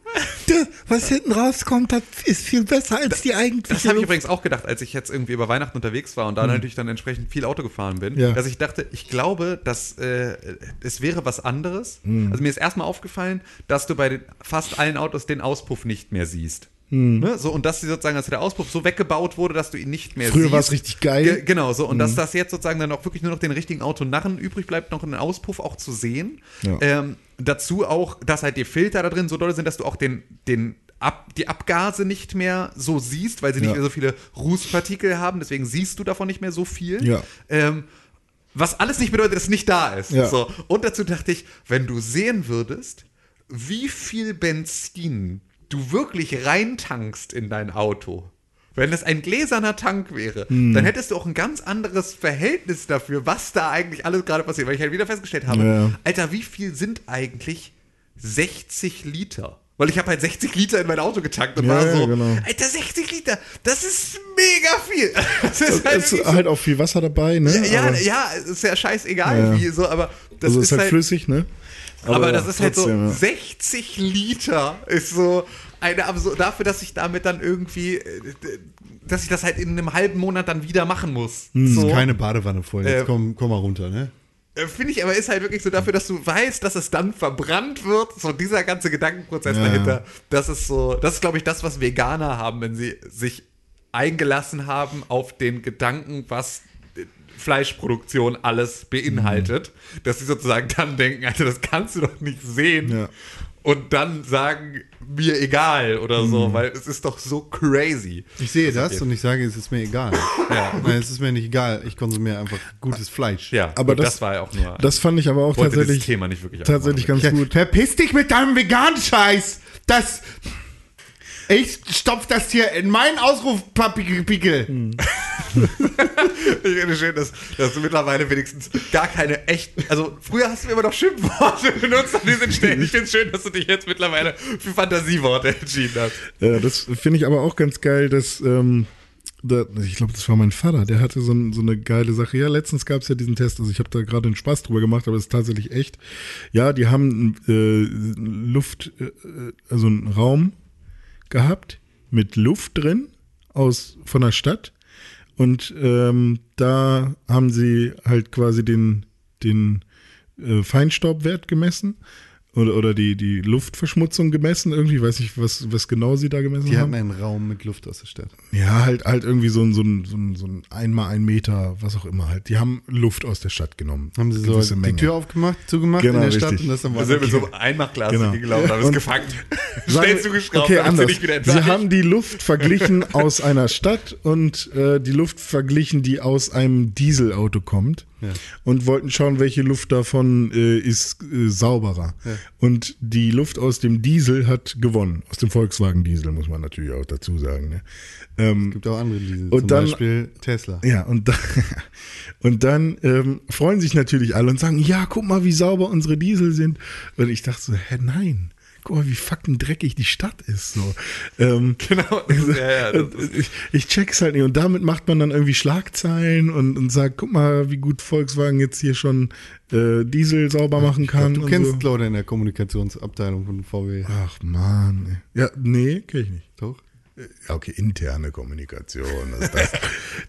Was hinten rauskommt, das ist viel besser als die eigentliche
Das habe ich übrigens auch gedacht, als ich jetzt irgendwie über Weihnachten unterwegs war und da natürlich dann entsprechend viel Auto gefahren bin,
Ja.
dass ich dachte, ich glaube, dass äh, es wäre was anderes. Also mir ist erstmal aufgefallen, dass du bei den, fast allen Autos den Auspuff nicht mehr siehst. Ne? So, und dass sie sozusagen, dass der Auspuff so weggebaut wurde, dass du ihn nicht mehr
Früher
siehst.
war es richtig geil.
Ge genau, so. Und dass das jetzt sozusagen dann auch wirklich nur noch den richtigen Autonarren übrig bleibt, noch einen Auspuff auch zu sehen.
Ja.
Ähm, dazu auch, dass halt die Filter da drin so doll sind, dass du auch den, den Ab, die Abgase nicht mehr so siehst, weil sie nicht
Ja.
mehr so viele Rußpartikel haben, deswegen siehst du davon nicht mehr so viel.
Ja.
Ähm, was alles nicht bedeutet, dass es nicht da ist.
Ja.
So. Und dazu dachte ich, wenn du sehen würdest, wie viel Benzin du wirklich reintankst in dein Auto. Wenn das ein gläserner Tank wäre,
Hm.
dann hättest du auch ein ganz anderes Verhältnis dafür, was da eigentlich alles gerade passiert. Weil ich halt wieder festgestellt habe,
Ja.
Alter, wie viel sind eigentlich 60 Liter? Weil ich habe halt 60 Liter in mein Auto getankt und
Ja,
war so,
ja, genau.
Alter, 60 Liter, das ist mega viel. Das ist halt,
ist
so,
halt auch viel Wasser dabei, ne?
ja,
aber,
ja, ist ja scheißegal, wie so, aber das
also
ist,
ist halt,
halt,
flüssig, ne?
Aber, das ist halt so,
trotzdem, ja.
60 Liter ist so eine absur dafür, dass ich damit dann irgendwie, äh, dass ich das halt in einem halben Monat dann wieder machen muss.
Hm.
So.
Keine Badewanne voll. Jetzt
Äh,
komm, komm mal runter, ne?
Äh, Finde ich aber ist halt wirklich so dafür, dass du weißt, dass es dann verbrannt wird. So dieser ganze Gedankenprozess
Ja.
dahinter. Das ist so, das ist glaube ich das, was Veganer haben, wenn sie sich eingelassen haben auf den Gedanken, was Fleischproduktion alles beinhaltet, dass sie sozusagen dann denken, Alter, das kannst du doch nicht sehen.
Ja.
Und dann sagen, mir egal oder so, weil es ist doch so crazy.
Ich sehe das
geht.
und ich sage, es ist mir egal.
Ja.
Nein, es ist mir nicht egal. Ich konsumiere einfach gutes Fleisch.
Ja,
Aber
gut,
das-
war ja auch nur.
Das fand ich aber auch tatsächlich,
das Thema nicht wirklich
tatsächlich ganz gut.
Verpiss dich mit deinem veganen Scheiß. Das. Ich stopf das hier in meinen Ausrufpickel.
Hm.
Ich finde schön, dass, dass du mittlerweile wenigstens gar keine echten. Also, früher hast du immer noch Schimpfworte benutzt an diesen Stellen. Ich finde es schön, dass du dich jetzt mittlerweile für Fantasieworte entschieden hast.
Ja, das finde ich aber auch ganz geil, dass, ähm, ich glaube, das war mein Vater, der hatte so, ein, so eine geile Sache. Ja, letztens gab es ja diesen Test, also ich habe da gerade einen Spaß drüber gemacht, aber es ist tatsächlich echt. Ja, die haben äh, Luft, äh, also einen Raum gehabt mit Luft drin aus von der Stadt. Und ähm, da haben sie halt quasi den, den äh, Feinstaubwert gemessen oder, oder die, die Luftverschmutzung gemessen. Irgendwie weiß ich, was, was genau sie da gemessen
Die
haben.
hatten einen Raum mit Luft aus der Stadt.
Ja, halt, halt irgendwie so ein, so ein, so ein, so ein einmal ein Meter, was auch immer halt. Die haben Luft aus der Stadt genommen.
Haben sie so die
Menge.
Tür aufgemacht, zugemacht
Genau,
in der Stadt
richtig.
und das dann
Wir sind mit so einem Einmachglas
Genau.
hingelaufen, haben es gefangen, schnell zugeschraubt,
okay,
sie
anders.
nicht wieder
Sie
entweicht.
haben die Luft verglichen aus einer Stadt und äh, die Luft verglichen, die aus einem Dieselauto kommt. Und wollten schauen, welche Luft davon äh, ist äh, sauberer. Und die Luft aus dem Diesel hat gewonnen. Aus dem Volkswagen Diesel, muss man natürlich auch dazu sagen. Ne? Ähm,
Gibt auch andere Diesel,
Und
zum
dann-
Beispiel Tesla.
ja, und dann, und dann ähm, freuen sich natürlich alle und sagen, ja, guck mal, wie sauber unsere Diesel sind. Und ich dachte so, hä, nein. Guck mal, wie fucking dreckig die Stadt ist. So. Ähm,
Genau. Ja, ja,
ich, ich check's halt nicht. Und damit macht man dann irgendwie Schlagzeilen und, und sagt, guck mal, wie gut Volkswagen jetzt hier schon äh, Diesel sauber machen kann.
Du
und
kennst
so.
Claude in der Kommunikationsabteilung von VW.
Ach man. Ja, nee, kenn ich nicht.
Doch?
Ja, okay, interne Kommunikation. Das ist das.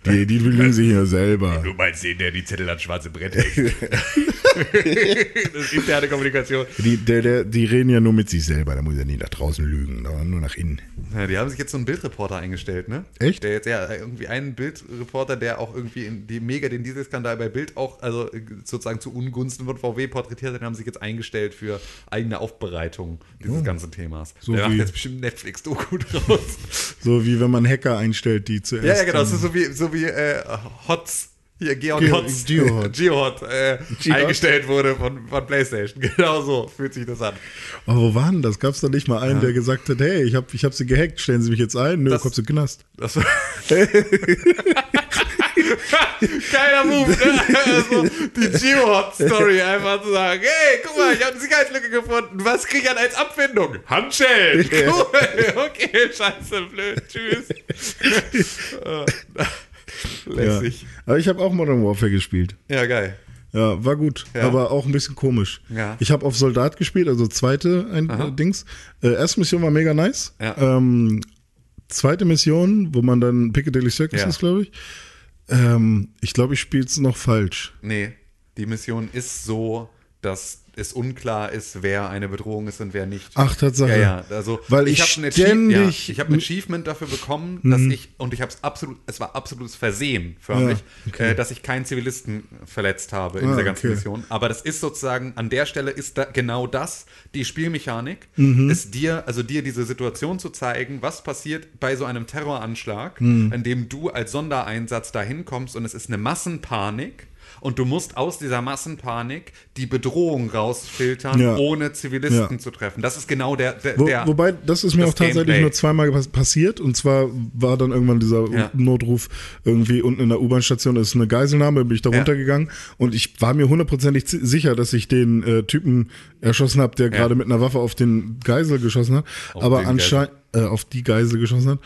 Die, die belügen sich ja selber.
du meinst den, der die Zettel ans schwarze Brett hängt. das ist interne Kommunikation.
Die, der, der, die reden ja nur mit sich selber, da muss er nie nach draußen lügen, sondern nur nach innen.
Ja, die haben sich jetzt so einen Bildreporter eingestellt, ne?
Echt?
Der jetzt ja irgendwie einen Bildreporter, der auch irgendwie in die mega den Dieselskandal bei Bild auch, also äh, sozusagen zu Ungunsten von VW porträtiert hat, haben sich jetzt eingestellt für eigene Aufbereitung dieses ganzen Themas.
So
der macht jetzt bestimmt Netflix-Doku draus.
So wie wenn man Hacker einstellt, die zuerst.
ja, ja, genau. Das ist so wie, so wie äh, Hots. Hier, Georg
Geo-
Hotz,
Geohot.
Geohot, äh, eingestellt wurde von, von PlayStation. Genau so fühlt sich das an.
Oh, wo war denn das? Gab es da nicht mal einen, der gesagt hat, hey, ich habe ich hab sie gehackt, stellen Sie mich jetzt ein? Nö,
Das-
kommst du in Knast.
Das war Geiler Move, ne? also, die Geohot-Story einfach zu sagen, hey, guck mal, ich habe eine Sicherheitslücke gefunden, was krieg ich an als Abfindung? Handschellen, cool, okay, scheiße, blöd, tschüss.
Ja.
Lässig.
Aber ich habe auch Modern Warfare gespielt.
Ja, geil.
Ja, war gut,
Ja.
aber auch ein bisschen komisch.
Ja.
Ich habe auf Soldat gespielt, also zweite ein, äh, Dings. Äh, erste Mission war mega nice.
Ja.
Ähm, zweite Mission, wo man dann Piccadilly Circus
Ja.
ist, glaube ich. Ähm, ich glaube, ich spiele es noch falsch.
Nee, die Mission ist so, dass es unklar ist, wer eine Bedrohung ist und wer nicht.
Ach, Tatsache.
Ja, ja, also
Weil ich
hab Achie-
ständig-
ja, ich habe ein Achievement dafür bekommen, dass ich und ich habe es absolut, es war absolutes Versehen förmlich,
Ja, okay.
äh, dass ich keinen Zivilisten verletzt habe in
Ah,
dieser ganzen
okay.
Mission. Aber das ist sozusagen an der Stelle ist da genau das die Spielmechanik,
Mhm.
ist dir also dir diese Situation zu zeigen, was passiert bei so einem Terroranschlag,
Mhm.
in dem du als Sondereinsatz dahin kommst und es ist eine Massenpanik. Und du musst aus dieser Massenpanik die Bedrohung rausfiltern,
Ja.
ohne Zivilisten
Ja.
zu treffen. Das ist genau der, der,
Wo,
der
wobei, das ist mir
das
auch tatsächlich
Gameplay.
nur zweimal pas- passiert. Und zwar war dann irgendwann dieser
Ja.
Notruf irgendwie unten in der U-Bahn-Station, ist eine Geiselnahme, bin ich da runtergegangen. Und ich war mir hundertprozentig sicher, dass ich den äh, Typen erschossen habe, der gerade mit einer Waffe auf den Geisel geschossen hat.
Auf
Aber anscheinend, äh, auf die Geisel geschossen hat.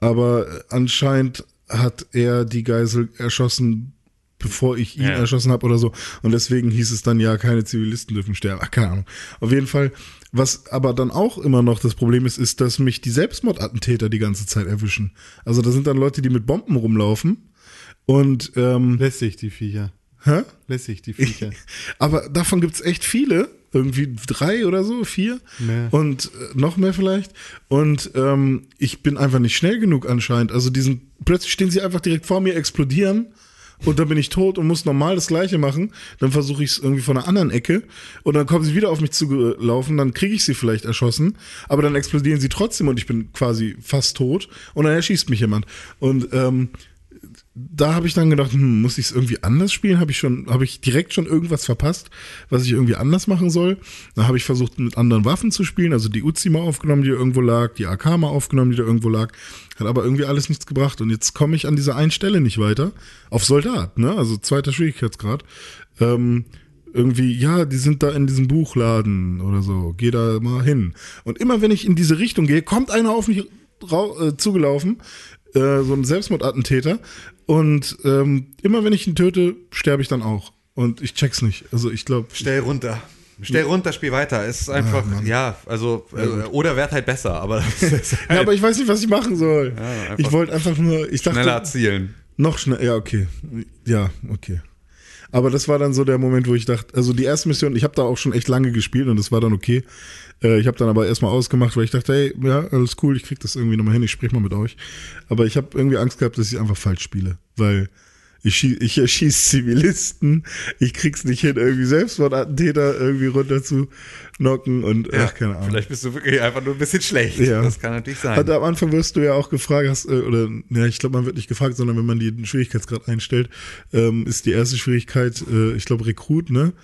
Aber äh, anscheinend hat er die Geisel erschossen, bevor ich ihn
Ja.
erschossen habe oder so. Und deswegen hieß es dann ja, keine Zivilisten dürfen sterben. Ach, keine Ahnung. Auf jeden Fall, was aber dann auch immer noch das Problem ist, ist, dass mich die Selbstmordattentäter die ganze Zeit erwischen. Also da sind dann Leute, die mit Bomben rumlaufen. Und ähm,
Lässig, die Viecher.
hä?
Lässig, die Viecher.
Aber davon gibt's echt viele. Irgendwie drei oder so, vier.
Mehr.
Und äh, noch mehr vielleicht. Und ähm, ich bin einfach nicht schnell genug anscheinend. Also diesen, plötzlich stehen sie einfach direkt vor mir, explodieren. Und dann bin ich tot und muss normal das gleiche machen. Dann versuche ich es irgendwie von einer anderen Ecke. Und dann kommen sie wieder auf mich zugelaufen. Dann kriege ich sie vielleicht erschossen. Aber dann explodieren sie trotzdem und ich bin quasi fast tot. Und dann erschießt mich jemand. Und ähm, da habe ich dann gedacht, hm, muss ich es irgendwie anders spielen? Habe ich schon, habe ich direkt schon irgendwas verpasst, was ich irgendwie anders machen soll? Dann habe ich versucht, mit anderen Waffen zu spielen, also die Uzi mal aufgenommen, die da irgendwo lag, die AK mal aufgenommen, die da irgendwo lag. Hat aber irgendwie alles nichts gebracht. Und jetzt komme ich an dieser einen Stelle nicht weiter. Auf Soldat, ne? Also zweiter Schwierigkeitsgrad. Ähm, irgendwie, ja, die sind da in diesem Buchladen oder so. Geh da mal hin. Und immer wenn ich in diese Richtung gehe, kommt einer auf mich äh, zugelaufen, äh, so ein Selbstmordattentäter. Und ähm, immer wenn ich ihn töte, sterbe ich dann auch. Und ich check's nicht. Also ich glaube,
Stell runter. Stell runter, spiel weiter. Es ist einfach, ja, also, äh, oder werd halt besser, aber ist
ja,
halt
aber ich weiß nicht, was ich machen soll.
einfach
ich wollte einfach nur, ich dachte,
schneller zielen.
Noch schnell, ja, okay. Ja, okay. Aber das war dann so der Moment, wo ich dachte, also die erste Mission, ich habe da auch schon echt lange gespielt und das war dann okay. Äh, ich habe dann aber erstmal ausgemacht, weil ich dachte, hey, ja, alles cool, ich krieg das irgendwie nochmal hin, ich sprich mal mit euch. Aber ich habe irgendwie Angst gehabt, dass ich einfach falsch spiele, weil Ich, schie ich erschieße Zivilisten, ich krieg's nicht hin, irgendwie Selbstmordattentäter irgendwie runter zu knocken und ach, keine Ahnung.
Vielleicht bist du wirklich einfach nur ein bisschen schlecht.
Ja.
Das kann natürlich sein.
Hat am Anfang wirst du ja auch gefragt, hast, äh, oder ja, ich glaube, man wird nicht gefragt, sondern wenn man den Schwierigkeitsgrad einstellt, ähm, ist die erste Schwierigkeit, äh, ich glaube, Rekrut, ne?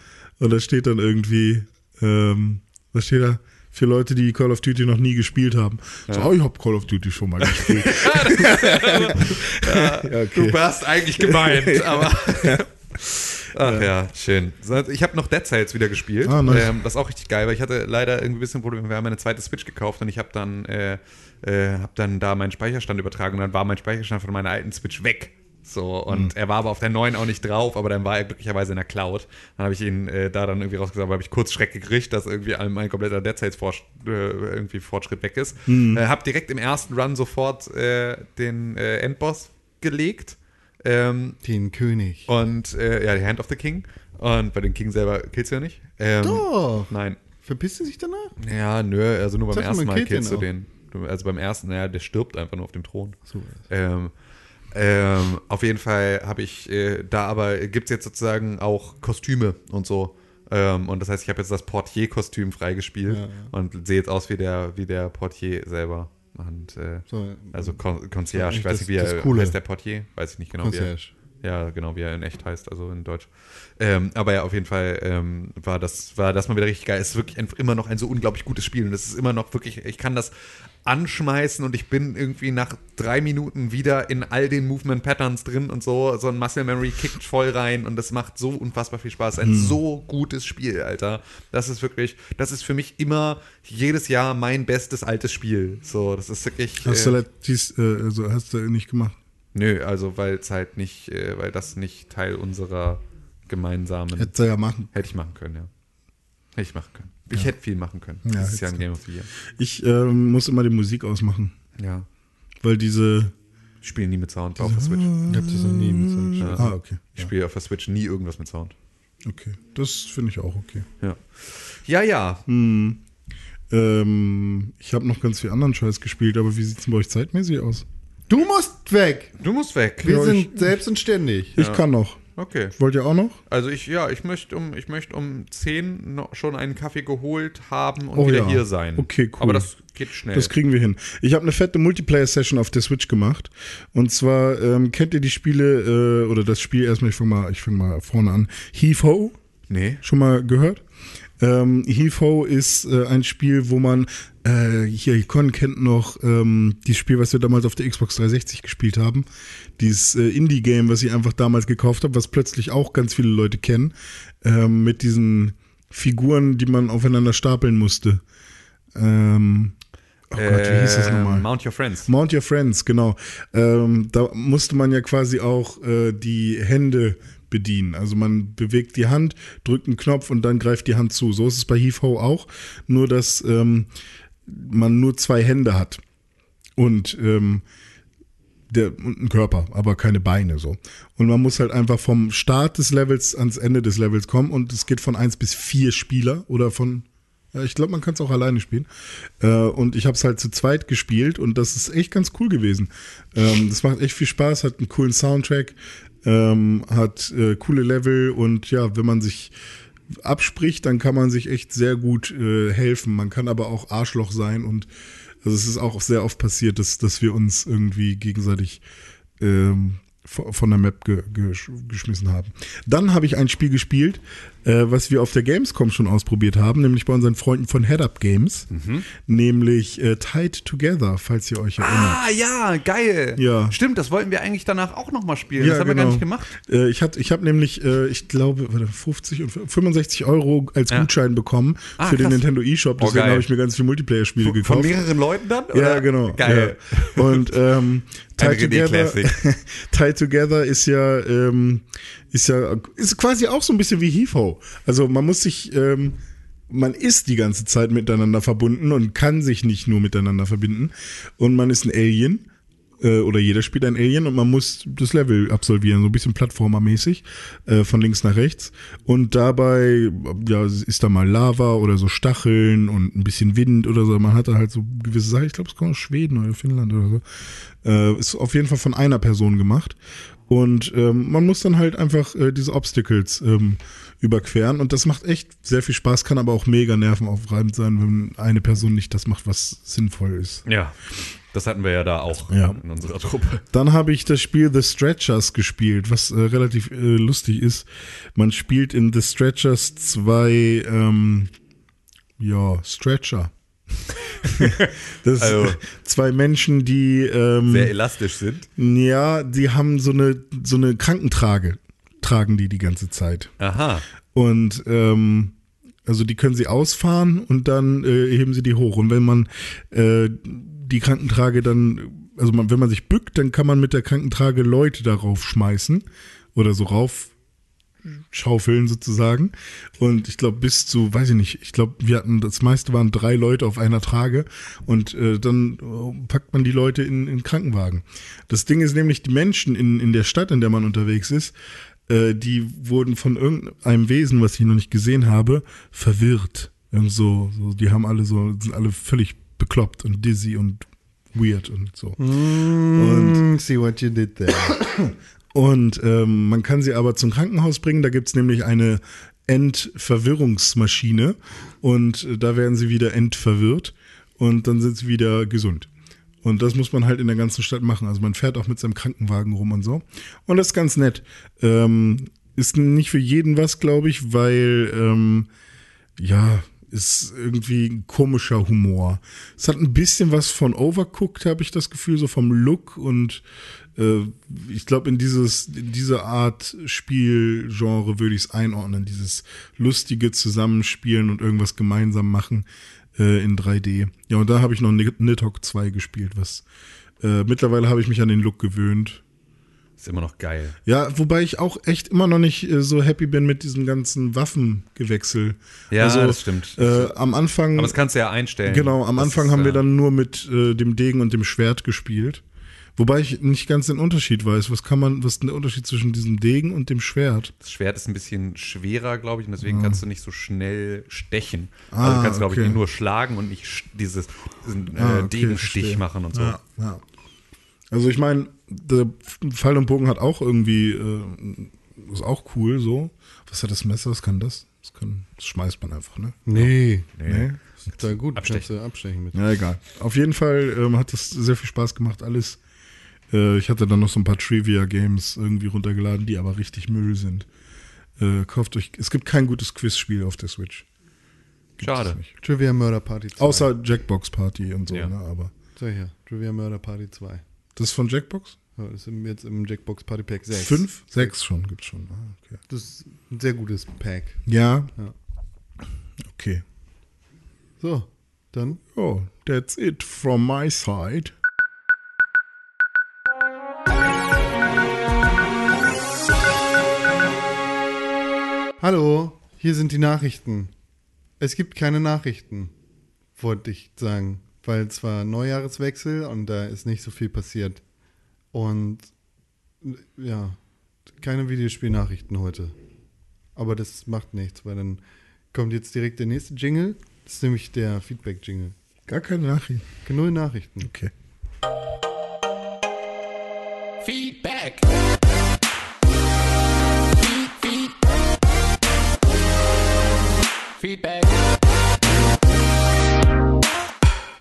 Und da steht dann irgendwie, ähm, was steht da? Für Leute, die Call of Duty noch nie gespielt haben. So, oh, ich habe Call of Duty schon mal gespielt. ja, okay.
Du warst eigentlich gemeint, aber. Ach ja, schön. So, Ich habe noch Dead Cells wieder gespielt.
Ah, nice.
ähm, das ist auch richtig geil, weil ich hatte leider irgendwie ein bisschen Probleme. Wir haben eine zweite Switch gekauft und ich habe dann, äh, äh, hab dann da meinen Speicherstand übertragen und dann war mein Speicherstand von meiner alten Switch weg. So, und er war aber auf der neuen auch nicht drauf, aber dann war er glücklicherweise in der Cloud. Dann habe ich ihn äh, da dann irgendwie rausgesagt, habe ich kurz Schreck gekriegt, dass irgendwie all- mein kompletter Vor äh, irgendwie Fortschritt weg ist. Äh, hab direkt im ersten Run sofort äh, den äh, Endboss gelegt. Ähm,
Den König.
und äh, ja, die Hand of the King. Und bei den King selber killst du ja nicht. Ähm,
Doch.
Nein.
Verpisst du sich danach?
Ja, nö, also nur beim
dachte,
ersten Mal killst du den. Also beim ersten, naja, der stirbt einfach nur auf dem Thron.
So.
Ähm, ähm, auf jeden Fall habe ich äh, da aber gibt es jetzt sozusagen auch Kostüme und so. Ähm, und das heißt, ich habe jetzt das Portier-Kostüm freigespielt
Ja, ja.
und sehe jetzt aus wie der, wie der Portier selber. Und äh,
So,
also Con Concierge, ich weiß nicht, wie er
Coole.
heißt der Portier, weiß ich nicht genau, wie er,
Concierge.
Ja, genau, wie er in echt heißt, also in Deutsch. Ähm, aber ja, auf jeden Fall ähm, war das war das mal wieder richtig geil. Es ist wirklich ein, immer noch ein so unglaublich gutes Spiel und es ist immer noch wirklich, ich kann das anschmeißen und ich bin irgendwie nach drei Minuten wieder in all den Movement Patterns drin und so. So ein Muscle Memory kickt voll rein und das macht so unfassbar viel Spaß. Ein so gutes Spiel, Alter. Das ist wirklich, das ist für mich immer jedes Jahr mein bestes altes Spiel. So, das ist wirklich.
Hast
äh,
du letztes, äh, also hast du nicht gemacht?
Nö, also weil es halt nicht, äh, weil das nicht Teil unserer gemeinsamen.
Hättest du ja machen.
hätte ich machen können, ja. Hätte ich machen können. Ich hätte viel machen können.
Ja,
das ist ja ein Game of the Year.
Ich ähm, muss immer die Musik ausmachen,
Ja.
weil diese.
Ich spiele nie mit Sound auf der Switch.
Ich hab das noch nie mit so einem
Ja.
Scheiß.
Ah, okay.
Ich spiele auf der Switch nie irgendwas mit Sound.
Okay. Das finde ich auch okay.
Ja. Ja, ja.
Hm. Ähm, ich habe noch ganz viel anderen Scheiß gespielt, aber wie sieht's denn bei euch zeitmäßig aus?
Du musst weg.
Du musst weg.
Wir
Ja,
sind selbst und ständig.
Ich kann noch.
Okay.
Wollt ihr auch noch?
Also ich, ja, ich möchte um, ich möchte um 10 noch schon einen Kaffee geholt haben und
Oh
wieder
ja.
hier sein.
Okay, cool.
Aber das geht schnell.
Das kriegen wir hin. Ich habe eine fette Multiplayer-Session auf der Switch gemacht. Und zwar ähm, kennt ihr die Spiele äh, oder das Spiel erstmal, ich fange mal, ich fang mal vorne an. Heave Ho,
nee.
schon mal gehört? Ähm, Ho ist äh, ein Spiel, wo man, äh, hier, Con kennt noch ähm, dieses Spiel, was wir damals auf der Xbox 360 gespielt haben. Dieses äh, Indie-Game, was ich einfach damals gekauft habe, was plötzlich auch ganz viele Leute kennen. Ähm, mit diesen Figuren, die man aufeinander stapeln musste. Ähm, oh Gott, wie hieß das
Ähm,
nochmal?
Mount Your Friends.
Mount Your Friends, genau. Ähm, da musste man ja quasi auch äh, die Hände bedienen. Also man bewegt die Hand, drückt einen Knopf und dann greift die Hand zu. So ist es bei Heave Ho auch. Nur, dass ähm, man nur zwei Hände hat. Und ähm, der, und einen Körper, aber keine Beine so. Und man muss halt einfach vom Start des Levels ans Ende des Levels kommen und es geht von eins bis vier Spieler oder von, ja, ich glaube, man kann es auch alleine spielen. Äh, und ich habe es halt zu zweit gespielt und das ist echt ganz cool gewesen. Ähm, das macht echt viel Spaß, hat einen coolen Soundtrack, ähm, hat äh, coole Level und ja, wenn man sich abspricht, dann kann man sich echt sehr gut äh, helfen. Man kann aber auch Arschloch sein und also es ist auch sehr oft passiert, dass, dass wir uns irgendwie gegenseitig ähm, von der Map ge gesch geschmissen haben. Dann habe ich ein Spiel gespielt, äh, was wir auf der Gamescom schon ausprobiert haben, nämlich bei unseren Freunden von Head Up Games, nämlich äh, Tied Together, falls ihr euch erinnert.
Ah, ja, geil.
Ja.
Stimmt, das wollten wir eigentlich danach auch nochmal spielen. das haben wir gar nicht gemacht.
Äh, ich hatte, ich habe nämlich, äh, ich glaube, warte, 50 und 65 Euro als
Ja.
Gutschein bekommen
Ah,
für den
krass.
Nintendo eShop.
Oh,
Deswegen
geil.
habe ich mir ganz viele Multiplayer-Spiele
Von
gekauft.
mehreren Leuten dann?
Ja,
oder?
genau.
Geil.
Ja. Und ähm, Tie Together. Tie Together ist ja, ähm, ist ja, ist quasi auch so ein bisschen wie Heave Also man muss sich, ähm, man ist die ganze Zeit miteinander verbunden und kann sich nicht nur miteinander verbinden. Und man ist ein Alien Äh, oder jeder spielt ein Alien und man muss das Level absolvieren, so ein bisschen Plattformermäßig, äh, von links nach rechts. Und dabei, ja, ist da mal Lava oder so Stacheln und ein bisschen Wind oder so. Man hat da halt so gewisse Sachen, ich glaube, es kommt aus Schweden oder Finnland oder so. Äh, ist auf jeden Fall von einer Person gemacht. Und ähm, man muss dann halt einfach äh, diese Obstacles ähm, überqueren. Und das macht echt sehr viel Spaß, kann aber auch mega nervenaufreibend sein, wenn eine Person nicht das macht, was sinnvoll ist.
Ja. Das hatten wir ja da auch
Ja.
in unserer Truppe.
Dann habe ich das Spiel The Stretchers gespielt, was äh, relativ äh, lustig ist. Man spielt in The Stretchers zwei, ähm, ja, Stretcher. das
Also-
zwei Menschen, die ähm,
Sehr elastisch sind.
ja, die haben so eine so eine Krankentrage, tragen die die ganze Zeit.
Aha.
Und ähm, also die können sie ausfahren und dann äh, heben sie die hoch. Und wenn man äh, die Krankentrage dann, also man, wenn man sich bückt, dann kann man mit der Krankentrage Leute darauf schmeißen oder so rauf schaufeln sozusagen. Und ich glaube, bis zu, weiß ich nicht, ich glaube, wir hatten, das meiste waren drei Leute auf einer Trage und äh, dann äh, packt man die Leute in, in Krankenwagen. Das Ding ist nämlich, die Menschen in, in der Stadt, in der man unterwegs ist, äh, die wurden von irgendeinem Wesen, was ich noch nicht gesehen habe, verwirrt. Irgend so, so, die haben alle so, sind alle völlig bekloppt und dizzy und weird und so.
Mm, see what you did there.
Und ähm, man kann sie aber zum Krankenhaus bringen. Da gibt's nämlich eine Entverwirrungsmaschine und äh, da werden sie wieder entverwirrt und dann sind sie wieder gesund. Und das muss man halt in der ganzen Stadt machen. Also man fährt auch mit seinem Krankenwagen rum und so. Und das ist ganz nett. Ähm, ist nicht für jeden was, glaube ich, weil ähm, ja, ist irgendwie ein komischer Humor. Es hat ein bisschen was von Overcooked, habe ich das Gefühl, so vom Look und ich glaube, in dieses, in diese Art Spielgenre würde ich es einordnen. Dieses lustige Zusammenspielen und irgendwas gemeinsam machen äh, in 3D. Ja, und da habe ich noch Nid- Nidhogg 2 gespielt, was äh, mittlerweile habe ich mich an den Look gewöhnt.
Ist immer noch geil.
Ja, wobei ich auch echt immer noch nicht äh, so happy bin mit diesem ganzen Waffengewechsel.
Ja,
also,
das stimmt.
Äh, am Anfang.
Aber das kannst du ja einstellen.
Genau, am
Das
Anfang
ist,
haben wir
äh,
dann nur mit äh, dem Degen und dem Schwert gespielt. Wobei ich nicht ganz den Unterschied weiß. Was kann man, was ist denn der Unterschied zwischen diesem Degen und dem Schwert?
Das Schwert ist ein bisschen schwerer, glaube ich, und deswegen kannst du nicht so schnell stechen.
Ah,
also du kannst, glaube
okay.
ich, nur schlagen und nicht dieses, diesen äh,
Ah, okay,
Degenstich
verstehe.
machen und so.
Ja, ja. Also ich meine, der Pfeil und Bogen hat auch irgendwie, äh, ist auch cool so. Was hat das Messer? Was kann das? Das, kann, das schmeißt man einfach, ne?
Nee,
Nee.
da gut.
Abstechen.
Abstechen mit.
Ja, egal. Auf jeden Fall ähm, hat das sehr viel Spaß gemacht, alles. Äh, ich hatte dann noch so ein paar Trivia-Games irgendwie runtergeladen, die aber richtig Müll sind. Äh, kauft euch, es gibt kein gutes Quizspiel auf der Switch. Gibt
Schade.
Trivia Murder Party 2.
Außer Jackbox Party und so,
Ja.
ne? Aber
So hier, Trivia Murder Party 2.
das ist von Jackbox?
Ja, Das ist jetzt im Jackbox Party Pack 6.
Fünf? Sechs schon, gibt's schon. Ah, okay.
Das ist ein sehr gutes Pack.
Ja.
Ja.
Okay.
So, dann
Oh, that's it from my side.
Hallo, hier sind die Nachrichten. Es gibt keine Nachrichten, wollte ich sagen, weil es war Neujahreswechsel und da ist nicht so viel passiert. Und ja, keine Videospielnachrichten heute. Aber das macht nichts, weil dann kommt jetzt direkt der nächste Jingle. Das ist nämlich der Feedback-Jingle.
Gar keine Nachricht.
Null Nachrichten.
Okay.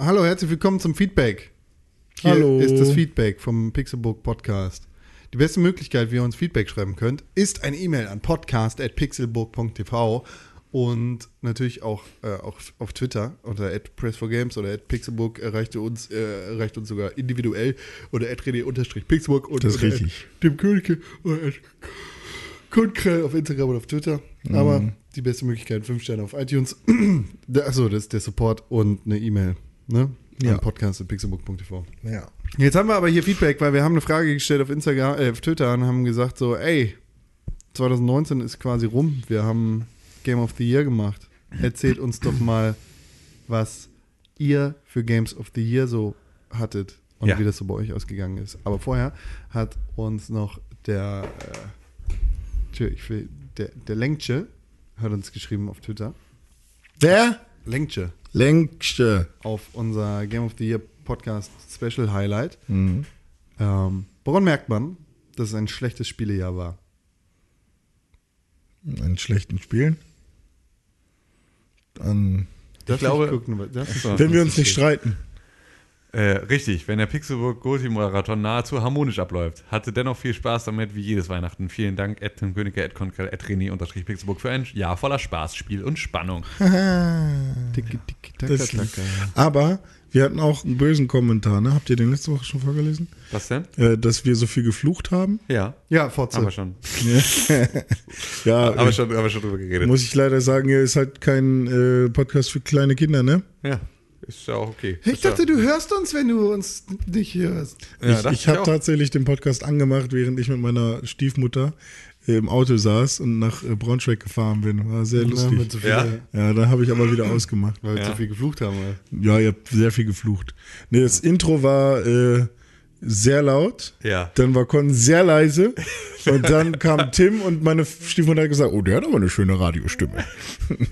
Hallo, herzlich willkommen zum Feedback. Hier
Hallo.
ist das Feedback vom Pixelbook Podcast. Die beste Möglichkeit, wie ihr uns Feedback schreiben könnt, ist eine E-Mail an podcast.pixelbook.tv und natürlich auch, äh, auch auf Twitter unter @press4games oder @pixelbook erreicht ihr uns, äh, erreicht uns sogar individuell oder @rede-pixelbook und
Das ist
oder
richtig.
dem Königke oder Kundkrell auf Instagram und auf Twitter.
Mhm.
Aber die beste Möglichkeit, 5 Sterne auf iTunes. Achso, das ist der Support und eine E-Mail. Ne?
Ja.
An podcast.pixelbook.tv.
Ja.
Jetzt haben wir aber hier Feedback, weil wir haben eine Frage gestellt auf Instagram, äh, auf Twitter und haben gesagt so, ey, 2019 ist quasi rum. Wir haben Game of the Year gemacht. Erzählt uns doch mal, was ihr für Games of the Year so hattet. und
Ja.
wie das so bei euch ausgegangen ist. Aber vorher hat uns noch der, äh, tja, ich will, der, der Lenkche hat uns geschrieben auf Twitter.
Der
Lenkche
längste.
auf unser Game of the Year Podcast Special Highlight. Ähm, woran merkt man, dass es ein schlechtes Spielejahr war?
An schlechten Spielen. An,
Darf
glaube-
gucken, ich-
wenn wir uns nicht streiten.
Äh, richtig, wenn der Pixelburg Goti Marathon nahezu harmonisch abläuft. Hatte dennoch viel Spaß damit, wie jedes Weihnachten. Vielen Dank, Ed Tim Königke, Ed Konkel, Ed René, unterstrich Pixelburg für ein Jahr voller Spaß, Spiel und Spannung.
Tiki, taka,
Das
taka.
Aber wir hatten auch einen bösen Kommentar, ne? Habt ihr den letzte Woche schon vorgelesen?
Was denn?
Äh, dass wir so viel geflucht haben.
Ja,
Ja, Forza.
haben wir schon.
Ja,
Haben wir schon, haben wir schon drüber geredet.
muss ich leider sagen, hier ist halt kein äh, Podcast für kleine Kinder, ne?
ja, ist ja auch okay.
Ich
Ist ja-
dachte, du hörst uns, wenn du uns nicht hörst.
Ja,
ich ich habe tatsächlich den Podcast angemacht, während ich mit meiner Stiefmutter im Auto saß und nach äh, Braunschweig gefahren bin. War sehr
Ja,
lustig.
viel,
Ja?
Ja, da habe ich aber wieder ausgemacht.
weil wir
Ja.
zu viel geflucht haben. Oder?
Ja, ihr habt sehr viel geflucht. Nee, das Intro war äh, sehr laut.
Ja.
Dann war Con sehr leise. Und dann kam Tim und meine Stiefmutter hat gesagt, oh, der hat aber eine schöne Radiostimme.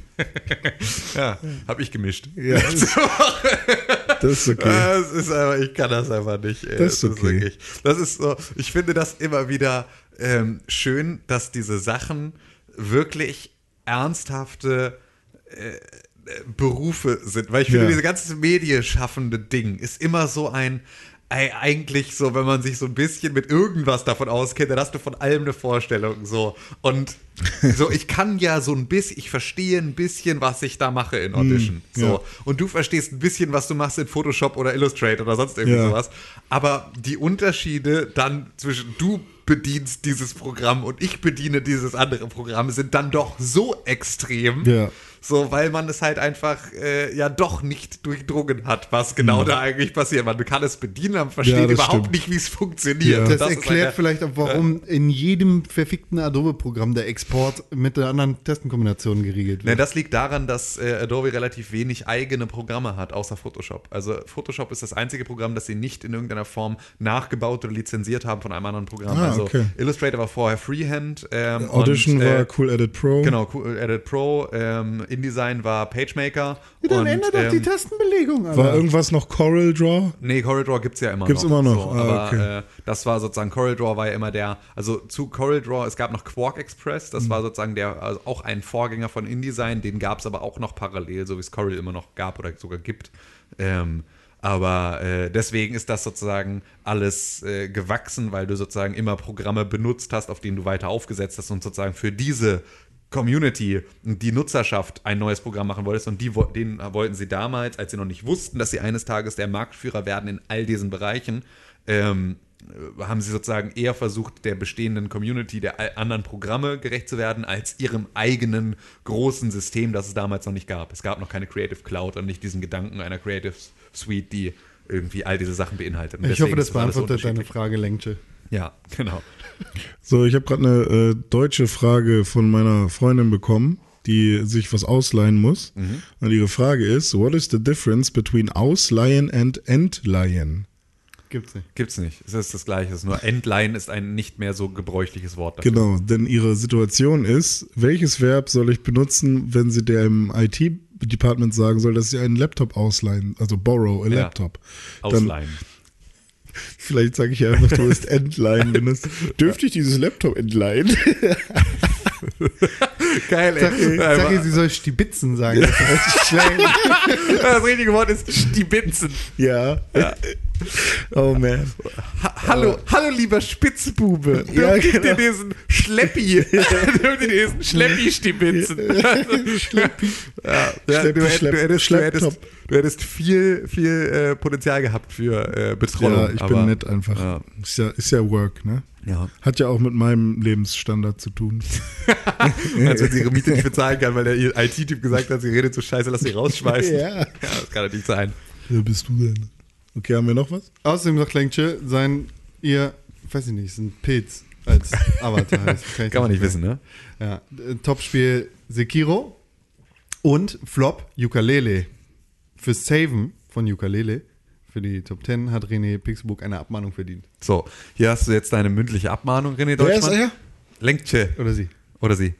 Ja, hab ich gemischt.
Ja, das, das ist okay.
Das ist aber, ich kann das einfach nicht. ey.
Das ist okay.
wirklich, das ist so, ich finde das immer wieder ähm, schön, dass diese Sachen wirklich ernsthafte äh, Berufe sind. Weil ich finde,
Ja.
diese ganze medienschaffende Ding ist immer so ein, ei- eigentlich so, wenn man sich so ein bisschen mit irgendwas davon auskennt, dann hast du von allem eine Vorstellung. So. Und so, ich kann ja so ein bisschen, ich verstehe ein bisschen, was ich da mache in Audition. so.
ja.
Und du verstehst ein bisschen, was du machst in Photoshop oder Illustrator oder sonst irgendwie
Ja.
sowas. Aber die Unterschiede dann zwischen du bedienst dieses Programm und ich bediene dieses andere Programm sind dann doch so extrem.
Ja.
So, weil man es halt einfach äh, ja doch nicht durchdrungen hat, was genau da eigentlich passiert. Man kann es bedienen, aber versteht
Ja, das
überhaupt
stimmt.
nicht, wie es funktioniert.
Ja.
Das,
ist
erklärt
eine-
vielleicht auch, warum in jedem verfickten Adobe-Programm der Export mit der anderen Tastenkombination geregelt
Ne,
wird.
das liegt daran, dass äh, Adobe relativ wenig eigene Programme hat, außer Photoshop. Also Photoshop ist das einzige Programm, das sie nicht in irgendeiner Form nachgebaut oder lizenziert haben von einem anderen Programm.
Ah,
also
okay.
Illustrator war vorher Freehand. Ähm,
Audition
und, äh,
war Cool Edit Pro.
Genau, Cool Edit Pro. Ähm, InDesign war PageMaker.
Dann
und,
ändert doch die
ähm,
Tastenbelegung.
War
Alter.
irgendwas noch Coral Draw?
Nee, CorelDRAW gibt es ja immer
Gibt's
noch.
immer noch,
So,
ah,
aber
okay.
äh, das war sozusagen, CorelDRAW war ja immer der, also zu CorelDRAW, es gab noch Quark Express,
Mhm.
das war sozusagen der, also auch ein Vorgänger von InDesign, den gab es aber auch noch parallel, so wie es Corel immer noch gab oder sogar gibt. Ähm, aber äh, deswegen ist das sozusagen alles äh, gewachsen, weil du sozusagen immer Programme benutzt hast, auf denen du weiter aufgesetzt hast und sozusagen für diese Community, die Nutzerschaft ein neues Programm machen wolltest und die, den wollten sie damals, als sie noch nicht wussten, dass sie eines Tages der Marktführer werden in all diesen Bereichen, ähm, äh, haben sie sozusagen eher versucht, der bestehenden Community der anderen Programme gerecht zu werden, als ihrem eigenen großen System, das es damals noch nicht gab. Es gab noch keine Creative Cloud und nicht diesen Gedanken einer Creative Suite, die irgendwie all diese Sachen beinhaltet.
Ich hoffe, das beantwortet deine. Frage, Lenkche.
Ja, genau.
So, ich habe gerade eine äh, deutsche Frage von meiner Freundin bekommen, die sich was ausleihen muss.
Mhm.
Und ihre Frage ist: What is the difference between ausleihen and entleihen?
Gibt's nicht.
Gibt's nicht. Es ist das Gleiche. Es ist nur Endline ist ein nicht mehr so gebräuchliches Wort. Dafür.
Genau, denn ihre Situation ist: Welches Verb soll ich benutzen, wenn sie der im IT-Department sagen soll, dass sie einen Laptop ausleihen, also borrow a
Ja.
Laptop? Dann,
Ausleihen.
Vielleicht sage ich ja einfach, du bist entleihen. Dürfte ich dieses Laptop entleihen?
Geil,
Sag,
ey.
sag ihr, sie soll Stibitzen sagen. Das.
Das richtige Wort ist Stibitzen.
ja. Oh man.
Ha hallo, hallo lieber Spitzbube. Dürft
Ja, genau.
dir diesen Schleppi, dürft ihr diesen Schleppi stibitzen. Schleppi. Ja, ja,
Schleppi,
du,
Schlepp-
du, hättest, du, hättest, du hättest viel, viel äh, Potenzial gehabt für äh, Betrollung.
Ja, ich
aber-
bin nett einfach.
Ja.
Ist, ja, ist ja Work, ne?
Ja.
Hat ja auch mit meinem Lebensstandard zu tun.
Als wenn sie ihre Miete nicht bezahlen kann, weil der IT-Typ gesagt hat, sie redet so scheiße, lass sie rausschmeißen.
Ja.
ja, das kann doch nicht sein.
Wer bist du denn? Okay, haben wir noch was?
Außerdem sagt Lenkche, sein, ihr, weiß ich nicht, ist ein Pilz als Avatar heißt.
Kann man nicht wissen, ne?
Ja, äh, Topspiel Sekiro und Flop Ukulele. Für Saven von Ukulele für die Top 10 hat René Pixelbook eine Abmahnung verdient.
So, hier hast du jetzt deine mündliche Abmahnung, René
Wer ist
Deutschmann.
er?
Lenkche.
Oder sie.
Oder sie.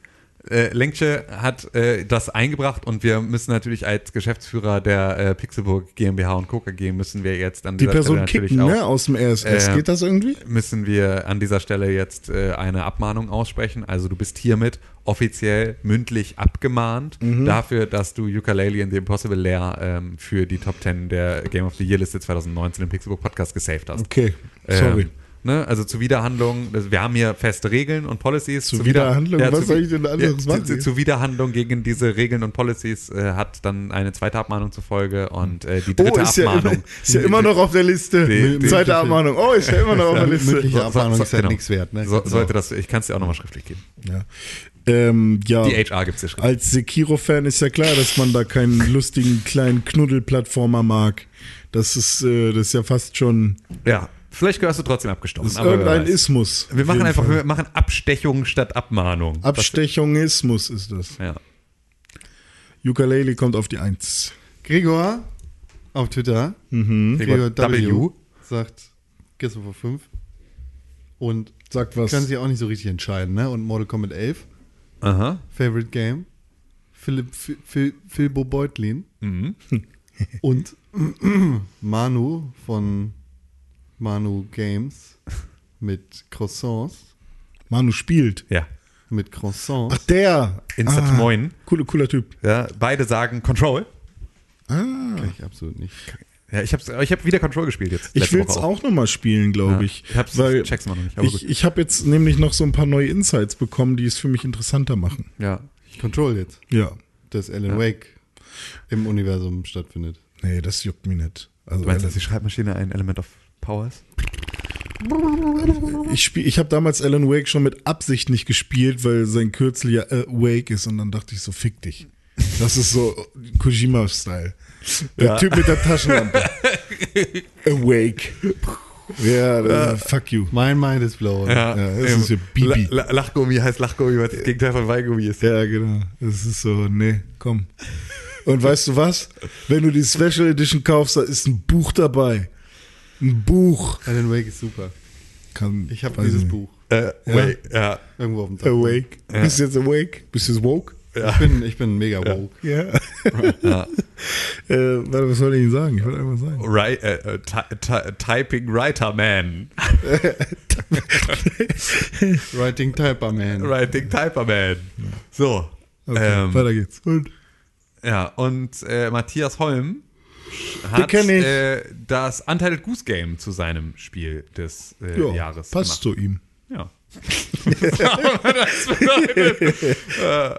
Äh, Lenkche hat äh, das eingebracht und wir müssen natürlich als Geschäftsführer der äh, Pixelburg GmbH und Coca G müssen wir jetzt an
Die
dieser
Person
Stelle natürlich
kicken,
auch
ne? Aus dem RSS.
Äh,
Geht das irgendwie?
müssen wir an dieser Stelle jetzt äh, eine Abmahnung aussprechen. Also du bist hiermit offiziell mündlich abgemahnt
Mhm.
dafür, dass du Ukulele in the Impossible Lair ähm, für die Top 10 der Game of the Year Liste 2019 im Pixelbook Podcast gesaved hast.
Okay, sorry.
Ähm, ne, also Zuwiderhandlung, also wir haben hier feste Regeln und Policies.
Zuwiderhandlung? Was soll ich denn anderes
ja,
machen?
zu, Zuwiderhandlung gegen diese Regeln und Policies äh, hat dann eine zweite Abmahnung zur Folge und äh, die dritte
Oh, ist ja,
Abmahnung.
immer, ist ja immer noch auf der Liste.
Die- die-
Zweite Abmahnung. Oh, ist ja immer noch auf der Liste.
Mündliche Abmahnung
so-
ist halt
genau.
nichts wert. Ne?
So, sollte das, ich kann es dir auch nochmal schriftlich geben.
Ja. Ähm, ja.
Die HR gibt es dir schriftlich.
Als Sekiro-Fan ist ja klar, dass man da keinen lustigen kleinen Knuddelplattformer mag. Das ist, äh, das ist ja fast schon
Ja, vielleicht gehörst du trotzdem abgestochen.
das ist irgendein. Ismus.
Wir machen einfach,
Fall.
wir machen Abstechung statt Abmahnung.
Abstechungismus ist das.
ja.
Ukulele kommt auf die Eins.
Gregor auf Twitter.
Mhm.
Gregor
Gregor
W.
W.
sagt gestern vor 5. Und
Sagt was.
kann sich auch nicht so richtig entscheiden, ne? Und Mortal Kombat 11.
Aha.
Favorite Game. Philipp, Phil, Phil, Philbo Beutlin.
Mhm.
Und Manu von Manu Games mit Croissants.
Manu spielt.
Ja.
Mit Croissants.
Ach, der.
Instant
ah,
Moin.
Cooler, cooler Typ.
Ja, beide sagen Control.
Ah.
Kann ich absolut nicht.
Ja, ich habe ich hab wieder Control gespielt jetzt.
Ich will es
Woche
auch nochmal spielen, glaube
Ja,
ich.
ich hab's-
weil
check's immer noch nicht, aber
ich ich habe jetzt nämlich noch so ein paar neue Insights bekommen, die es für mich interessanter machen.
Ja.
Control jetzt.
Ja.
Dass Alan Wake im Universum stattfindet.
Nee, das juckt mich nicht. Also,
Du meinst, dass die Schreibmaschine ein Element of Power ist?
ich spiel, ich habe damals Alan Wake schon mit Absicht nicht gespielt, weil sein Kürzel ja äh, Wake ist und dann dachte ich so, fick dich. Das ist so Kojima-Style. Der
Ja.
Typ mit der Taschenlampe. Awake. Ja, äh, fuck you.
Mein Mind is blown.
Ja, das ist ja Bibi.
La Lachgummi heißt Lachgummi, was das Gegenteil von Weingummi ist.
Ja, genau. Das ist so, nee, komm. Und weißt du was? Wenn du die Special Edition kaufst, da ist ein Buch dabei. Ein Buch.
Alan Wake ist super.
Kann,
Ich habe dieses
nicht.
Buch
Äh, wait, ja.
irgendwo auf dem Dachboden.
Awake. Bist du jetzt awake? Bist du jetzt woke?
Ich, bin, ich bin mega woke.
Ja.
Ja.
äh, warte, was soll ich Ihnen sagen? Ich wollte einfach sagen.
Right, äh, äh, ty- ty- Typing Writer Man.
Writing Typer Man.
Writing Typer Man. So.
Okay,
ähm,
weiter geht's. Und?
ja, und äh, Matthias Holm hat äh, das Untitled Goose Game zu seinem Spiel des äh,
Ja,
Jahres
passt
gemacht.
zu ihm.
Ja. das bedeutet, äh,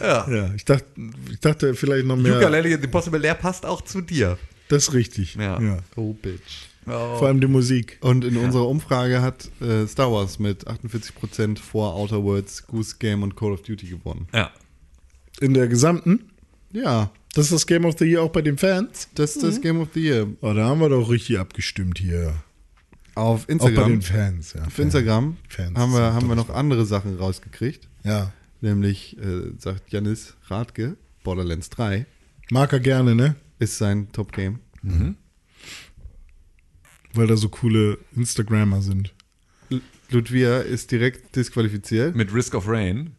Ja, ich dachte, ich dachte vielleicht noch mehr.
Ukulele The Possible Lair passt auch zu dir.
Das ist richtig.
Ja.
Ja.
Oh, Bitch.
Vor allem die Musik.
Und in unserer Umfrage hat äh, Star Wars mit 48% vor Outer Worlds, Goose Game und Call of Duty gewonnen.
Ja.
In der gesamten.
Ja,
Das ist das Game of the Year auch bei den Fans.
das ist das Game of the Year.
Oh, da haben wir doch richtig abgestimmt hier.
Auf
Auch bei
Instagram,
den Fans. Ja.
auf Instagram
Fans
haben, wir, haben wir noch andere Sachen rausgekriegt.
Ja.
Nämlich, äh, sagt Janis Radke, Borderlands 3
Mag er gerne, ne?
ist sein Top-Game.
Weil da so coole Instagrammer sind.
L- Ludwig ist direkt disqualifiziert.
Mit Risk of Rain.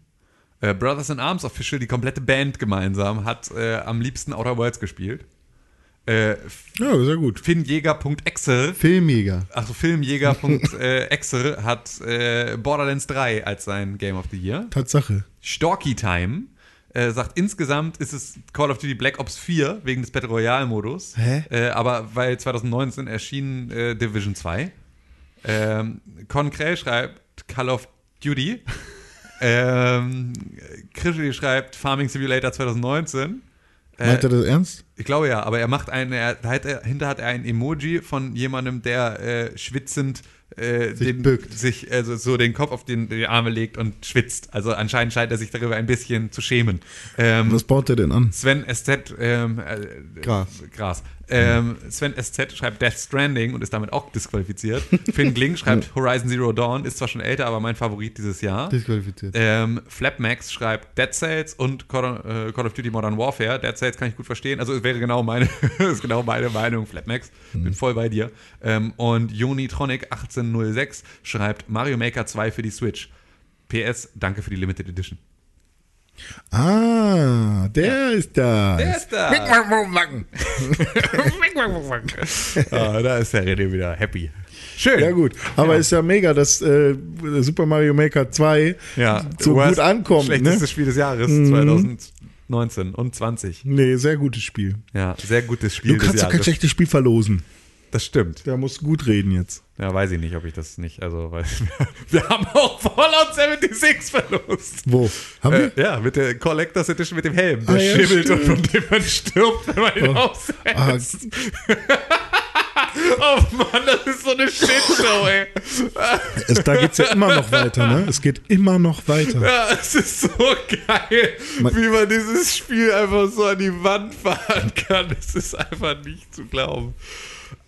Äh, Brothers in Arms Official, die komplette Band gemeinsam, hat äh, am liebsten Outer Worlds gespielt. Äh,
Ja, sehr gut.
Finnjäger.exe,
Filmjäger.
also Filmjäger.exe hat äh, Borderlands 3 als sein Game of the Year.
Tatsache.
Storky Time äh, sagt, insgesamt ist es Call of Duty Black Ops 4 wegen des Battle Royale Modus.
Hä?
Äh, aber weil 2019 erschien äh, Division 2. Ähm, Concrel schreibt Call of Duty. Ähm, Krischi schreibt Farming Simulator 2019. Äh,
Meint er das ernst?
ich glaube ja, aber er macht einen, er, dahinter hat er ein Emoji von jemandem, der äh, schwitzend äh,
Sich
den,
bückt.
sich also so den Kopf auf den, die Arme legt und schwitzt. Also anscheinend scheint er sich darüber ein bisschen zu schämen. Ähm,
Was baut er denn an?
Sven SZ, ähm, äh,
Gras.
Gras. Ähm, Sven SZ schreibt Death Stranding und ist damit auch disqualifiziert. Finn Gling schreibt Horizon Zero Dawn, ist zwar schon älter, aber mein Favorit dieses Jahr.
Disqualifiziert.
Ähm, Flapmax schreibt Dead Cells und Call, äh, Call of Duty Modern Warfare. Dead Cells kann ich gut verstehen. Also wäre wäre genau meine, ist genau meine Meinung, Flatmax.
Mhm.
Bin voll bei dir. Ähm, und Unitronic 1806 schreibt Mario Maker 2 für die Switch. PS, danke für die Limited Edition.
Ah, der ist da.
Der ist da. ah, da ist der René wieder happy. Schön.
Ja gut, aber ist ja mega, dass äh, Super Mario Maker 2
Ja,
so gut ankommt.
Schlechtestes
Ne?
Spiel des Jahres 2019 und 20.
Nee, sehr gutes Spiel.
Ja, sehr gutes Spiel
Du kannst doch kein schlechtes Spiel verlosen.
Das stimmt.
Musst du gut reden jetzt.
Ja, weiß ich nicht, ob ich das nicht, also, weil wir haben auch Fallout 76 verlost.
Wo? Haben
Äh,
wir?
ja, mit der Collectors Edition mit dem Helm. Der
Ah, ja,
schimmelt und
stimmt.
von dem man stirbt, wenn man ihn
Ah,
aufsetzt. Oh Mann, das ist so eine Shitshow, ey.
es, da geht's ja immer noch weiter, ne? Es geht immer noch weiter.
Ja, es ist so geil,
Man-
wie man dieses Spiel einfach so an die Wand fahren kann. Es ist einfach nicht zu glauben.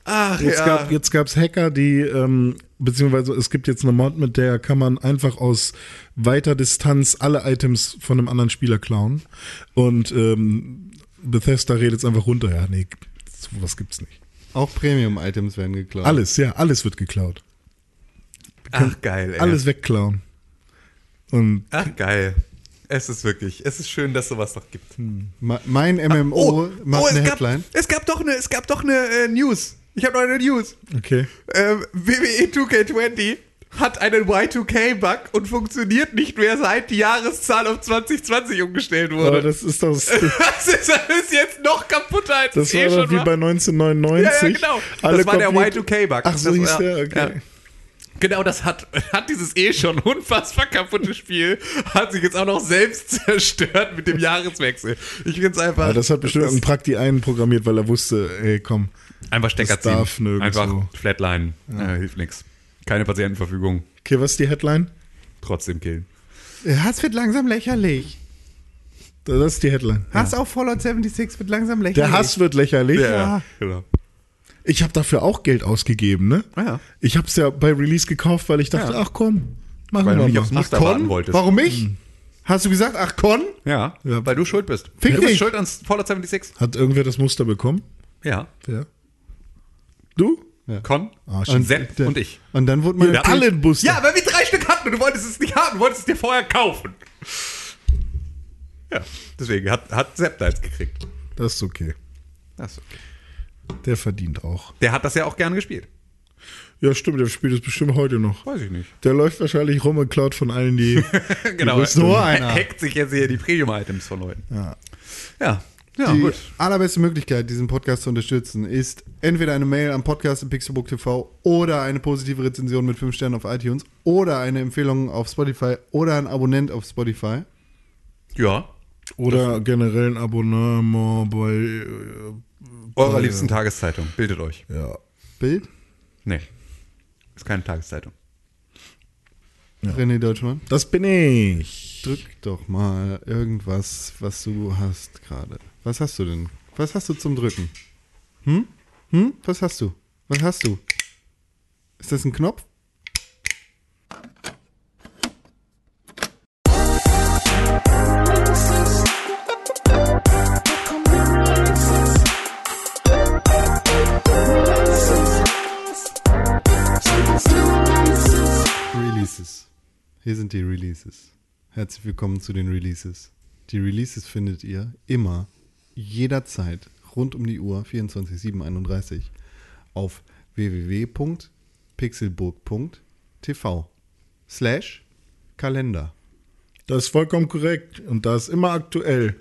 Ach
Jetzt,
ja.
gab, jetzt gab's Hacker, die, ähm, beziehungsweise es gibt jetzt eine Mod, mit der kann man einfach aus weiter Distanz alle Items von einem anderen Spieler klauen. Und ähm, Bethesda redet jetzt einfach runter. Ja, nee, sowas gibt's nicht.
Auch Premium-Items werden geklaut.
Alles, ja, alles wird geklaut.
Ach geil, ey.
Alles wegklauen. Und
Ach geil. Es ist wirklich, es ist schön, dass sowas noch gibt.
Ma- Mein MMO macht eine
es,
Headline.
Gab, es gab doch eine, es gab doch eine äh, News. Ich habe noch eine News.
okay.
Ähm, WWE 2K20 hat einen Y2K-Bug und funktioniert nicht mehr, seit die Jahreszahl auf 2020 umgestellt
Aber
wurde.
das ist das,
Das ist, das ist jetzt noch kaputter als
das
eh
war
schon
doch wie
war.
bei 1999.
ja, ja, genau.
Alle
das war der
komplett-
Y2K-Bug.
Ach, so
Das
hieß der, okay.
ja. Genau, das hat, hat dieses eh schon unfassbar kaputte Spiel, hat sich jetzt auch noch selbst zerstört mit dem Jahreswechsel. Ich finde es einfach.
Ja, das hat bestimmt
das
ein Prakti einen programmiert, weil er wusste, ey, komm.
Einfach Stecker
das
ziehen. Einfach Flatline. Äh, hilft nichts. Keine Patientenverfügung.
Okay, was ist die Headline?
Trotzdem killen.
Hass wird langsam lächerlich.
Das ist die Headline.
Hass auf Fallout 76 wird langsam lächerlich.
Der Hass wird lächerlich.
Ja, genau.
Ich habe dafür auch Geld ausgegeben, ne?
Ah, ja.
Ich habe es ja bei Release gekauft, weil ich dachte,
Ja.
ach komm, machen
Weil
wir
nicht
mal.
aufs Muster warten wolltest.
Warum ich? Hast du gesagt, ach Con?
Ja,
Ja.
weil du schuld bist.
Fick
du bist
dich.
schuld an Fallout 76.
Hat irgendwer das Muster bekommen?
Ja.
Ja. Du?
Con,
Ah,
und. Sepp und ich.
Und dann wurde man
Ihr habt alle ein Muster.
Ja, weil wir drei Stück hatten und du wolltest es nicht haben, du wolltest es dir vorher kaufen. Ja, deswegen hat, hat Sepp da jetzt gekriegt.
Das ist okay.
Das ist okay.
Der verdient auch.
Der hat das ja auch gern gespielt.
Ja, stimmt, der spielt es bestimmt heute noch.
Weiß ich nicht.
Der läuft wahrscheinlich rum und klaut von allen die.
genau.
Rüstung.
So einer.
Hackt sich jetzt hier die Premium-Items von Leuten.
Ja.
Ja. Ja,
die
gut.
allerbeste Möglichkeit, diesen Podcast zu unterstützen, ist entweder eine Mail am Podcast im Pixelbook TV oder eine positive Rezension mit 5 Sternen auf iTunes oder eine Empfehlung auf Spotify oder ein Abonnent auf Spotify.
Ja.
Oder generell ein Abonnement bei. äh,
Eurer liebsten Tageszeitung. Bildet euch.
Ja.
Bild?
Nee. Ist keine Tageszeitung.
René Deutschmann.
Das bin ich.
Drück doch mal irgendwas, was du hast gerade. Was hast du denn? Was hast du zum Drücken? Hm? Hm? Was hast du? Was hast du? Ist das ein Knopf? Releases. Hier sind die Releases. Herzlich willkommen zu den Releases. Die Releases findet ihr immer, jederzeit, rund um die Uhr, 24-7-31 auf www.pixelburg.tv slash Kalender.
Das ist vollkommen korrekt. Und das ist immer aktuell.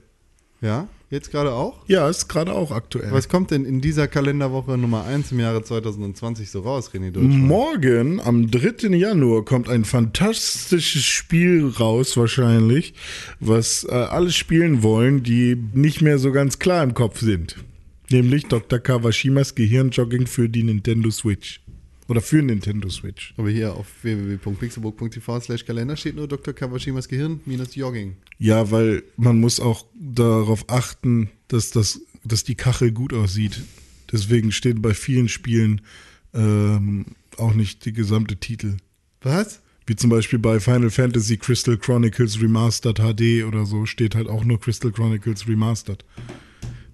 Ja, jetzt gerade auch?
Ja, ist gerade auch aktuell.
Was kommt denn in dieser Kalenderwoche Nummer 1 im Jahre 2020 so raus, René Deutschmann?
Morgen, am 3. Januar, kommt ein fantastisches Spiel raus, wahrscheinlich, was äh, alle spielen wollen, die nicht mehr so ganz klar im Kopf sind. Nämlich Dr. Kawashimas Gehirnjogging für die Nintendo Switch. Oder für Nintendo Switch.
Aber hier auf www.pixelburg.tv slash Kalender steht nur Dr. Kawashimas Gehirn minus Jogging.
Ja, weil man muss auch darauf achten, dass, das, dass die Kachel gut aussieht. Deswegen stehen bei vielen Spielen ähm, auch nicht die gesamte Titel.
Was?
Wie zum Beispiel bei Final Fantasy Crystal Chronicles Remastered HD oder so steht halt auch nur Crystal Chronicles Remastered.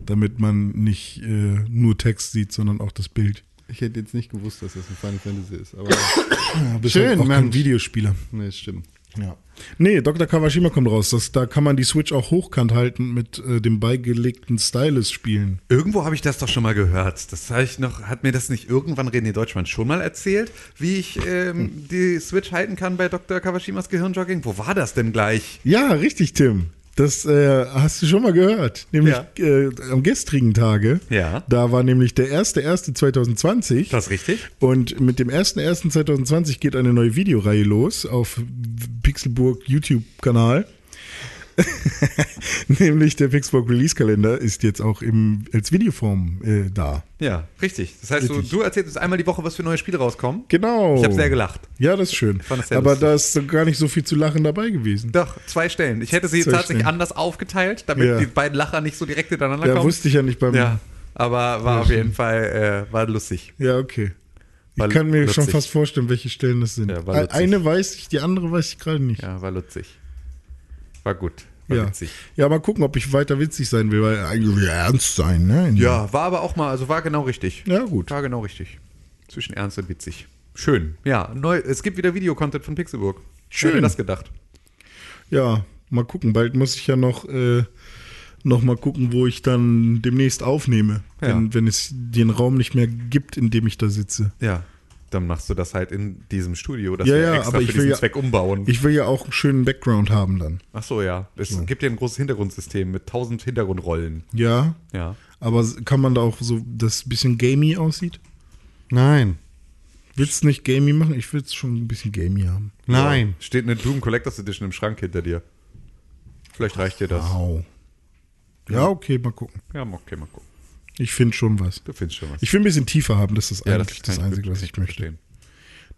damit man nicht äh, nur Text sieht, sondern auch das Bild.
Ich hätte jetzt nicht gewusst, dass das ein Final Fantasy ist. Aber
Ja, bist
Schön,
halt auch kein
Mensch.
Videospieler.
nee, stimmt.
Ja. Nee, Dr. Kawashima kommt raus. Das, da kann man die Switch auch hochkant halten mit äh, dem beigelegten Stylus spielen.
Irgendwo habe ich das doch schon mal gehört. Das ich noch, hat mir das nicht irgendwann René Deutschmann schon mal erzählt, wie ich ähm, die Switch halten kann bei Dr. Kawashimas Gehirnjogging? Wo war das denn gleich?
Ja, richtig, Tim. Das äh, hast du schon mal gehört. Nämlich
Ja.
äh, am gestrigen Tage.
Ja.
Da war nämlich der 1.1.2020.
Das ist richtig?
Und mit dem 1.1.2020 geht eine neue Videoreihe los auf Pixelburg YouTube-Kanal. Nämlich der Pixelburg Release-Kalender ist jetzt auch im, als Videoform äh, da.
Ja, richtig. Das heißt, du, du erzählst uns einmal die Woche, was für neue Spiele rauskommen.
Genau.
Ich habe sehr gelacht.
Ja, das ist schön.
das sehr
Aber
lustig.
da ist gar nicht so viel zu lachen dabei gewesen.
Doch, zwei Stellen. Ich hätte sie
Zwei
tatsächlich
Stellen.
anders aufgeteilt, damit
Ja.
die beiden Lacher nicht so direkt hintereinander
Ja,
kommen.
wusste ich ja nicht beim.
Ja, aber war
Ja,
auf jeden Fall äh, war lustig.
Ja, okay. Ich
War
kann mir schon
lustig.
fast vorstellen, welche Stellen das sind.
Ja.
Eine weiß ich, die andere weiß ich gerade nicht.
Ja, war lustig. War gut. War
Ja.
witzig.
ja, mal gucken, ob ich weiter witzig sein will, weil eigentlich will ernst sein, ne?
Ja, war aber auch mal, also war genau richtig.
Ja, gut.
War genau richtig. Zwischen ernst und witzig. Schön. Ja, neu, es gibt wieder Videocontent von Pixelburg.
Schön.
Hätte das gedacht?
Ja, mal gucken. Bald muss ich ja noch, äh, noch mal gucken, wo ich dann demnächst aufnehme.
Ja.
Wenn, wenn es den Raum nicht mehr gibt, in dem ich da sitze.
Ja. Dann machst du das halt in diesem Studio, das
Ja,
wir
ja,
extra
aber ich
für
will
diesen
ja-
Zweck umbauen.
Ich will ja auch einen schönen Background haben dann.
Ach so, ja. Es gibt ja ein großes Hintergrundsystem mit tausend Hintergrundrollen.
Ja,
Ja.
aber kann man da auch so, das ein bisschen gamey aussieht?
Nein.
Willst du nicht gamey machen? Ich will es schon ein bisschen gamey haben.
Nein.
Steht eine Doom Collectors Edition im Schrank hinter dir. Vielleicht reicht dir das.
Au. Ja, okay, mal gucken.
Ja, okay, mal gucken.
Ich finde schon was.
Du findest schon was.
Ich will ein bisschen tiefer haben, das ist
ja,
eigentlich das,
kann
Einzige, was ich möchte.
verstehen.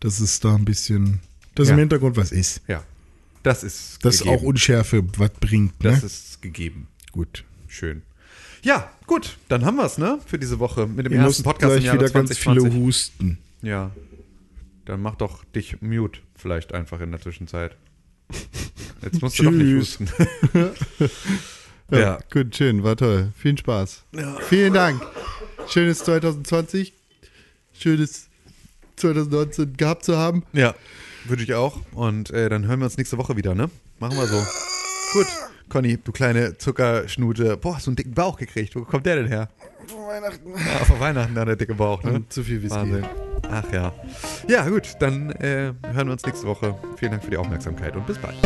Dass es da ein bisschen, dass
Ja.
im Hintergrund was ist.
Ja. Das ist
Dass
gegeben.
auch Unschärfe was bringt. Ne?
Das ist gegeben.
gut.
Schön. Ja, gut, dann haben wir es, ne? Für diese Woche mit dem
Du
ersten Podcast
gleich
im Jahre
wieder ganz
2020.
viele husten.
Ja. Dann mach doch dich mute vielleicht einfach in der Zwischenzeit. Jetzt musst du doch nicht husten.
Ja,
Ja.
Gut, schön, war toll. Vielen Spaß. Vielen Dank. Schönes 2020. Schönes 2019 gehabt zu haben.
Ja, würde ich auch. Und äh, dann hören wir uns nächste Woche wieder, ne? Machen wir so. Gut. Conny, du kleine Zuckerschnute. Boah, hast du einen dicken Bauch gekriegt. Wo kommt der denn her? Vor Weihnachten. Ja, vor Weihnachten hat der dicke Bauch, ne?
Und zu viel Whisky.
Wahnsinn. Ach ja. Ja, gut, dann äh, hören wir uns nächste Woche. Vielen Dank für die Aufmerksamkeit und bis bald.